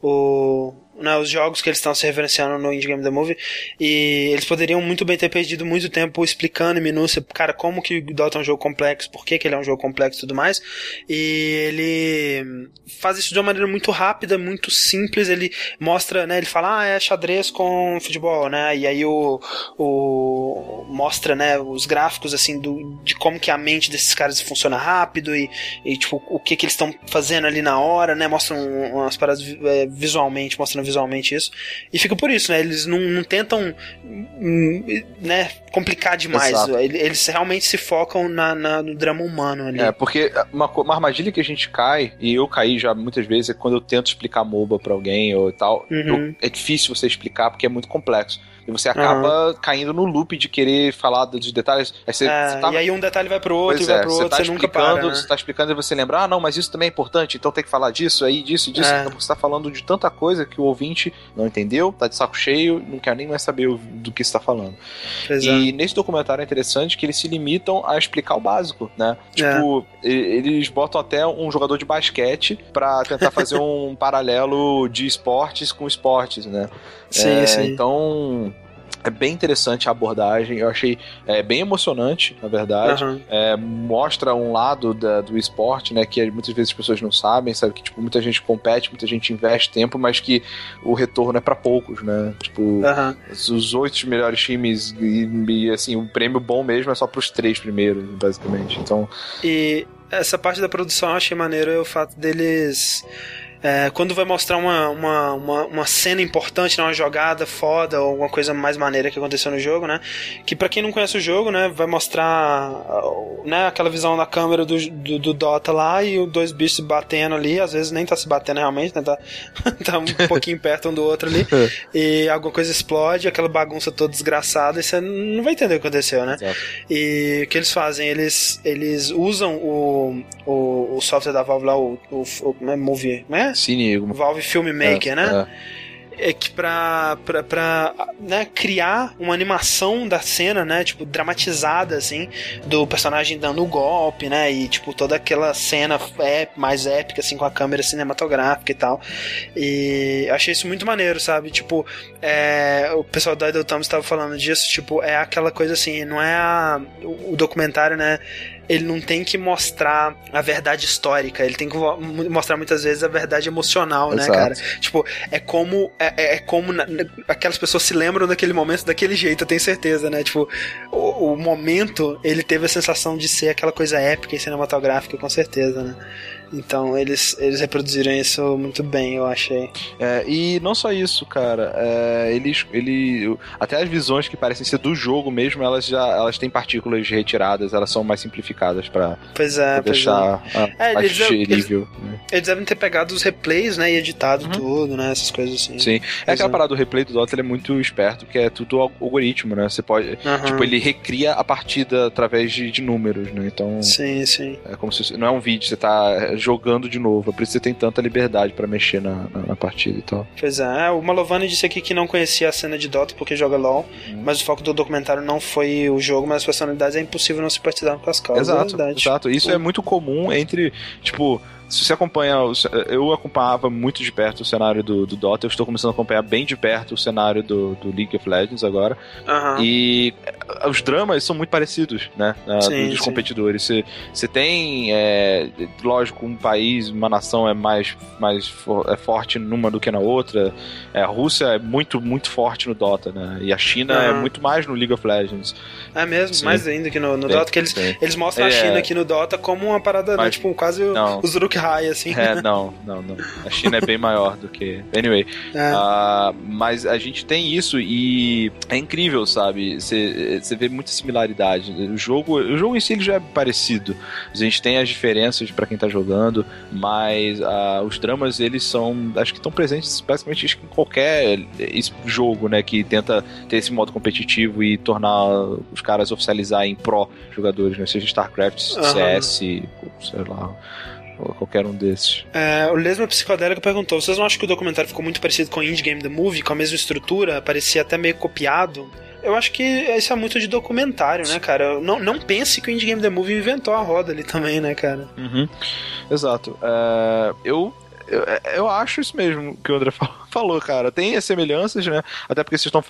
o, né, os jogos que eles estão se referenciando no Indie Game The Movie, e eles poderiam muito bem ter perdido muito tempo explicando em minúcia, cara, como que o Dota é um jogo complexo, por que, que ele é um jogo complexo e tudo mais, e ele faz isso de uma maneira muito rápida, muito simples, ele mostra, né, ele fala, ah, é xadrez com futebol, né, e aí o, o mostra, né, os gráficos, assim, do, de como que a mente desses caras funciona rápido e, e tipo, o que que eles estão fazendo ali na hora, né, mostram umas paradas é, visualmente, mostrando visualmente isso. E fica por isso, né? Eles não, não tentam hum, né, complicar demais. Exato. Eles realmente se focam na, na, no drama humano ali. É, porque uma, uma armadilha que a gente cai, e eu caí já muitas vezes, é quando eu tento explicar MOBA pra alguém ou tal. Uhum. Eu, é difícil você explicar porque é muito complexo. E você acaba uhum. caindo no loop de querer falar dos detalhes. Aí você, é, você tá... E aí um detalhe vai pro outro, pois e vai é, pro outro, você, tá você nunca para, né? Você tá explicando e você lembra, ah, não, mas isso também é importante, então tem que falar disso, aí disso, disso. É. Então você tá falando de tanta coisa que o ouvinte não entendeu, tá de saco cheio, não quer nem mais saber do que está falando. Exato. E nesse documentário é interessante que eles se limitam a explicar o básico, né? Tipo, é. eles botam até um jogador de basquete para tentar fazer um paralelo de esportes com esportes, né? Sim, é, sim. Então, é bem interessante a abordagem, eu achei é, bem emocionante, na verdade. Uhum. É, mostra um lado da, do esporte, né, que muitas vezes as pessoas não sabem, sabe? Que tipo, muita gente compete, muita gente investe tempo, mas que o retorno é para poucos, né? Tipo, uhum. os oito melhores times e, e, assim, o prêmio bom mesmo é só pros três primeiros, basicamente. Então. E essa parte da produção eu achei maneiro é o fato deles é, quando vai mostrar uma, uma, uma, uma, cena importante, né, uma jogada foda ou alguma coisa mais maneira que aconteceu no jogo, né? Que para quem não conhece o jogo, né, vai mostrar né, aquela visão da câmera do, do, do Dota lá e os dois bichos se batendo ali, às vezes nem tá se batendo realmente, né? Tá, tá um pouquinho perto um do outro ali. e alguma coisa explode, aquela bagunça toda desgraçada, e você não vai entender o que aconteceu, né? Exato. E o que eles fazem? Eles, eles usam o, o, o software da Valve lá, o, o, o, o Movie, né? Cine. Valve Filmmaker, é, né? É é que pra, pra, pra né, criar uma animação da cena, né, tipo, dramatizada, assim, do personagem dando o golpe, né, e, tipo, toda aquela cena é mais épica, assim, com a câmera cinematográfica e tal. E achei isso muito maneiro, sabe? Tipo, é, o pessoal da Idle Thumbs estava falando disso, tipo, é aquela coisa assim, não é a, o documentário, né, ele não tem que mostrar a verdade histórica, ele tem que mostrar muitas vezes a verdade emocional, né, Exato. né, cara? Tipo, é como é, é, é como na, aquelas pessoas se lembram daquele momento daquele jeito, eu tenho certeza, né? Tipo, o, o momento ele teve a sensação de ser aquela coisa épica e cinematográfica, com certeza, né? Então eles, eles reproduziram isso muito bem, eu achei. É, e não só isso, cara. É, eles, ele, até as visões que parecem ser do jogo mesmo, elas já elas têm partículas retiradas, elas são mais simplificadas para pois é, deixar é. é mais eles, eles, né? eles, devem ter pegado os replays, né, e editado uhum. tudo, né, essas coisas assim. Sim. É aquela é. parada do replay do Dota, ele é muito esperto, que é tudo algoritmo, né? Você pode, uhum. tipo, ele recria a partida através de, de números, né? Então, sim, sim. É como se não é um vídeo, você tá jogando de novo. É por isso que você tem tanta liberdade para mexer na, na, na, partida e tal. Pois é, o Malovani disse aqui que não conhecia a cena de Dota porque joga LOL, hum. mas o foco do documentário não foi o jogo, mas as personalidades. É impossível não se partidar com as causas. Exato, é exato. Isso o... é muito comum entre, tipo, se você acompanha. Eu acompanhava muito de perto o cenário do, do Dota, eu estou começando a acompanhar bem de perto o cenário do, do League of Legends agora. Uhum. E eh, os dramas são muito parecidos, né? Sim, dos sim. competidores. Você, você tem, é, lógico, um país, uma nação é mais, mais for, é forte numa do que na outra. É, a Rússia é muito, muito forte no Dota, né? E a China uhum. é muito mais no League of Legends. É mesmo, sim. mais ainda que no, no Dota, que eles, eles mostram a China aqui no Dota como uma parada, né? Tipo, quase não. os Uruk Shanghai, assim. É, não, não, não. A China é bem maior do que. Anyway. É. Uh, mas a gente tem isso e é incrível, sabe? Você vê muita similaridade. O jogo, o jogo em si ele já é parecido. A gente tem as diferenças para quem tá jogando, mas uh, os dramas eles são, acho que estão presentes basicamente em qualquer jogo, né, que tenta ter esse modo competitivo e tornar os caras oficializar em pró jogadores, né? Seja StarCraft, uhum. CS, sei lá qualquer um desses. É, o Lesma Psicodélico perguntou: vocês não acham que o documentário ficou muito parecido com o Indie Game The Movie, com a mesma estrutura, parecia até meio copiado? Eu acho que isso é muito de documentário, né, cara? Não, não pense que o Indie Game The Movie inventou a roda ali também, né, cara? Uhum. Exato. É, eu eu, eu acho isso mesmo que o André falou, cara. Tem as semelhanças, né? Até porque vocês estão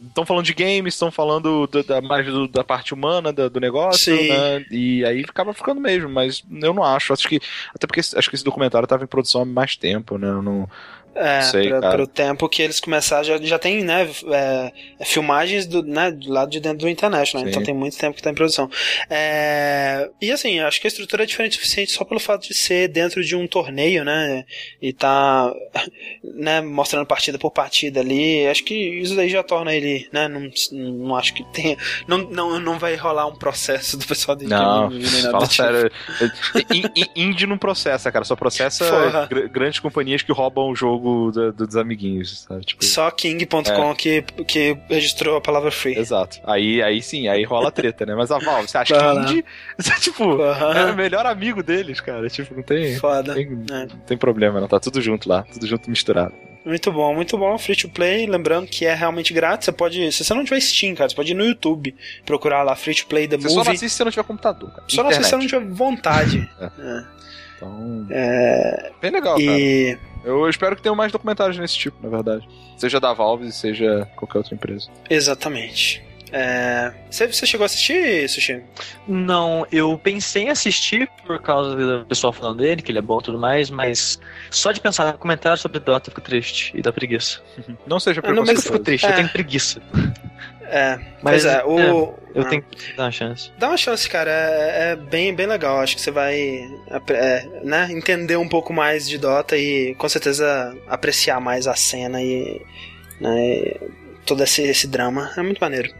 estão falando de games, estão falando da, da mais do, da parte humana do, do negócio, Sim. né? E aí acaba ficando mesmo, mas eu não acho. Acho que até porque acho que esse documentário estava em produção há mais tempo, né? Eu não é, Sei, pra, pro tempo que eles começaram, já, já tem, né, é, filmagens do, né, do lado de dentro do International, né, então tem muito tempo que tá em produção. É, e assim, acho que a estrutura é diferente o suficiente só pelo fato de ser dentro de um torneio, né, e tá, né, mostrando partida por partida ali, acho que isso daí já torna ele, né, não, não acho que tenha, não, não, não vai rolar um processo do pessoal de Não, fala tipo. sério, indie não processa, cara, só processa gr grandes companhias que roubam o jogo jogo da, dos amiguinhos, sabe? Tipo, Só King.com é. que, que registrou a palavra free. Exato. Aí, aí sim, aí rola treta, né? Mas a Valve, você acha que indie, tipo, uhum. é o melhor amigo deles, cara. Tipo, não tem. Foda. Tem, é. Não tem problema, não. Tá tudo junto lá, tudo junto misturado. Muito bom, muito bom. Free to play, lembrando que é realmente grátis. Você pode. Se você não tiver Steam, cara, você pode ir no YouTube procurar lá Free to Play The você Movie. Só não assiste se você não tiver computador. Cara. Só não assiste se você não tiver vontade. é. É. Então. É... Bem legal, e... cara. Eu espero que tenham mais documentários nesse tipo, na verdade. Seja da Valve, seja qualquer outra empresa. Exatamente. É... Você, você chegou a assistir, Sushi? Não, eu pensei em assistir por causa do pessoal falando dele, que ele é bom e tudo mais, mas só de pensar no comentário sobre Dota eu fico triste e dá preguiça. Não seja preguiça. Não, mas eu fico triste, é. eu tenho preguiça. É, mas é, o. É, eu ah, tenho que dar uma chance. Dá uma chance, cara. É, é bem, bem legal. Acho que você vai é, né, entender um pouco mais de Dota e com certeza apreciar mais a cena e né, todo esse, esse drama. É muito maneiro.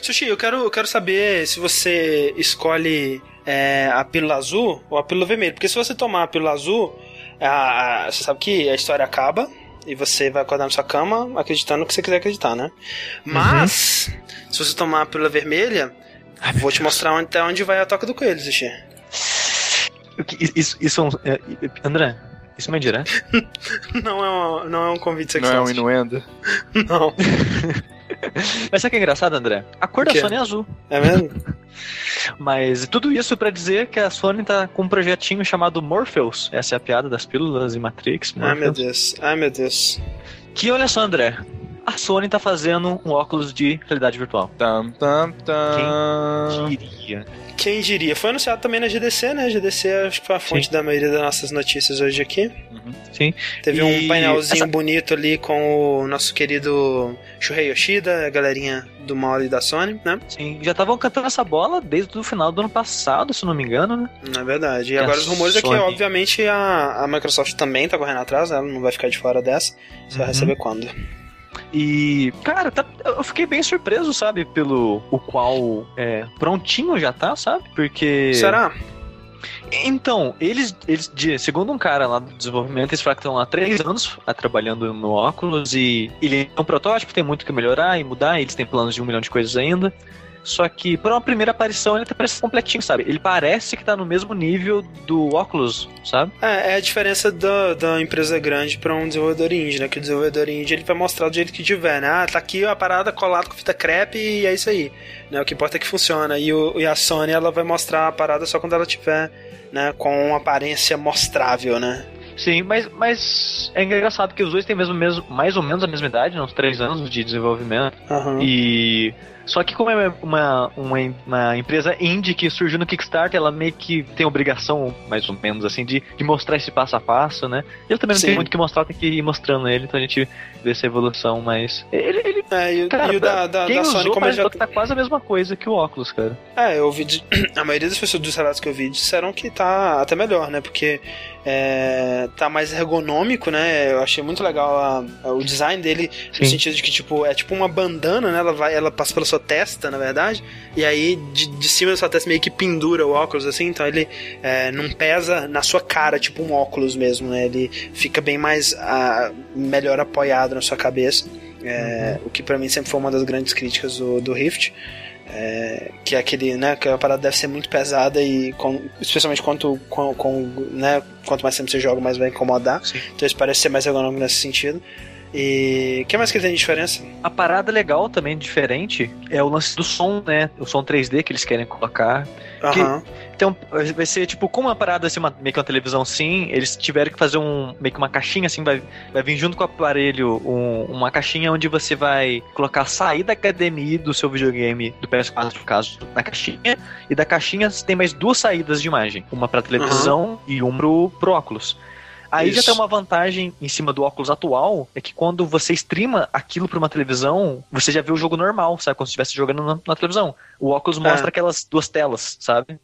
Sushi, eu quero, eu quero saber se você escolhe é, a pílula azul ou a pílula vermelha. Porque se você tomar a pílula azul, a, a, você sabe que a história acaba e você vai acordar na sua cama acreditando no que você quiser acreditar, né? Mas, uhum. se você tomar a pílula vermelha, Ai, vou te Deus. mostrar até onde vai a toca do coelho, Xixi. Isso, isso é, André, isso é uma indireta? não, é uma, não é um convite sexual. Não é um inuendo? não. Mas sabe o que é engraçado, André? A cor da Sony é azul. É mesmo? Mas tudo isso para dizer que a Sony tá com um projetinho chamado Morpheus. Essa é a piada das pílulas e Matrix. Morpheus. Ai meu Deus, ai meu Deus. Que olha só, André. A Sony tá fazendo um óculos de realidade virtual. Tam, tam, tam. Quem diria? Quem diria? Foi anunciado também na GDC, né? A GDC acho que foi a fonte Sim. da maioria das nossas notícias hoje aqui. Uhum. Sim. Teve e um painelzinho essa... bonito ali com o nosso querido Shuhei Yoshida, a galerinha do mal e da Sony, né? Sim, já estavam cantando essa bola desde o final do ano passado, se não me engano, né? É verdade. E agora os rumores Sony... é que, obviamente, a, a Microsoft também tá correndo atrás, ela não vai ficar de fora dessa. Você uhum. vai receber quando? E, cara, tá, eu fiquei bem surpreso, sabe, pelo o qual é, prontinho já tá, sabe? Porque. Será? Então, eles, eles, segundo um cara lá do desenvolvimento, eles falaram que estão há três anos tá, trabalhando no óculos e ele é um protótipo, tem muito que melhorar e mudar, eles têm planos de um milhão de coisas ainda. Só que, por uma primeira aparição, ele tá parece completinho, sabe? Ele parece que tá no mesmo nível do Oculus, sabe? É, é a diferença da, da empresa grande para um desenvolvedor indie, né? Que o desenvolvedor indie ele vai mostrar do jeito que tiver, né? Ah, tá aqui a parada colada com fita crepe e é isso aí. Né? O que importa é que funciona. E, o, e a Sony, ela vai mostrar a parada só quando ela tiver, né? Com uma aparência mostrável, né? Sim, mas, mas é engraçado que os dois têm mesmo, mesmo, mais ou menos a mesma idade, né, uns três anos de desenvolvimento. Aham. E. Só que como é uma, uma, uma empresa indie que surgiu no Kickstarter, ela meio que tem obrigação, mais ou menos assim, de, de mostrar esse passo a passo, né? Ele também não Sim. tem muito o que mostrar, tem que ir mostrando ele, então a gente vê essa evolução, mas. Ele, ele É, e, cara, e o da, da, quem da usou Sony, como já. que tá quase a mesma coisa que o óculos, cara. É, eu ouvi. de- A maioria das pessoas dos relatos que eu vi disseram que tá até melhor, né? Porque é, tá mais ergonômico, né? Eu achei muito legal a- a- o design dele, no Sim. sentido de que, tipo, é tipo uma bandana, né? Ela, vai, ela passa pela sua testa, na verdade, e aí de, de cima da sua testa meio que pendura o óculos, assim, então ele é, não pesa na sua cara, tipo um óculos mesmo, né? Ele fica bem mais ah, melhor apoiado na sua cabeça. É, O que pra mim sempre foi uma das grandes críticas do, do Rift. É, que é aquele, né, que a parada deve ser muito pesada e com- especialmente quanto, com, com, né, quanto mais tempo você joga, mais vai incomodar. Sim. Então isso parece ser mais ergonômico nesse sentido. E o que mais que tem de diferença? A parada legal também, diferente, é o lance do som, né? O som 3D que eles querem colocar. Que- Aham. Então, vai ser tipo, como uma parada assim, uma, meio que uma televisão sim, eles tiveram que fazer um meio que uma caixinha assim, vai, vai vir junto com o aparelho um- uma caixinha onde você vai colocar a saída HDMI do seu videogame, do PS4 no caso, na caixinha, e da caixinha tem mais duas saídas de imagem, uma pra televisão e uma pro, pro óculos. Aí já Isso. tem uma vantagem em cima do óculos atual, é que quando você streama aquilo pra uma televisão, você já vê o jogo normal, sabe? Como se estivesse jogando na, na televisão. O óculos mostra aquelas duas telas, sabe?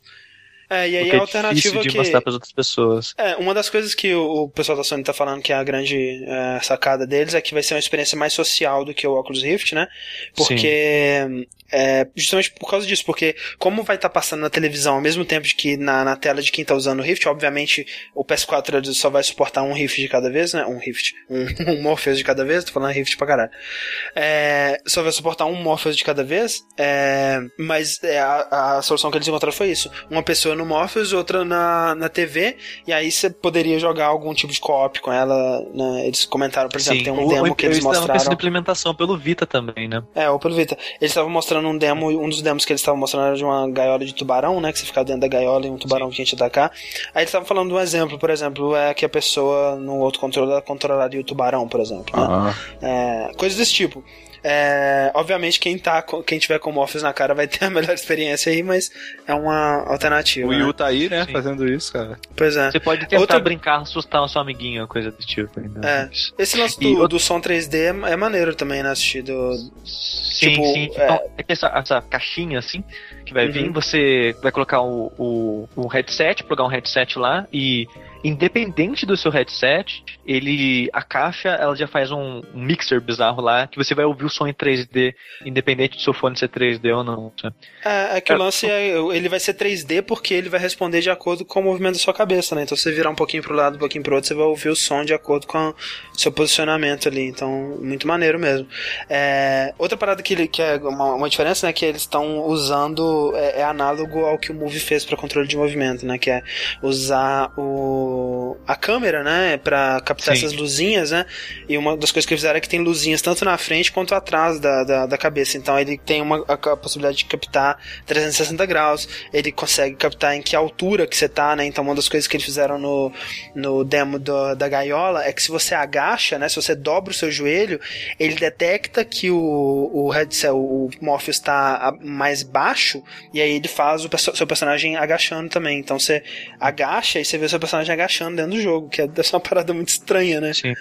É, e aí Porque a é alternativa de que. mostrar para outras pessoas. É, uma das coisas que o, pessoal da Sony tá falando que é a grande é, sacada deles é que vai ser uma experiência mais social do que o Oculus Rift, né? Porque. É, justamente por causa disso, porque como vai estar passando na televisão ao mesmo tempo de que na, na tela de quem tá usando o Rift, obviamente o PS4 ele só vai suportar um Rift de cada vez, né? Um Rift. Um, um Morpheus de cada vez, tô falando Rift pra caralho. É, só vai suportar um Morpheus de cada vez, é, mas é, a, a solução que eles encontraram foi isso. Uma pessoa no Morpheus, outra na, na TV, e aí você poderia jogar algum tipo de co-op com ela. Né? Eles comentaram, por exemplo, tem um demo que eles mostraram. em implementação pelo Vita também, né? É, ou pelo Vita. Eles estavam mostrando um demo, um dos demos que eles estavam mostrando era de uma gaiola de tubarão, né? Que você fica dentro da gaiola e um tubarão vinha te atacar. Aí eles estavam falando de um exemplo, por exemplo, é que a pessoa no outro controle ela controlaria o tubarão, por exemplo. Né? Ah, É, coisas desse tipo. É, obviamente quem tá com- quem tiver com Morpheus na cara vai ter a melhor experiência aí, mas é uma alternativa. o né? Yu tá aí, né, Sim. fazendo isso, cara. Pois é. Você pode tentar Outra- brincar, assustar o seu amiguinho, coisa desse tipo ainda. É. Esse lance do, do som 3D é maneiro também, né? Assistir do. Sim, Tipo, sim. é- Então, é que essa, essa caixinha assim que vai Uhum. vir, você vai colocar o, o, o headset, plugar um headset lá e independente do seu headset, ele a caixa ela já faz um, mixer bizarro lá que você vai ouvir o som em 3D, independente do seu fone ser 3D ou não. É, é que É. o lance é. Ele vai ser 3D porque ele vai responder de acordo com o movimento da sua cabeça, né? Então se você virar um pouquinho pro lado, um pouquinho pro outro, você vai ouvir o som de acordo com o seu posicionamento ali. Então, muito maneiro mesmo. É, outra parada que, ele- que é uma, uma diferença, né? Que eles estão usando. É, é análogo ao que o Move fez para controle de movimento, né? Que é usar o, a câmera, né? Pra captar Sim. essas luzinhas, né? E uma das coisas que eles fizeram é que tem luzinhas tanto na frente quanto atrás da, da, da cabeça. Então ele tem uma, a, a possibilidade de captar 360 graus. Ele consegue captar em que altura que você tá, né? Então uma das coisas que eles fizeram no, no demo do- da gaiola é que se você agacha, né? Se você dobra o seu joelho, ele detecta que o, o headset, o Morpheus está mais baixo e aí ele faz o seu personagem agachando também. Então você agacha e você vê o seu personagem agachando dentro do jogo, que é uma parada muito estranha, né? Sim.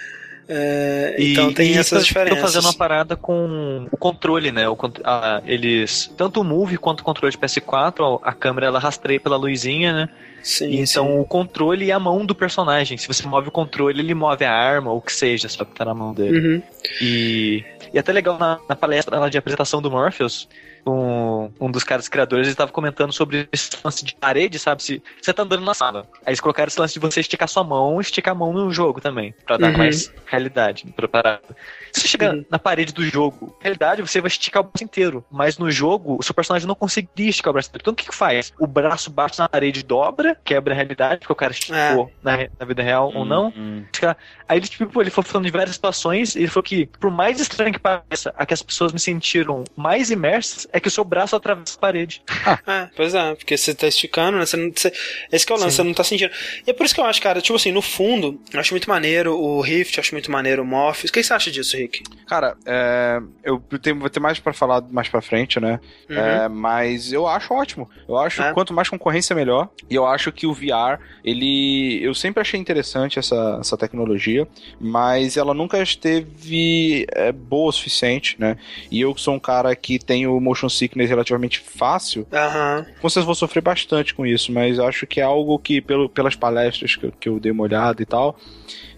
É, então tem e essas Estão diferenças. fazendo uma parada com o controle, né? O, a- eles tanto o Move quanto o controle de PS4, a, a câmera ela rastreia pela luzinha, né? Sim, E então sim. o controle é a mão do personagem. Se você move o controle, ele move a arma ou o que seja, só que tá na mão dele. Uhum. E, e até legal na, na palestra lá de apresentação do Morpheus, um, um dos caras criadores estava comentando sobre esse lance de parede, sabe? Se você tá andando na sala. Aí eles colocaram esse lance de você esticar sua mão e esticar a mão no jogo também, pra dar Uhum. mais realidade pra parada. Se você chegar Uhum. na parede do jogo, na realidade você vai esticar o braço inteiro, mas no jogo o seu personagem não conseguiria esticar o braço inteiro. Então o que que faz? O braço bate na parede, dobra, quebra a realidade, porque o cara esticou na, re- na vida real ou não. Hum, Aí ele, tipo, ele foi falando de várias situações, e ele falou que, por mais estranho que pareça, a que as pessoas me sentiram mais imersas, é que o seu braço atravessa a parede. É, pois é, porque você tá esticando, né? Você não, você, esse que é o lance, Sim. você não tá sentindo. E é por isso que eu acho, cara, tipo assim, no fundo, eu acho muito maneiro o Rift, eu acho muito maneiro o Morpheus. O que você acha disso, Rick? Cara, é, eu tenho, vou ter mais pra falar mais pra frente, né? Uhum. É, mas eu acho ótimo. Eu acho É. quanto mais concorrência, melhor. E eu acho que o VR, ele. Eu sempre achei interessante essa, essa tecnologia, mas ela nunca esteve é, boa o suficiente, né? E eu que sou um cara que tem o motion sickness relativamente fácil, Aham. com certeza vou sofrer bastante com isso, mas acho que é algo que, pelo, pelas palestras que eu, que eu dei uma olhada e tal,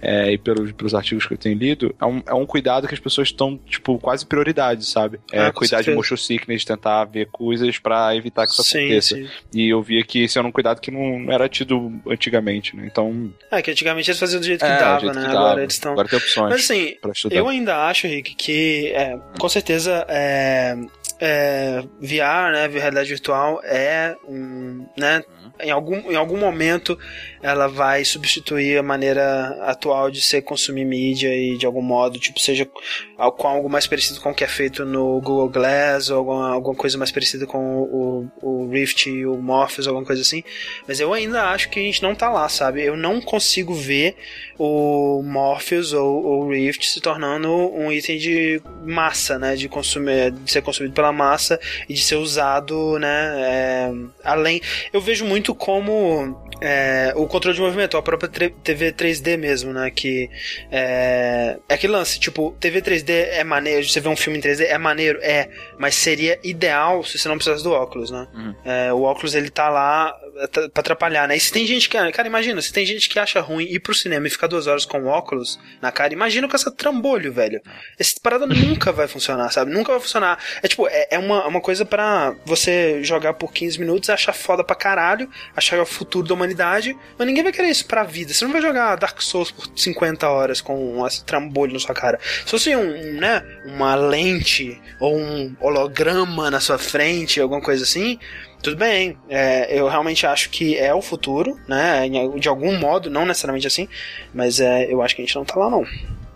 é, e pelos, pelos artigos que eu tenho lido, é um, é um cuidado que as pessoas estão, tipo, quase prioridade, sabe? É Ah, cuidar de certeza. motion sickness, tentar ver coisas pra evitar que isso Sim, aconteça. sim. E eu via que esse era um cuidado que não, era tido antigamente, né? Então, É, que antigamente eles faziam do jeito que é, dava, jeito né? que Agora dava. eles estão. Agora tem opções Mas assim. Eu ainda acho, Rick, que é, com certeza é, é, VR, né, realidade virtual é um, né, em algum, em algum momento ela vai substituir a maneira atual de se consumir mídia e de algum modo, tipo, seja com algo mais parecido com o que é feito no Google Glass ou alguma, alguma coisa mais parecida com o, o Rift e o Morpheus, alguma coisa assim. Mas eu ainda acho que a gente não tá lá, sabe? Eu não consigo ver o Morpheus ou o Rift se tornando um item de massa, né? De consumir, de ser consumido pela massa e de ser usado, né? é, além, eu vejo muito como é, o controle de movimento, a própria TV 3D mesmo, né? Que é, é aquele lance, tipo, TV 3D é maneiro, você vê um filme em 3D é maneiro, é, mas seria ideal se você não precisasse do óculos, né? Uhum. É, o óculos ele tá lá pra atrapalhar, né? E se tem gente que, cara, imagina, se tem gente que acha ruim ir pro cinema e ficar duas horas com óculos na cara, imagina com essa trambolho, velho. Essa parada nunca vai funcionar, sabe? Nunca vai funcionar. É tipo, é, é uma, uma coisa pra você jogar por 15 minutos, achar foda pra caralho, achar o futuro da humanidade, mas ninguém vai querer isso pra vida. Você não vai jogar Dark Souls por 50 horas com esse trambolho na sua cara. Se fosse um, né, uma lente ou um holograma na sua frente, alguma coisa assim, tudo bem, é, eu realmente acho que é o futuro, né? De algum modo, não necessariamente assim, mas é, eu acho que a gente não tá lá, não.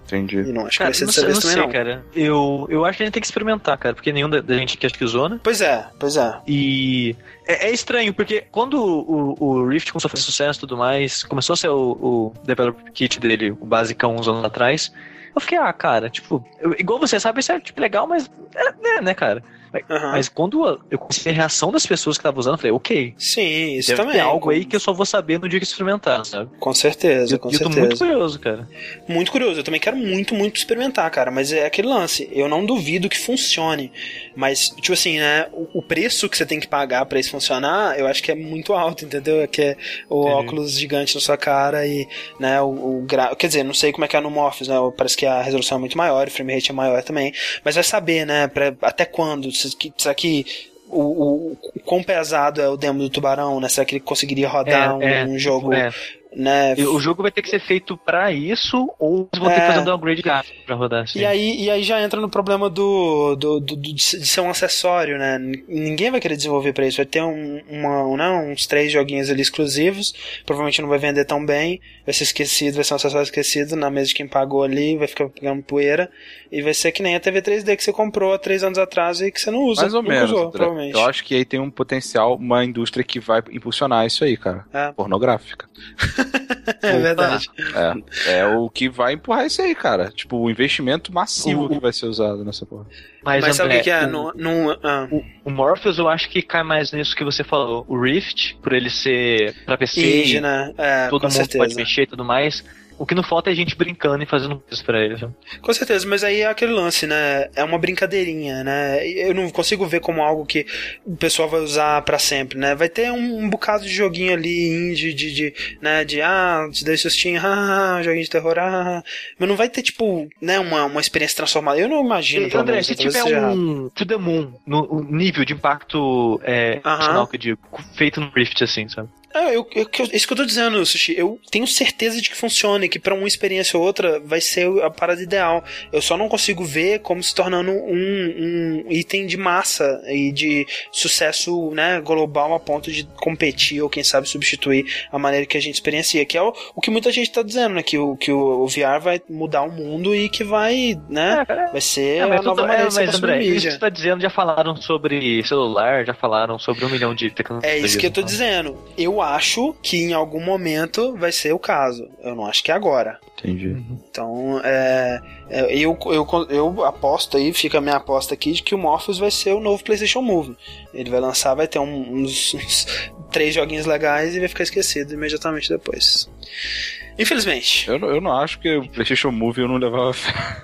Entendi. E não acho Cara, que vai ser não dessa vez não também, sei, não. cara. Eu, eu acho que a gente tem que experimentar, cara, porque nenhum da, da gente aqui acho que usou, né? Pois é, pois é. E é, é estranho, porque quando o, o Rift começou a fazer sucesso e tudo mais, começou a ser o, o developer kit dele, o basicão uns anos atrás, eu fiquei, ah, cara, tipo, eu- igual você sabe, isso é tipo, legal, mas é, é, né, cara? Mas, Aham. mas quando eu conheci a reação das pessoas que estavam usando, eu falei, ok, Sim, isso também. ter algo aí que eu só vou saber no dia que experimentar, sabe? Com certeza, E com eu tô certeza. muito curioso, cara. Muito curioso, eu também quero muito, muito experimentar, cara. Mas é aquele lance, eu não duvido que funcione. Mas, tipo assim, né? O, o preço que você tem que pagar pra isso funcionar, eu acho que é muito alto, entendeu? É que é o Entendi. óculos gigante na sua cara e, né, o, o gra... Quer dizer, não sei como é que é no Morpheus, né? Parece que a resolução é muito maior, o frame rate é maior também. Mas vai saber, né? Pra, até quando? Se- que- Será que. O, o, o quão pesado é o demo do tubarão, né? Será que ele conseguiria rodar um, é, um jogo, É. né? O jogo vai ter que ser feito pra isso, ou eles vão ter É. que fazer um downgrade gráfico pra rodar assim. E aí, e aí já entra no problema do, do, do- do- de ser um acessório, né? Ninguém vai querer desenvolver pra isso. Vai ter um, uma, não, uns três joguinhos ali exclusivos. Provavelmente não vai vender tão bem. Vai ser esquecido, vai ser um acessório esquecido na mesa de quem pagou ali. Vai ficar pegando poeira. E vai ser que nem a TV 3D que você comprou há três anos atrás e que você não usa. Mais ou menos. usou, provavelmente. Eu acho que aí tem um potencial, uma indústria que vai impulsionar isso aí, cara. É. Pornográfica. É verdade. É, é o que vai empurrar isso aí, cara. Tipo, o investimento massivo O- que vai ser usado nessa porra. Mas, Mas, sabe o André, que é? o- Não, não, ah. O Morpheus eu acho que cai mais nisso que você falou. O Rift, por ele ser pra PC, Indie, né? É, todo mundo certeza. pode mexer e tudo mais. O que não falta é gente brincando e fazendo coisas pra ele. sabe? Com certeza, mas aí é aquele lance, né? É uma brincadeirinha, né? Eu não consigo ver como algo que o pessoal vai usar pra sempre, né? Vai ter um, um bocado de joguinho ali, indie, de, de, né? De, ah, te dei sustinho, ah, joguinho de terror, ah. Mas não vai ter, tipo, né? Uma, uma experiência transformada. Eu não imagino, E, André, menos, se tiver um To The Moon, no o nível de impacto é, Aham. emocional que eu digo, feito no Rift, assim, sabe? É, eu, eu, isso que eu tô dizendo, Sushi. Eu tenho certeza de que funciona, que para uma experiência ou outra vai ser a parada ideal. Eu só não consigo ver como se tornando um, um item de massa e de sucesso né, global a ponto de competir ou quem sabe substituir a maneira que a gente experiencia, que é o, o que muita gente tá dizendo, né? Que o, que o, o VR vai mudar o mundo e que vai, né? É, vai ser é, a nova maneira é, mas, André, isso que você tá dizendo, já falaram sobre celular, já falaram sobre um milhão de tecnologias. É isso que eu tô então. dizendo. Eu acho que em algum momento vai ser o caso. Eu não acho que é agora. Entendi. Uhum. Então, é, é, eu, eu, eu aposto aí, fica a minha aposta aqui, de que o Morpheus vai ser o novo PlayStation Move. Ele vai lançar, vai ter um, uns, uns três joguinhos legais e vai ficar esquecido imediatamente depois. Infelizmente. Eu, eu não acho que o PlayStation Move eu não levava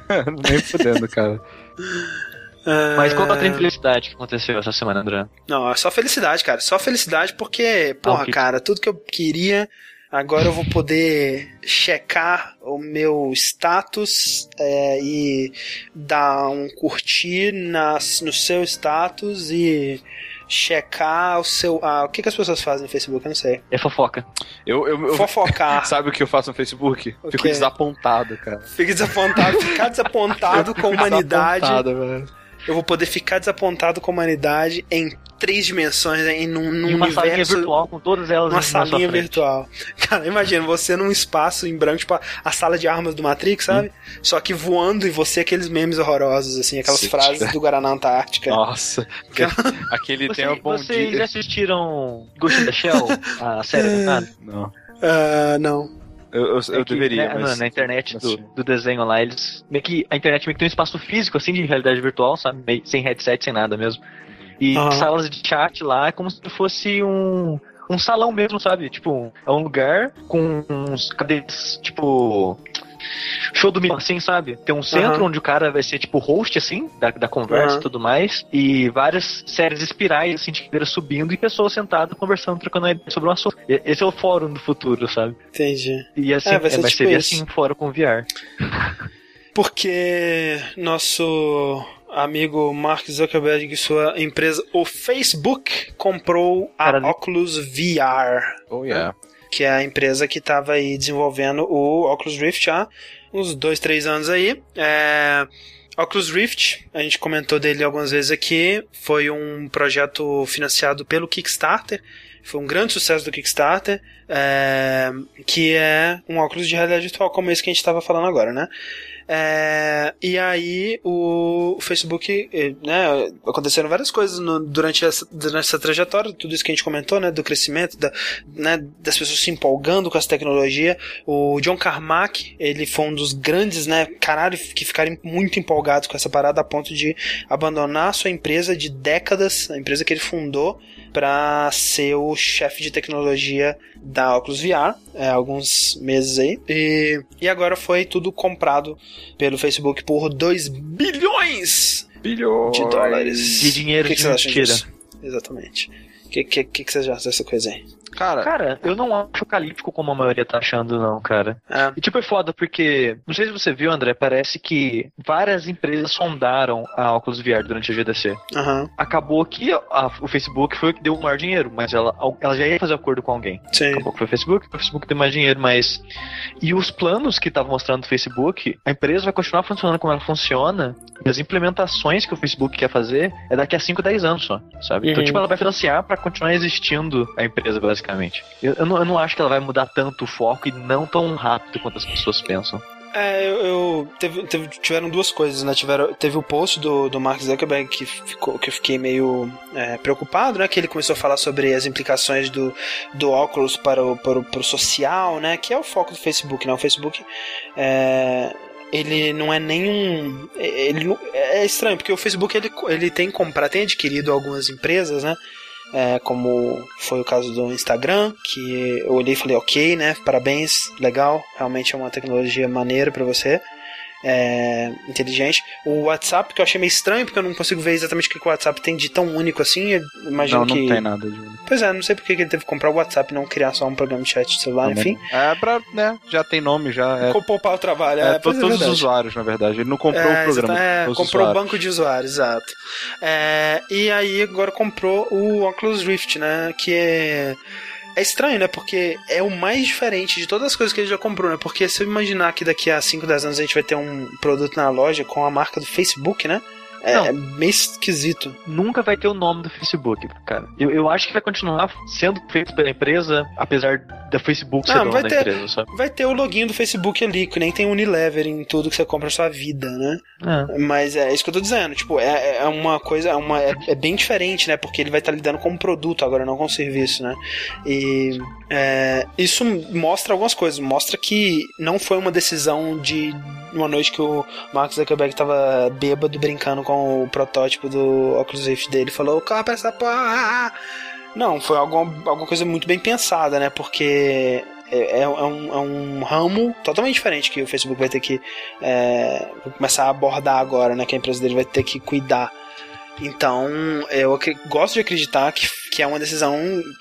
nem fudendo, cara. É. Mas qual a outra infelicidade que aconteceu essa semana, André? Não, é só felicidade, cara. Só felicidade porque, porra, ah, cara, tudo que eu queria. Agora eu vou poder checar o meu status é, e dar um curtir nas, no seu status e checar o seu. Ah, o que, que as pessoas fazem no Facebook? Eu não sei. É fofoca. Eu, eu, eu Fofocar. Sabe o que eu faço no Facebook? O Fico quê? desapontado, cara. Fico desapontado, ficar desapontado com a humanidade. Velho eu vou poder ficar desapontado com a humanidade em três dimensões, em num, num uma universo. salinha virtual com todas elas Uma salinha virtual. Cara, imagina você num espaço em branco, tipo a, a sala de armas do Matrix, sabe? Hum. Só que voando e você aqueles memes horrorosos, assim, aquelas Sim, frases do Guaraná Antártica. Nossa. Aquele você, tema bom Vocês dia. assistiram Ghost in the Shell, a série do Não. Uh, não. Eu, eu, é eu que, deveria, né, mas... Na internet do, do, desenho lá, eles... Meio que a internet meio que tem um espaço físico, assim, de realidade virtual, sabe? Meio, sem headset, sem nada mesmo. E uhum. salas de chat lá é como se fosse um... Um salão mesmo, sabe? Tipo, é um lugar com uns cadeiras, tipo show do milhão, assim, sabe? Tem um centro uhum. onde o cara vai ser tipo host, assim, da, da conversa uhum. e tudo mais. E várias séries espirais, assim, de cadeira subindo e pessoas sentadas conversando, trocando ideia sobre um assunto. Esse é o fórum do futuro, sabe? Entendi. E assim, é, vai ser, é, vai tipo ser assim, fora com VR. Porque nosso amigo Mark Zuckerberg e sua empresa, o Facebook, comprou a Cara, Oculus VR. Oh, yeah. Que é a empresa que estava aí desenvolvendo o Oculus Rift há uns dois, três anos aí. É... Oculus Rift, a gente comentou dele algumas vezes aqui, foi um projeto financiado pelo Kickstarter, foi um grande sucesso do Kickstarter, é... que é um óculos de realidade virtual como esse que a gente estava falando agora, né? É, e aí o, Facebook, eh, né, aconteceram várias coisas no, durante, essa, durante essa trajetória, tudo isso que a gente comentou, né, do crescimento, da, né, das pessoas se empolgando com essa tecnologia. O John Carmack, ele foi um dos grandes, né, caralho, que ficaram muito empolgados com essa parada a ponto de abandonar a sua empresa de décadas, a empresa que ele fundou, para ser o chefe de tecnologia da Oculus VR, é, alguns meses aí. E, e agora foi tudo comprado pelo Facebook por 2 bilhões, bilhões de dólares. De dinheiro que de que mentira. Exatamente. O que, que, que, que vocês acham dessa coisa aí? Cara, cara, eu não acho apocalíptico como a maioria tá achando, não, cara. É. E tipo, é foda porque, não sei se você viu, André, parece que várias empresas sondaram a Oculus VR durante a GDC. Uhum. Acabou que a, o Facebook foi o que deu o maior dinheiro, mas ela, ela já ia fazer acordo com alguém. Sim. Acabou que foi o Facebook, o Facebook deu mais dinheiro, mas. E os planos que estavam mostrando no Facebook, a empresa vai continuar funcionando como ela funciona, e as implementações que o Facebook quer fazer é daqui a 5, 10 anos só, sabe? Então, uhum. Então, tipo, ela vai financiar para continuar existindo a empresa, basicamente basicamente. Eu, eu, não, eu não acho que ela vai mudar tanto o foco e não tão rápido quanto as pessoas pensam. É, eu, eu teve, teve, tiveram duas coisas, né? Tiveram, teve o post do, do Mark Zuckerberg que, ficou, que eu fiquei meio é, preocupado, né? Que ele começou a falar sobre as implicações do, do óculos para o, para, o, para o social, né? Que é o foco do Facebook, né? O Facebook é, ele não é nenhum. Ele é estranho, porque o Facebook ele, ele tem comprado, tem adquirido algumas empresas, né? É, como foi o caso do Instagram, que eu olhei e falei, ok, né? Parabéns, legal, realmente é uma tecnologia maneira para você é, inteligente. O WhatsApp, que eu achei meio estranho, porque eu não consigo ver exatamente o que o WhatsApp tem de tão único assim. Eu imagino não, não que. tem nada de único. Pois é, não sei porque ele teve que comprar o WhatsApp e não criar só um programa de chat de celular, enfim. É pra, né? Já tem nome, já. É... Poupar o trabalho. É, é todos os usuários, na verdade. Ele não comprou é, o programa. É, comprou o banco de usuários, exato. É, e aí agora comprou o Oculus Rift, né? Que é é estranho, né? Porque é o mais diferente de todas as coisas que ele já comprou, né? Porque se eu imaginar que daqui a 5, 10 anos a gente vai ter um produto na loja com a marca do Facebook, né? É, Não. é meio esquisito. Nunca vai ter o nome do Facebook, cara. Eu, eu acho que vai continuar sendo feito pela empresa, apesar da Facebook ser Não, dona vai ter- empresa, sabe? Vai ter o login do Facebook ali, que nem tem Unilever em tudo que você compra na sua vida, né? É. Mas é isso que eu tô dizendo, tipo, é, é uma coisa, é, uma, é, é bem diferente, né? Porque ele vai estar lidando com um produto agora, não com um serviço, né? E é, isso mostra algumas coisas. Mostra que não foi uma decisão de uma noite que o Mark Zuckerberg tava bêbado brincando com o protótipo do Oculus Rift dele. Falou, compra essa porra! Não, foi alguma, alguma coisa muito bem pensada, né? Porque é, é um, é um ramo totalmente diferente que o Facebook vai ter que é, começar a abordar agora, né? Que a empresa dele vai ter que cuidar. Então, eu gosto de acreditar que, que é uma decisão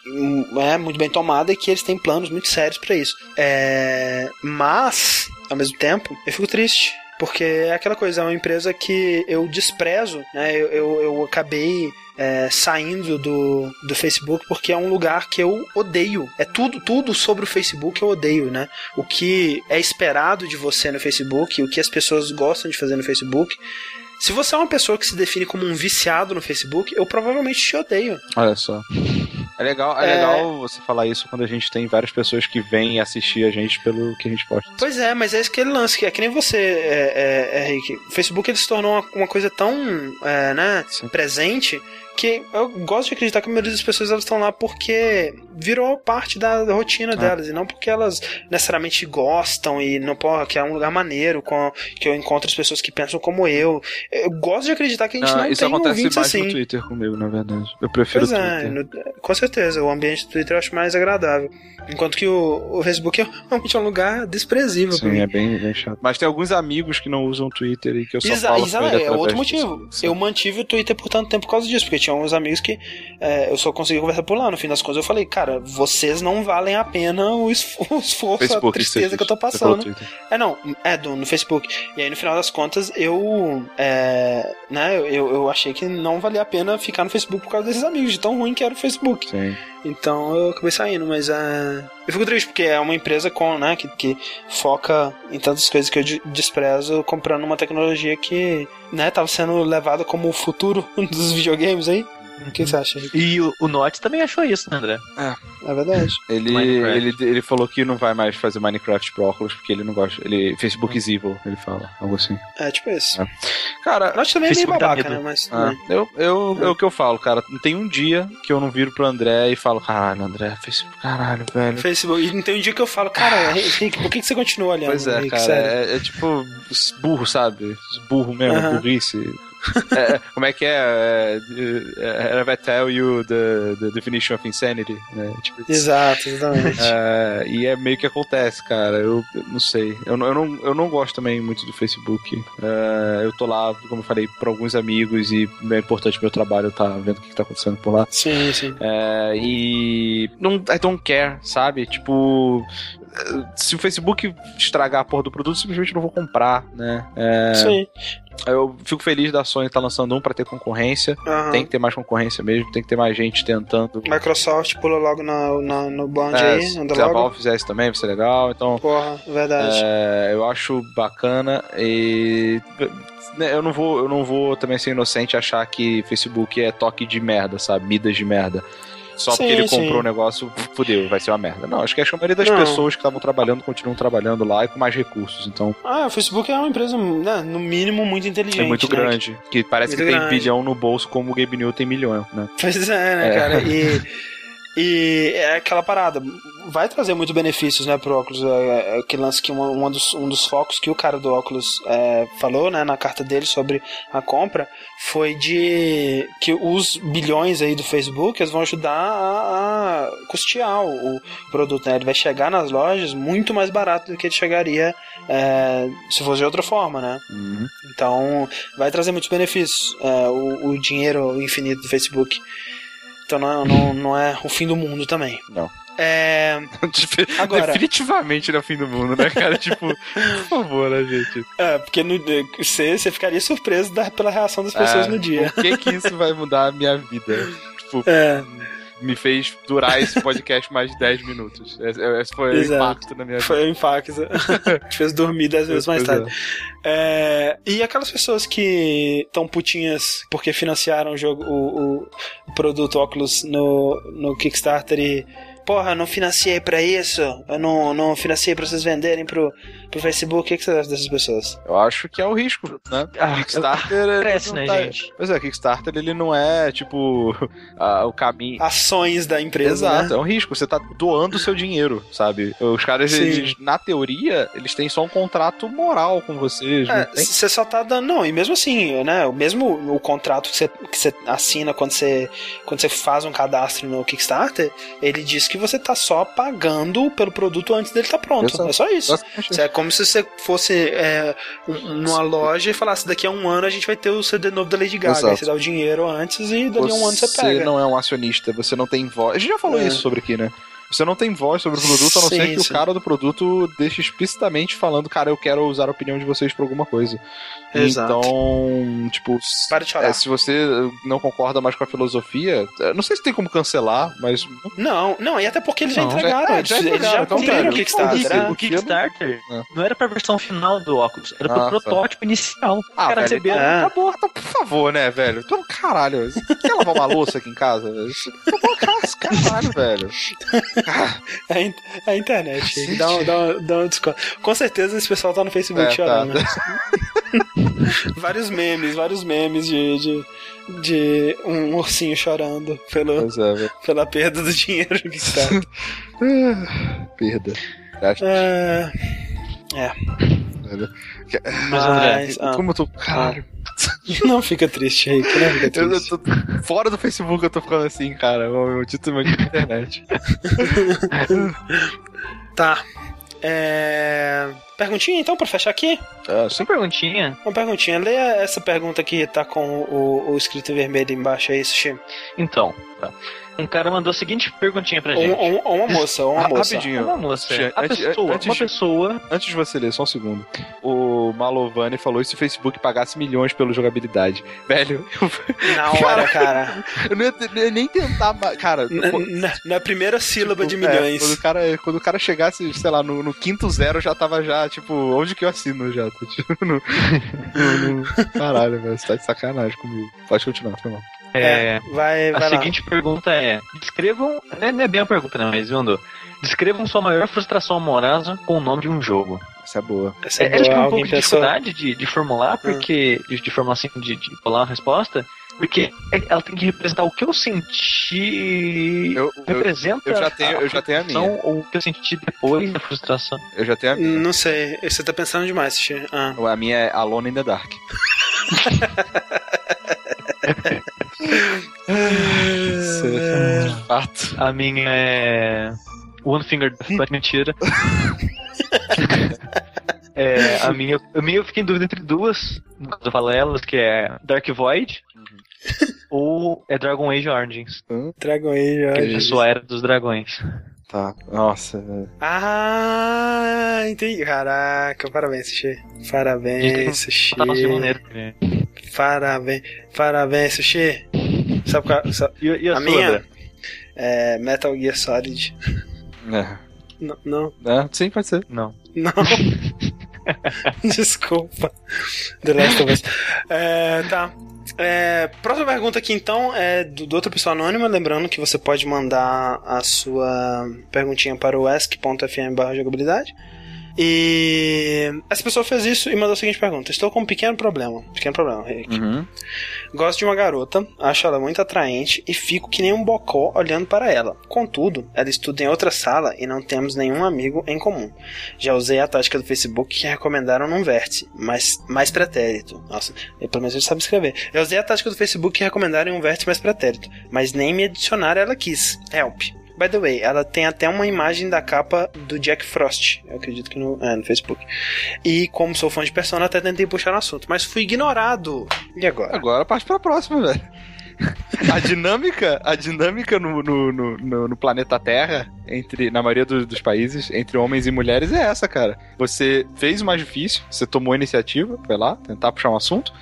hum, é, muito bem tomada e que eles têm planos muito sérios pra isso. É, mas, ao mesmo tempo, eu fico triste. Porque é aquela coisa, é uma empresa que eu desprezo, né? Eu, eu, eu acabei é, saindo do, do Facebook porque é um lugar que eu odeio. É tudo, tudo sobre o Facebook eu odeio, né? O que é esperado de você no Facebook, o que as pessoas gostam de fazer no Facebook. Se você é uma pessoa que se define como um viciado no Facebook, eu provavelmente te odeio. Olha só. É legal, é, É. legal você falar isso quando a gente tem várias pessoas que vêm assistir a gente pelo que a gente posta. Pois é, mas é aquele lance que é que nem você, é, é, é. O Facebook ele se tornou uma, uma coisa tão é, né, Sim. presente que eu gosto de acreditar que a maioria das pessoas elas estão lá porque virou parte da rotina delas e não porque elas necessariamente gostam e não porra, que é um lugar maneiro com, que eu encontro as pessoas que pensam como eu. Eu gosto de acreditar que a gente Ah, não isso tem acontece mais assim. no Twitter comigo, na verdade. Eu prefiro Pois o é, Twitter. no- com certeza, o ambiente do Twitter eu acho mais agradável. Enquanto que o, o Facebook é realmente um lugar desprezível. Sim, é bem, bem chato. Mas tem alguns amigos que não usam o Twitter e que eu só Exa falo exa- é outro disso. motivo. Eu mantive o Twitter por tanto tempo por causa disso, porque tinha uns amigos que é, eu só conseguia conversar por lá. No fim das contas, eu falei, cara, vocês não valem a pena o, esf- o esforço, Facebook, a tristeza que eu tô passando. É, não, é do, no Facebook. E aí, no final das contas, eu. É, né, eu, eu achei que não valia a pena ficar no Facebook por causa desses amigos, de tão ruim que era o Facebook. Sim. Então eu acabei saindo, mas é. Eu fico triste porque é uma empresa com, né, que, que foca em tantas coisas que eu de- desprezo, comprando uma tecnologia que, né, tava sendo levada como o futuro dos videogames aí. O que você acha? Henrique? E o, o Notch também achou isso, né, André? É verdade. Ele, Minecraft. ele, ele falou que não vai mais fazer Minecraft pro óculos porque ele não gosta. Ele, Facebook is evil, ele fala. Algo assim. É tipo isso. É. Cara, Nós também é meio Facebook babaca, né? Mas. Ah, né. eu, eu, é o que eu falo, cara. Não tem um dia que eu não viro pro André e falo, caralho, André, Facebook, caralho, velho. Facebook. E não tem um dia que eu falo, cara, Henrique, por que, que você continua olhando? Pois é, Henrique? cara, é, é tipo burro, sabe? Burro mesmo, Aham. burrice. É, é, como é que é? é, é Ela vai tell you the, the definition of insanity, né? Tipo, Exato, exatamente. é, e é meio que acontece, cara. Eu, eu não sei. Eu, não- eu, não, eu não gosto também muito do Facebook. É, eu tô lá, como eu falei, pra alguns amigos e é importante meu trabalho estar vendo o que, que tá acontecendo por lá. Sim, sim. E não I don't care, sabe? Tipo, se o Facebook estragar a porra do produto, simplesmente não vou comprar, né? É, Sim. eu fico feliz da Sony estar lançando um pra ter concorrência. Aham. Tem que ter mais concorrência mesmo, tem que ter mais gente tentando. Microsoft pula logo na, na- no bonde É, aí, se se a logo. Valve fizer isso também, vai ser legal. Então, Porra, verdade. é, eu acho bacana e né, eu não vou, eu não vou também ser inocente achar que Facebook é toque de merda, sabe? Midas de merda. Só Sim, porque ele sim. comprou o negócio, fudeu, vai ser uma merda. Não, acho que acho que a maioria das Não. pessoas que estavam trabalhando continuam trabalhando lá e com mais recursos. Então, Ah, o Facebook é uma empresa, né, no mínimo, muito inteligente. é muito né? grande. Que parece Muito que tem grande. bilhão no bolso, como o Gabe New tem milhão, né? Pois é, né, É. cara? E, e é aquela parada. Vai trazer muito benefícios, né, pro óculos. É, é aquele lance que uma, uma dos, um dos focos que o cara do óculos é, falou, né, na carta dele sobre a compra foi de que os bilhões aí do Facebook eles vão ajudar a, a custear o, o produto, né? Ele vai chegar nas lojas muito mais barato do que ele chegaria é, se fosse de outra forma, né? Uhum. Então, vai trazer muitos benefícios é, o, o dinheiro infinito do Facebook. Então, não, não, não é o fim do mundo também. Não. É, Agora- Definitivamente não é o fim do mundo, né, cara? tipo, por favor, né, gente? é, porque no- você, você ficaria surpreso da- pela reação das pessoas Ah, no dia. Por que que isso vai mudar a minha vida? Tipo, É, me fez durar esse podcast mais de 10 minutos. Esse, esse foi Exato. o impacto na minha vida. Foi o impacto. Te fez dormir dez vezes mais Pois tarde. É, e aquelas pessoas que estão putinhas porque financiaram o jogo, o, o produto Oculus no, no Kickstarter e. Porra, não financiei pra isso. Eu não, não financiei pra vocês venderem pro, pro Facebook. O que, que você acha dessas pessoas? Eu acho que é o risco, né? Ah, Kickstarter. ele Cresce, né, tá- gente? Pois é, Kickstarter ele não é tipo ah, o caminho. Ações da empresa. Exato, Né? é um risco. Você tá doando o seu dinheiro, sabe? Os caras, eles, na teoria, eles têm só um contrato moral com vocês. É, você só tá dando. Não, e mesmo assim, né? O mesmo o contrato que você, que você assina quando você, quando você faz um cadastro no Kickstarter, ele diz que você tá só pagando pelo produto antes dele estar pronto. Exato. É só isso. É como se você fosse é, um- numa loja e falasse: daqui a um ano a gente vai ter o CD novo da Lady Gaga. Exato. Aí você dá o dinheiro antes e dali a um ano você pega. não é um acionista, você não tem voz. A gente já falou É. isso sobre aqui, né? Você não tem voz sobre o produto, a não ser Sim, que sim. o cara do produto deixe explicitamente falando, cara, eu quero usar a opinião de vocês pra alguma coisa. Exato. Então, tipo, Para de chorar. é, se você não concorda mais com a filosofia, é, não sei se tem como cancelar, mas Não, não, e até porque eles já Não, entregaram. é, eles já eles já entregaram, então, cumpriram o Kickstarter. né? O Kickstarter É. não era pra versão final do óculos, era pro Ah, tá. protótipo inicial. Ah, o cara velho, recebeu. É. Acabou, então, por favor, né, velho? Então, caralho, você quer lavar uma louça aqui em casa? velho? Caralho, velho. É a in- é a internet. Dá um, dá, um, dá um desconto. Com certeza esse pessoal tá no Facebook É, tá. chorando. né? vários memes, vários memes de, de, de um ursinho chorando pelo, é, pela perda do dinheiro do Kickstarter. Perda. É, velho. Mas, André, mas, ah, Como eu tô. Caralho. não fica triste, Rick. Não fica Eu, eu triste. tô, fora do Facebook eu tô ficando assim, cara. O título da internet. Tá. É... Perguntinha então pra fechar aqui? Ah, Só uma perguntinha. Uma perguntinha. Leia essa pergunta que tá com o, o escrito vermelho embaixo aí, Sushi. Então, tá. Um cara mandou a seguinte perguntinha pra gente. ou- ou uma moça, ou uma moça. rapidinho. Uma moça. Antes- A pessoa, antes uma de- pessoa. Antes de você ler, só um segundo. O Malovani falou: e se o Facebook pagasse milhões pela jogabilidade? Velho, eu, Na hora, cara. eu não ia, ia nem tentar. Cara, Na, na- na primeira sílaba de tipo, é, milhões. quando, o cara, quando o cara chegasse, sei lá, no, no quinto zero, já tava já, tipo, onde que eu assino já? Tipo, no, no- no- Caralho, velho, você tá de sacanagem comigo. Pode continuar, foi mal. É, Vai, a vai lá. seguinte pergunta é: descrevam. Não é, não é bem a pergunta, não, mas mandou. Descrevam sua maior frustração amorosa com o nome de um jogo. Essa é boa. Essa É, é acho que boa. é um Alguém pouco de pensou. dificuldade de, de formular, porque. De, de formular assim, de, de colar uma resposta. Porque é- ela tem que representar o que eu senti. Eu, eu, representa eu já tenho- eu já tenho a minha. Ou o que eu senti depois da frustração. eu já tenho a minha. Não sei, você tá pensando demais. Ah. A minha é Alone in the Dark. De fato. A minha é. One Finger Death, mentira. é, a minha, a minha eu fiquei em dúvida entre duas, no caso eu falo elas, que é Dark Void ou é Dragon Age Origins. Dragon Age, Que é a sua era dos dragões. Tá. Nossa, velho. Ah, entendi. Caraca, parabéns, Sushi. Parabéns, Sushi. Tá. Parabéns, parabéns, Sushi. Sabe qual sabe- E, e a, a sua, minha? É Metal Gear Solid. É. Não, não, É, sim, pode ser. Não. não. Desculpa. The Last of Us. É, tá. É, próxima pergunta aqui então é do, do outro pessoa anônima, lembrando que você pode mandar a sua perguntinha para o ask.fm jogabilidade. E essa pessoa fez isso e mandou a seguinte pergunta: Estou com um pequeno problema. Pequeno problema, Rick. Uhum. Gosto de uma garota, acho ela muito atraente e fico que nem um bocó olhando para ela. Contudo, ela estuda em outra sala e não temos nenhum amigo em comum. Já usei a tática do Facebook que recomendaram num vértice, mas mais pretérito. Nossa, pelo menos ele sabe escrever. Eu usei a tática do Facebook que recomendaram em um vértice mais pretérito, mas nem me adicionar ela quis. Help. By the way, ela tem até uma imagem da capa do Jack Frost, eu acredito que no, é, no Facebook. E como sou fã de Persona, até tentei puxar no assunto, mas fui ignorado. E agora? Agora parte pra próxima, velho. A dinâmica, a dinâmica no, no, no, no- planeta Terra, entre, na maioria do- dos países, entre homens e mulheres, é essa, cara. Você fez o mais difícil, você tomou a iniciativa, foi lá, tentar puxar um assunto.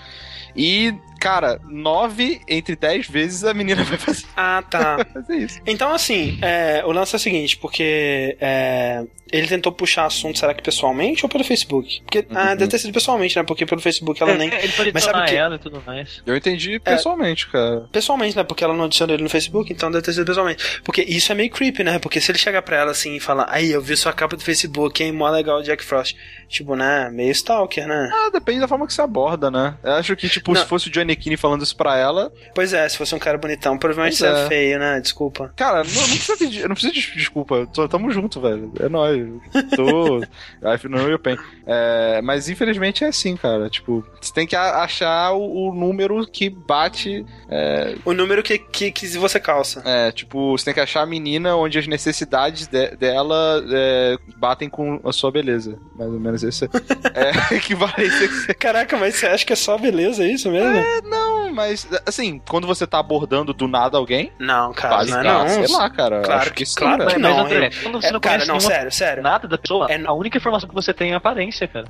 E, cara, nove entre dez vezes a menina vai fazer, Ah, tá. vai fazer isso. Então, assim, é, o lance é o seguinte, porque é, ele tentou puxar assunto, será que pessoalmente ou pelo Facebook? Porque, ah, deve ter sido pessoalmente, né? Porque pelo Facebook ela nem. É, ele pode Mas sabe que- ela e tudo mais. Eu entendi pessoalmente, cara. Pessoalmente, né? Porque ela não adicionou ele no Facebook, então deve ter sido pessoalmente. Porque isso é meio creepy, né? Porque se ele chegar pra ela assim e falar, aí, eu vi sua capa do Facebook, hein? Mó legal, Jack Frost. Tipo, né? Meio stalker, né? Ah, depende da forma que você aborda, né? Eu acho que, tipo, Não. se fosse o Johnny Falando isso pra ela, Pois é, se fosse um cara bonitão, provavelmente você é é. feio, né? Desculpa. cara, não, não precisa pedir, não precisa de desculpa. Tô- Tamo junto, velho. É nóis. Tô. No your pain. É, mas infelizmente é assim, cara. Tipo, você tem que achar o, o número que bate. É, O número que, que, que você calça. é, tipo, você tem que achar a menina onde as necessidades de- dela é, batem com a sua beleza. Mais ou menos esse é você Caraca, mas você acha que é só beleza isso mesmo? Não, mas assim, quando você tá abordando do nada alguém, Não, cara, quase não é não. sei lá, cara. Claro acho que- sim, claro cara. que Mas, não, André, é- quando você É, não cara, não, sério, sério. nada da pessoa, É- a única informação que você tem é a aparência, cara.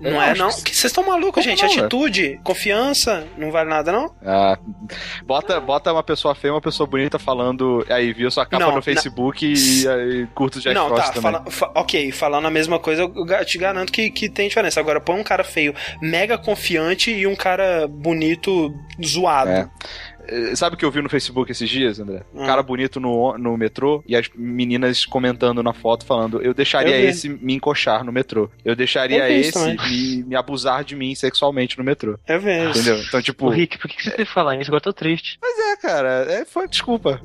É, Não é, não? Vocês estão malucos, Como gente. não, velho? Atitude, confiança, não vale nada, não? Ah, bota, bota uma pessoa feia, uma pessoa bonita falando. Aí, viu sua capa Não, no Facebook e aí curto o Jack não, Frost tá, também. fala- fa- ok, falando a mesma coisa, eu te garanto que, que tem diferença. Agora, põe um cara feio, mega confiante e um cara bonito, zoado. É. Eh, Sabe o que eu vi no Facebook esses dias, André? Um Hum. cara bonito no, no metrô e as meninas comentando na foto falando: Eu deixaria Eu esse me encoxar no metrô. Eu deixaria Eu esse me, me abusar de mim sexualmente no metrô. É mesmo. Entendeu? Então, tipo. Ô, Rick, por que que você teve que falar isso? Agora eu tô triste. Mas é, cara, é, foi, desculpa.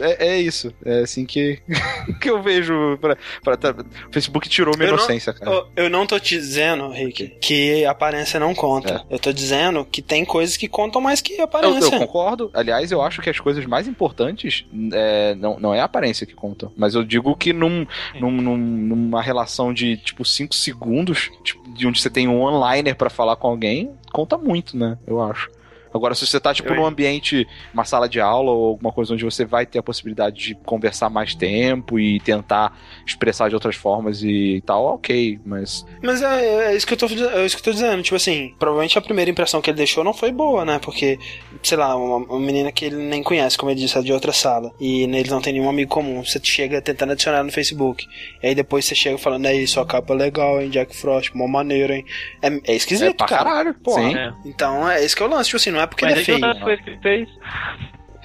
É, é isso. É assim que, que eu vejo. Pra, pra, tá- o Facebook tirou minha Eu não- inocência, cara. Eu, eu não tô te dizendo, Rick, que aparência não conta. Eu tô dizendo que tem coisas que contam mais que Eu, aparência. eu concordo. Aliás, eu acho que as coisas mais importantes é, não, não é a aparência que conta. Mas eu digo que num, num- num- numa relação de tipo 5 segundos, tipo, de onde você tem um one-liner pra falar com alguém, conta muito, né? Eu acho. Agora, se você tá, tipo, Eu- num ambiente, uma sala de aula ou alguma coisa onde você vai ter a possibilidade de conversar mais tempo e tentar expressar de outras formas e tal, ok, mas. Mas é, é isso que eu tô, é isso que eu tô dizendo. Tipo assim, provavelmente a primeira impressão que ele deixou não foi boa, né? Porque, sei lá, uma, uma menina que ele nem conhece, como ele disse, é de outra sala. E eles não tem nenhum amigo comum. Você chega tentando adicionar no Facebook. E aí depois você chega falando, aí, sua capa é legal, hein, Jack Frost, mó maneiro, hein? É, é É esquisito, pra cara. caralho. Porra. Sim. É. Então é esse que é o lance. Tipo assim, não é porque Mas ele é feio. coisa que ele fez.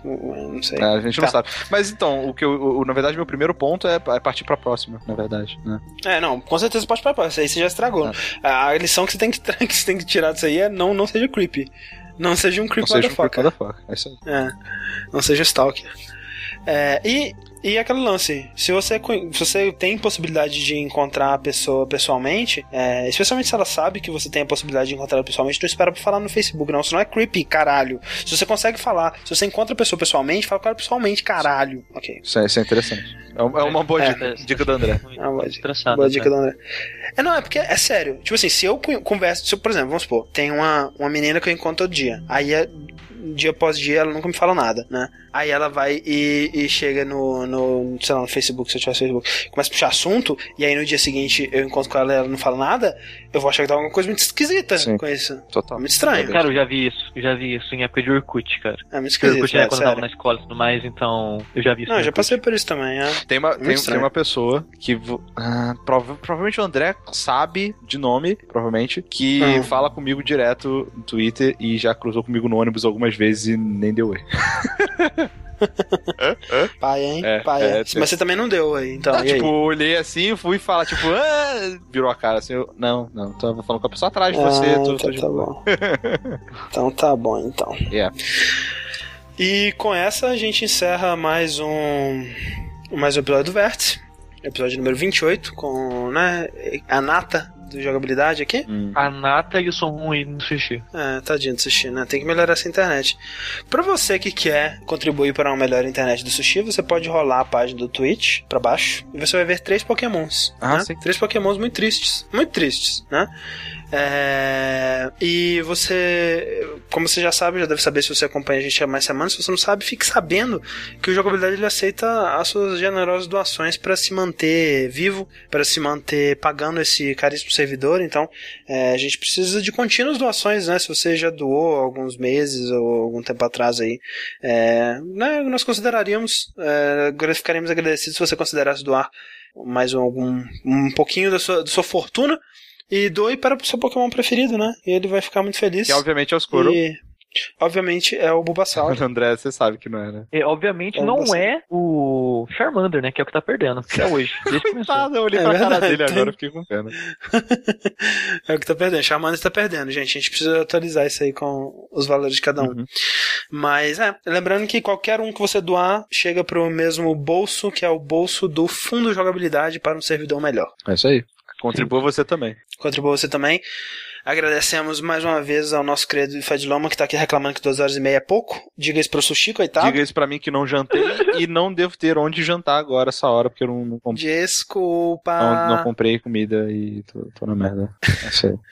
Eu Não sei. É, a gente Tá. não sabe. Mas então, o que eu, o- na verdade, meu primeiro ponto é, é partir pra próxima, na verdade. Né? É, não, com certeza pode parar. Isso aí você já estragou. A a lição que você tem que, que você tem que tirar disso aí é não, não seja creepy. Não seja um Não creepy seja um creep motherfucker. motherfucker. É isso aí. É, não seja stalker. É, e, e aquele lance, se você, se você tem possibilidade de encontrar a pessoa pessoalmente, é, especialmente se ela sabe que você tem a possibilidade de encontrar ela pessoalmente, não espera pra falar no Facebook, não. Isso não é creepy, caralho. Se você consegue falar, se você encontra a pessoa pessoalmente, fala com ela pessoalmente, caralho. Ok. Isso é, isso é interessante. É, é uma boa É. dica, dica do André. Ah, boa dica. Engraçado, Boa né? dica do André. É, não, é porque é sério. Tipo assim, se eu con- converso, se eu, por exemplo, vamos supor, tem uma, uma menina que eu encontro todo dia. Aí é, dia após dia ela nunca me fala nada, né? Aí ela vai e, e chega no, no, sei lá, no Facebook, se eu tivesse Facebook, começa a puxar assunto, e aí no dia seguinte eu encontro com ela e ela não fala nada, eu vou achar que tá alguma coisa muito esquisita Sim. com isso. Total. Muito estranho. Cara, eu já vi isso. Eu já vi isso em época de Orkut, cara. É muito esquisito, Orkut era é, quando eu tava na sério. escola e tudo mais, então eu já vi isso. Não, eu já passei por isso também, é. Tem uma, tem, tem uma pessoa que. ah, prova- provavelmente o André sabe de nome, provavelmente, que fala comigo direto no Twitter e já cruzou comigo no ônibus algumas vezes e nem deu oi. Pai, hein? É, Pai, é, é. Mas você também não deu aí, então. Aí? tipo, eu olhei assim, fui falar, tipo, ah, virou a cara assim, eu, não, não, tava falando com a pessoa atrás de você, Ah, tô, tô então de tá bom. então tá bom, então. Yeah. E com essa a gente encerra mais um mais um episódio do Vértice, episódio número 28, com né, a nata do jogabilidade aqui. Hum. A nata e o som ruim no sushi. É, tadinho do sushi, né? Tem que melhorar essa internet. Pra você que quer contribuir para uma melhor internet do sushi, você pode rolar a página do Twitch pra baixo e você vai ver três pokémons. Ah, né? sim. Três pokémons muito tristes. Muito tristes, né? É, E você como você já sabe, já deve saber se você acompanha a gente há mais semanas, se você não sabe, fique sabendo que o Jogabilidade ele aceita as suas generosas doações para se manter vivo, para se manter pagando esse caríssimo servidor. Então, é, a gente precisa de contínuas doações, né? Se você já doou alguns meses ou algum tempo atrás aí, é, né, nós consideraríamos, é, ficaríamos agradecidos se você considerasse doar mais algum um pouquinho da sua, da sua fortuna e doe para o seu Pokémon preferido, né? E ele vai ficar muito feliz. Que obviamente é o Squirtle. E... Obviamente é o Bulbasaur. André, você sabe que não é, né? E, obviamente é não é o Charmander, né? Que é o que tá perdendo. Até hoje. Coitado, eu olhei é pra verdade, cara dele tem... agora, fiquei com pena. é o que tá perdendo. Charmander está perdendo, gente. A gente precisa atualizar isso aí com os valores de cada um. Uhum. Mas, é, lembrando que qualquer um que você doar chega pro mesmo bolso, que é o bolso do Fundo Jogabilidade para um servidor melhor. É isso aí. Contribua você também. Contribua você também. Agradecemos mais uma vez ao nosso querido Fadiloma que tá aqui reclamando que duas horas e meia é pouco. Diga isso pro Sushi, coitado. Diga isso pra mim que não jantei e não devo ter onde jantar agora essa hora, porque eu não, não comprei. Desculpa. Não, não, comprei comida e tô, tô na merda. É isso aí.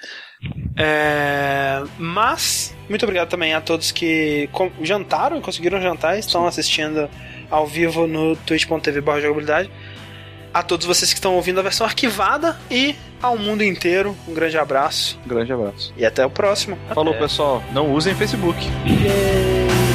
É, mas, muito obrigado também a todos que jantaram e conseguiram jantar e estão assistindo ao vivo no twitch.tv jogabilidade a todos vocês que estão ouvindo a versão arquivada e ao mundo inteiro. Um grande abraço. Um grande abraço. E até o próximo. Falou, até. pessoal. Não usem Facebook. Yeah.